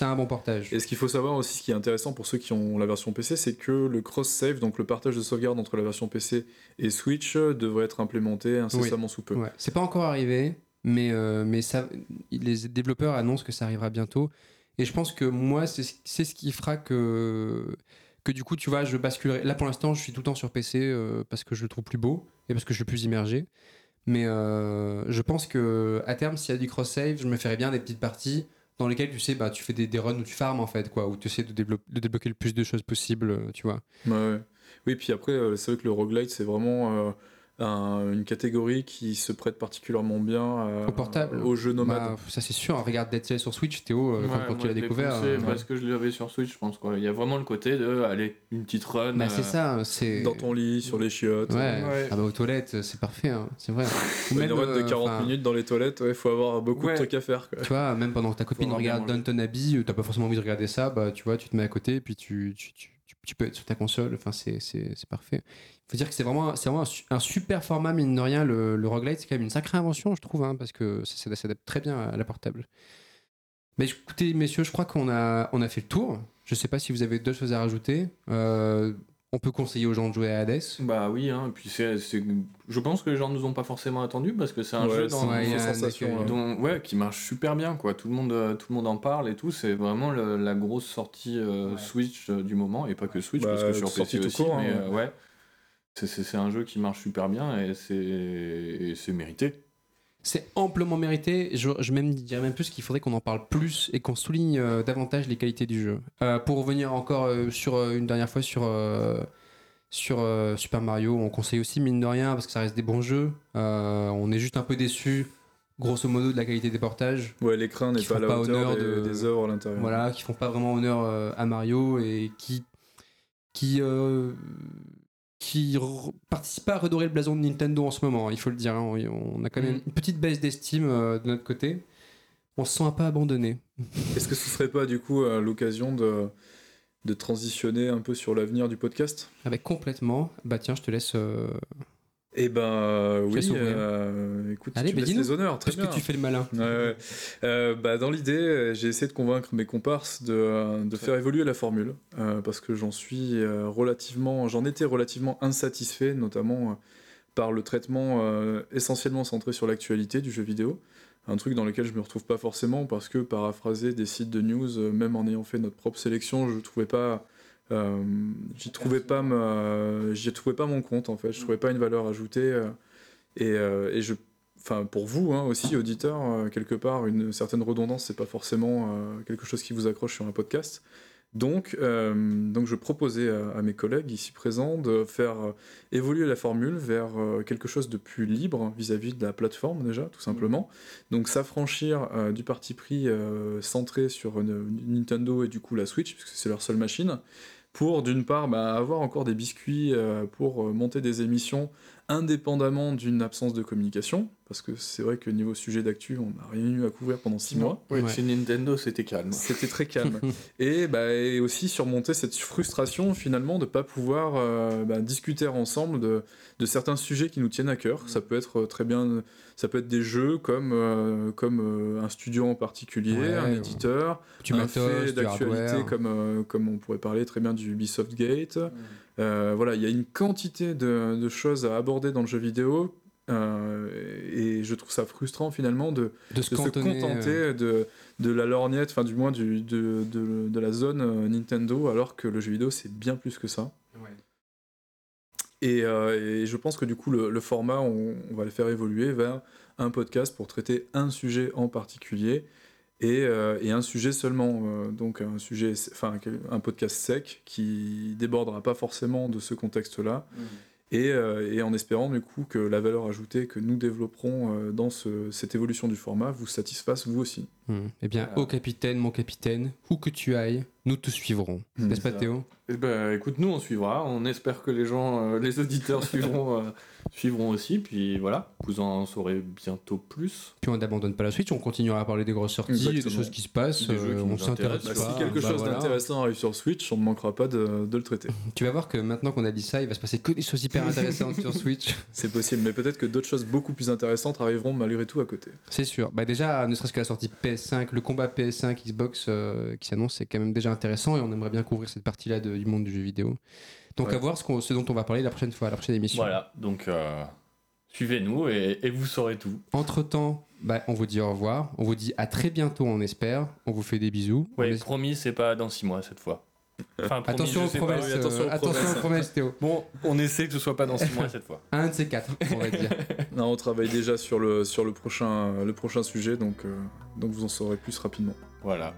Speaker 1: un bon portage.
Speaker 2: Et ce qu'il faut savoir aussi, ce qui est intéressant pour ceux qui ont la version PC, c'est que le cross-save, donc le partage de sauvegarde entre la version PC et Switch, euh, devrait être implémenté incessamment sous peu.
Speaker 1: Ouais, c'est pas encore arrivé, mais, euh, mais ça, les développeurs annoncent que ça arrivera bientôt. Et je pense que moi, c'est ce- c'est ce qui fera que, que du coup, tu vois, je basculerai. Là, pour l'instant, je suis tout le temps sur PC euh, parce que je le trouve plus beau et parce que je suis plus immergé. Mais euh, je pense que à terme, s'il y a du cross-save, je me ferais bien des petites parties dans lesquelles tu sais, bah, tu fais des, des runs où tu farmes en fait, quoi, où tu essaies de, de débloquer le plus de choses possible, euh, tu vois.
Speaker 2: Oui, puis après, euh, c'est vrai que le roguelite, c'est vraiment un- une catégorie qui se prête particulièrement bien euh,
Speaker 1: Au portable.
Speaker 2: aux jeux nomades.
Speaker 1: Bah, ça, c'est sûr. Regarde Dead Cells sur Switch, Théo, euh, quand,
Speaker 3: Ouais,
Speaker 1: quand
Speaker 3: moi,
Speaker 1: tu l'as découvert. euh,
Speaker 3: Parce que je l'avais sur Switch, je pense. Quoi. Il y a vraiment le côté de, allez, une petite run.
Speaker 1: Bah,
Speaker 3: euh,
Speaker 1: c'est ça, c'est.
Speaker 2: Dans ton lit, sur les chiottes.
Speaker 1: Ouais.
Speaker 3: Ouais.
Speaker 1: Ah bah aux toilettes, c'est parfait, hein, c'est vrai. Ou
Speaker 2: Une
Speaker 1: même,
Speaker 2: run de
Speaker 1: euh,
Speaker 2: 40
Speaker 1: enfin,
Speaker 2: minutes dans les toilettes, il faut avoir beaucoup
Speaker 3: Ouais.
Speaker 2: de trucs à faire. Quoi.
Speaker 1: Tu vois, même pendant que ta copine regarde. Downton Abbey, euh, t'as pas forcément envie de regarder ça, bah tu vois, tu te mets à côté, puis tu, tu, tu, tu- peux être sur ta console, enfin c'est parfait. Faut dire que c'est vraiment, c'est vraiment un, su- un super format, mine de rien, le, le roguelite, c'est quand même une sacrée invention, je trouve, hein, parce que ça, ça s'adapte très bien à la portable. Mais écoutez, messieurs, je crois qu'on a, on a fait le tour. Je sais pas si vous avez d'autres choses à rajouter. Euh, on peut conseiller aux gens de jouer à Hades.
Speaker 3: Bah oui, hein. et puis c'est, c'est- je pense que les gens nous ont pas forcément attendu parce que c'est un
Speaker 2: Ouais,
Speaker 3: jeu dans,
Speaker 1: Ouais,
Speaker 2: sensation.
Speaker 3: dont- ouais, qui marche super bien quoi. Tout le monde, euh, tout le monde en parle et tout. C'est vraiment le- la grosse sortie euh, Switch euh, du moment et pas que Switch
Speaker 2: Bah,
Speaker 3: parce que sur
Speaker 2: sortie
Speaker 3: PC aussi.
Speaker 2: court, hein,
Speaker 3: mais
Speaker 2: ouais.
Speaker 3: euh, ouais, c'est, un jeu qui marche super bien et c'est, mérité.
Speaker 1: C'est amplement mérité. Je, je même, dirais même plus qu'il faudrait qu'on en parle plus et qu'on souligne euh, davantage les qualités du jeu. Euh, pour revenir encore euh, sur euh, une dernière fois sur, euh, sur euh, Super Mario, on conseille aussi mine de rien parce que ça reste des bons jeux. Euh, on est juste un peu déçu, grosso modo, de la qualité des portages.
Speaker 2: Ouais, l'écran n'est pas à
Speaker 1: font
Speaker 2: la
Speaker 1: pas
Speaker 2: hauteur
Speaker 1: honneur
Speaker 2: des,
Speaker 1: de-
Speaker 2: des œuvres à l'intérieur.
Speaker 1: Voilà, qui font pas vraiment honneur euh, à Mario et qui qui euh, qui participent pas à redorer le blason de Nintendo en ce moment. Il faut le dire. hein. On, a quand même
Speaker 3: Mhm.
Speaker 1: une petite baisse d'estime euh, de notre côté. On se sent un peu abandonné.
Speaker 2: Est-ce que ce serait pas du coup euh, l'occasion de, de transitionner un peu sur l'avenir du podcast?
Speaker 1: Avec complètement. Bah tiens, je te laisse. euh,
Speaker 2: Eh ben euh, oui, euh, écoute,
Speaker 1: Allez,
Speaker 2: tu
Speaker 1: bah,
Speaker 2: me laisses les honneurs, très bien.
Speaker 1: tu fais le malin.
Speaker 2: Euh, bah, dans l'idée, j'ai essayé de convaincre mes comparses de, de faire évoluer la formule euh, parce que j'en suis euh, relativement, j'en étais relativement insatisfait, notamment euh, par le traitement euh, essentiellement centré sur l'actualité du jeu vidéo. Un truc dans lequel je me retrouve pas forcément parce que paraphraser des sites de news, euh, même en ayant fait notre propre sélection, je trouvais pas, euh, j'y trouvais pas, ma- j'y trouvais pas mon compte en fait. Je trouvais pas une valeur ajoutée euh, et, euh, et je enfin pour vous hein, aussi auditeurs quelque part une certaine redondance c'est pas forcément quelque chose qui vous accroche sur un podcast Donc, donc je proposais à, à mes collègues ici présents de faire évoluer la formule vers quelque chose de plus libre vis-à-vis de la plateforme déjà, tout simplement. Donc s'affranchir du parti pris centré sur Nintendo et du coup la Switch, puisque c'est leur seule machine, pour d'une part bah, avoir encore des biscuits euh, pour euh, monter des émissions indépendamment d'une absence de communication, parce que c'est vrai que niveau sujet d'actu, on n'a rien eu à couvrir pendant six mois.
Speaker 3: Ouais. Chez Nintendo, c'était calme.
Speaker 2: C'était très calme. et, bah, et aussi surmonter cette frustration finalement de ne pas pouvoir euh, bah, discuter ensemble de, de certains sujets qui nous tiennent à cœur. Ça peut être très bien, ça peut être des jeux comme, euh, comme euh, un studio en particulier,
Speaker 1: Ouais,
Speaker 2: un éditeur,
Speaker 1: Du
Speaker 2: un fait d'actualité comme, euh, comme on pourrait parler très bien du Ubisoft Gate. Euh, voilà, il y a une quantité de, de choses à aborder dans le jeu vidéo. euh, et je trouve ça frustrant finalement de,
Speaker 1: de se
Speaker 2: de se
Speaker 1: cantonner,
Speaker 2: contenter
Speaker 1: euh,
Speaker 2: de, de la lorgnette, enfin du moins du, de, de, de la zone Nintendo, alors que le jeu vidéo c'est bien plus que ça. Euh, et je pense que du coup le, format, on, va le faire évoluer vers un podcast pour traiter un sujet en particulier et, euh, un sujet seulement. euh, donc un sujet, enfin un podcast sec qui débordera pas forcément de ce contexte-là. Et, euh, et en espérant du coup que la valeur ajoutée que nous développerons euh, dans ce- cette évolution du format vous satisfasse vous aussi.
Speaker 1: Hmm. Eh bien,
Speaker 3: Voilà.
Speaker 1: ô capitaine, mon capitaine, où que tu ailles, nous te suivrons.
Speaker 2: Hmm.
Speaker 1: N'est-ce pas
Speaker 3: Ça.
Speaker 1: Théo?
Speaker 3: Eh ben, écoute, nous on suivra. On espère que les gens, euh, les auditeurs suivront, euh, suivront aussi. Puis voilà, vous en saurez bientôt plus.
Speaker 1: Puis on n'abandonne pas la Switch, on continuera à parler des grosses sorties, des choses qui se passent,
Speaker 3: Des jeux qui
Speaker 1: euh, on s'intéresse.
Speaker 2: Bah, si quelque
Speaker 1: bah
Speaker 2: chose
Speaker 1: voilà.
Speaker 2: d'intéressant arrive sur Switch, on ne manquera pas de, de le traiter.
Speaker 1: Tu vas voir que maintenant qu'on a dit ça, il va se passer que des choses hyper intéressantes sur Switch.
Speaker 2: C'est possible, mais peut-être que d'autres choses beaucoup plus intéressantes arriveront malgré tout à côté.
Speaker 1: C'est sûr. Bah déjà, ne serait-ce que la sortie PS5, le combat PS5, Xbox euh, qui s'annonce, c'est quand même déjà intéressant et on aimerait bien couvrir cette partie-là du monde du jeu vidéo. Donc
Speaker 2: Ouais.
Speaker 1: à voir ce, qu'on- ce dont on va parler la prochaine fois, la prochaine émission.
Speaker 3: Voilà, donc euh, suivez-nous et, et vous saurez tout.
Speaker 1: Entre-temps, bah, on vous dit au revoir, on vous dit à très bientôt, on espère. On vous fait des bisous. On
Speaker 3: Ouais,
Speaker 1: es-
Speaker 3: promis, c'est pas dans six mois cette fois. Enfin, promis,
Speaker 1: Attention aux
Speaker 3: pas.
Speaker 1: promesses,
Speaker 2: oui, attention
Speaker 1: euh,
Speaker 2: aux
Speaker 1: attention
Speaker 2: promesses.
Speaker 1: aux promesses, Théo.
Speaker 3: Bon, on essaie que ce soit pas dans six mois cette fois.
Speaker 1: Un de ces quatre, on va dire.
Speaker 2: Non, on travaille déjà sur le, sur le, prochain, le prochain sujet, donc, euh, donc vous en saurez plus rapidement.
Speaker 3: Voilà.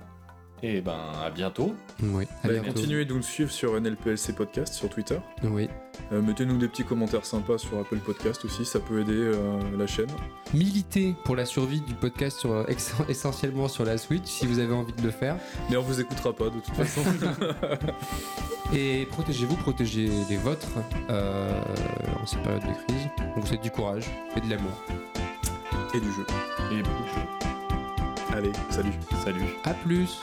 Speaker 3: Et ben, à bientôt.
Speaker 1: Oui, à
Speaker 2: Bah,
Speaker 1: bientôt.
Speaker 2: continuez de nous suivre sur NLPLC Podcast sur Twitter.
Speaker 1: Oui.
Speaker 2: Euh, Mettez-nous des petits commentaires sympas sur Apple Podcast aussi, ça peut aider euh, la chaîne.
Speaker 1: Militez pour la survie du podcast sur, euh, essentiellement sur la Switch, si vous avez envie de le faire.
Speaker 2: Mais on vous écoutera pas de toute façon.
Speaker 1: Et protégez-vous, protégez les vôtres euh, en cette période de crise. On vous souhaite du courage et de l'amour.
Speaker 2: Et du jeu.
Speaker 3: Et beaucoup de choses.
Speaker 2: Allez, salut.
Speaker 3: Salut.
Speaker 1: A plus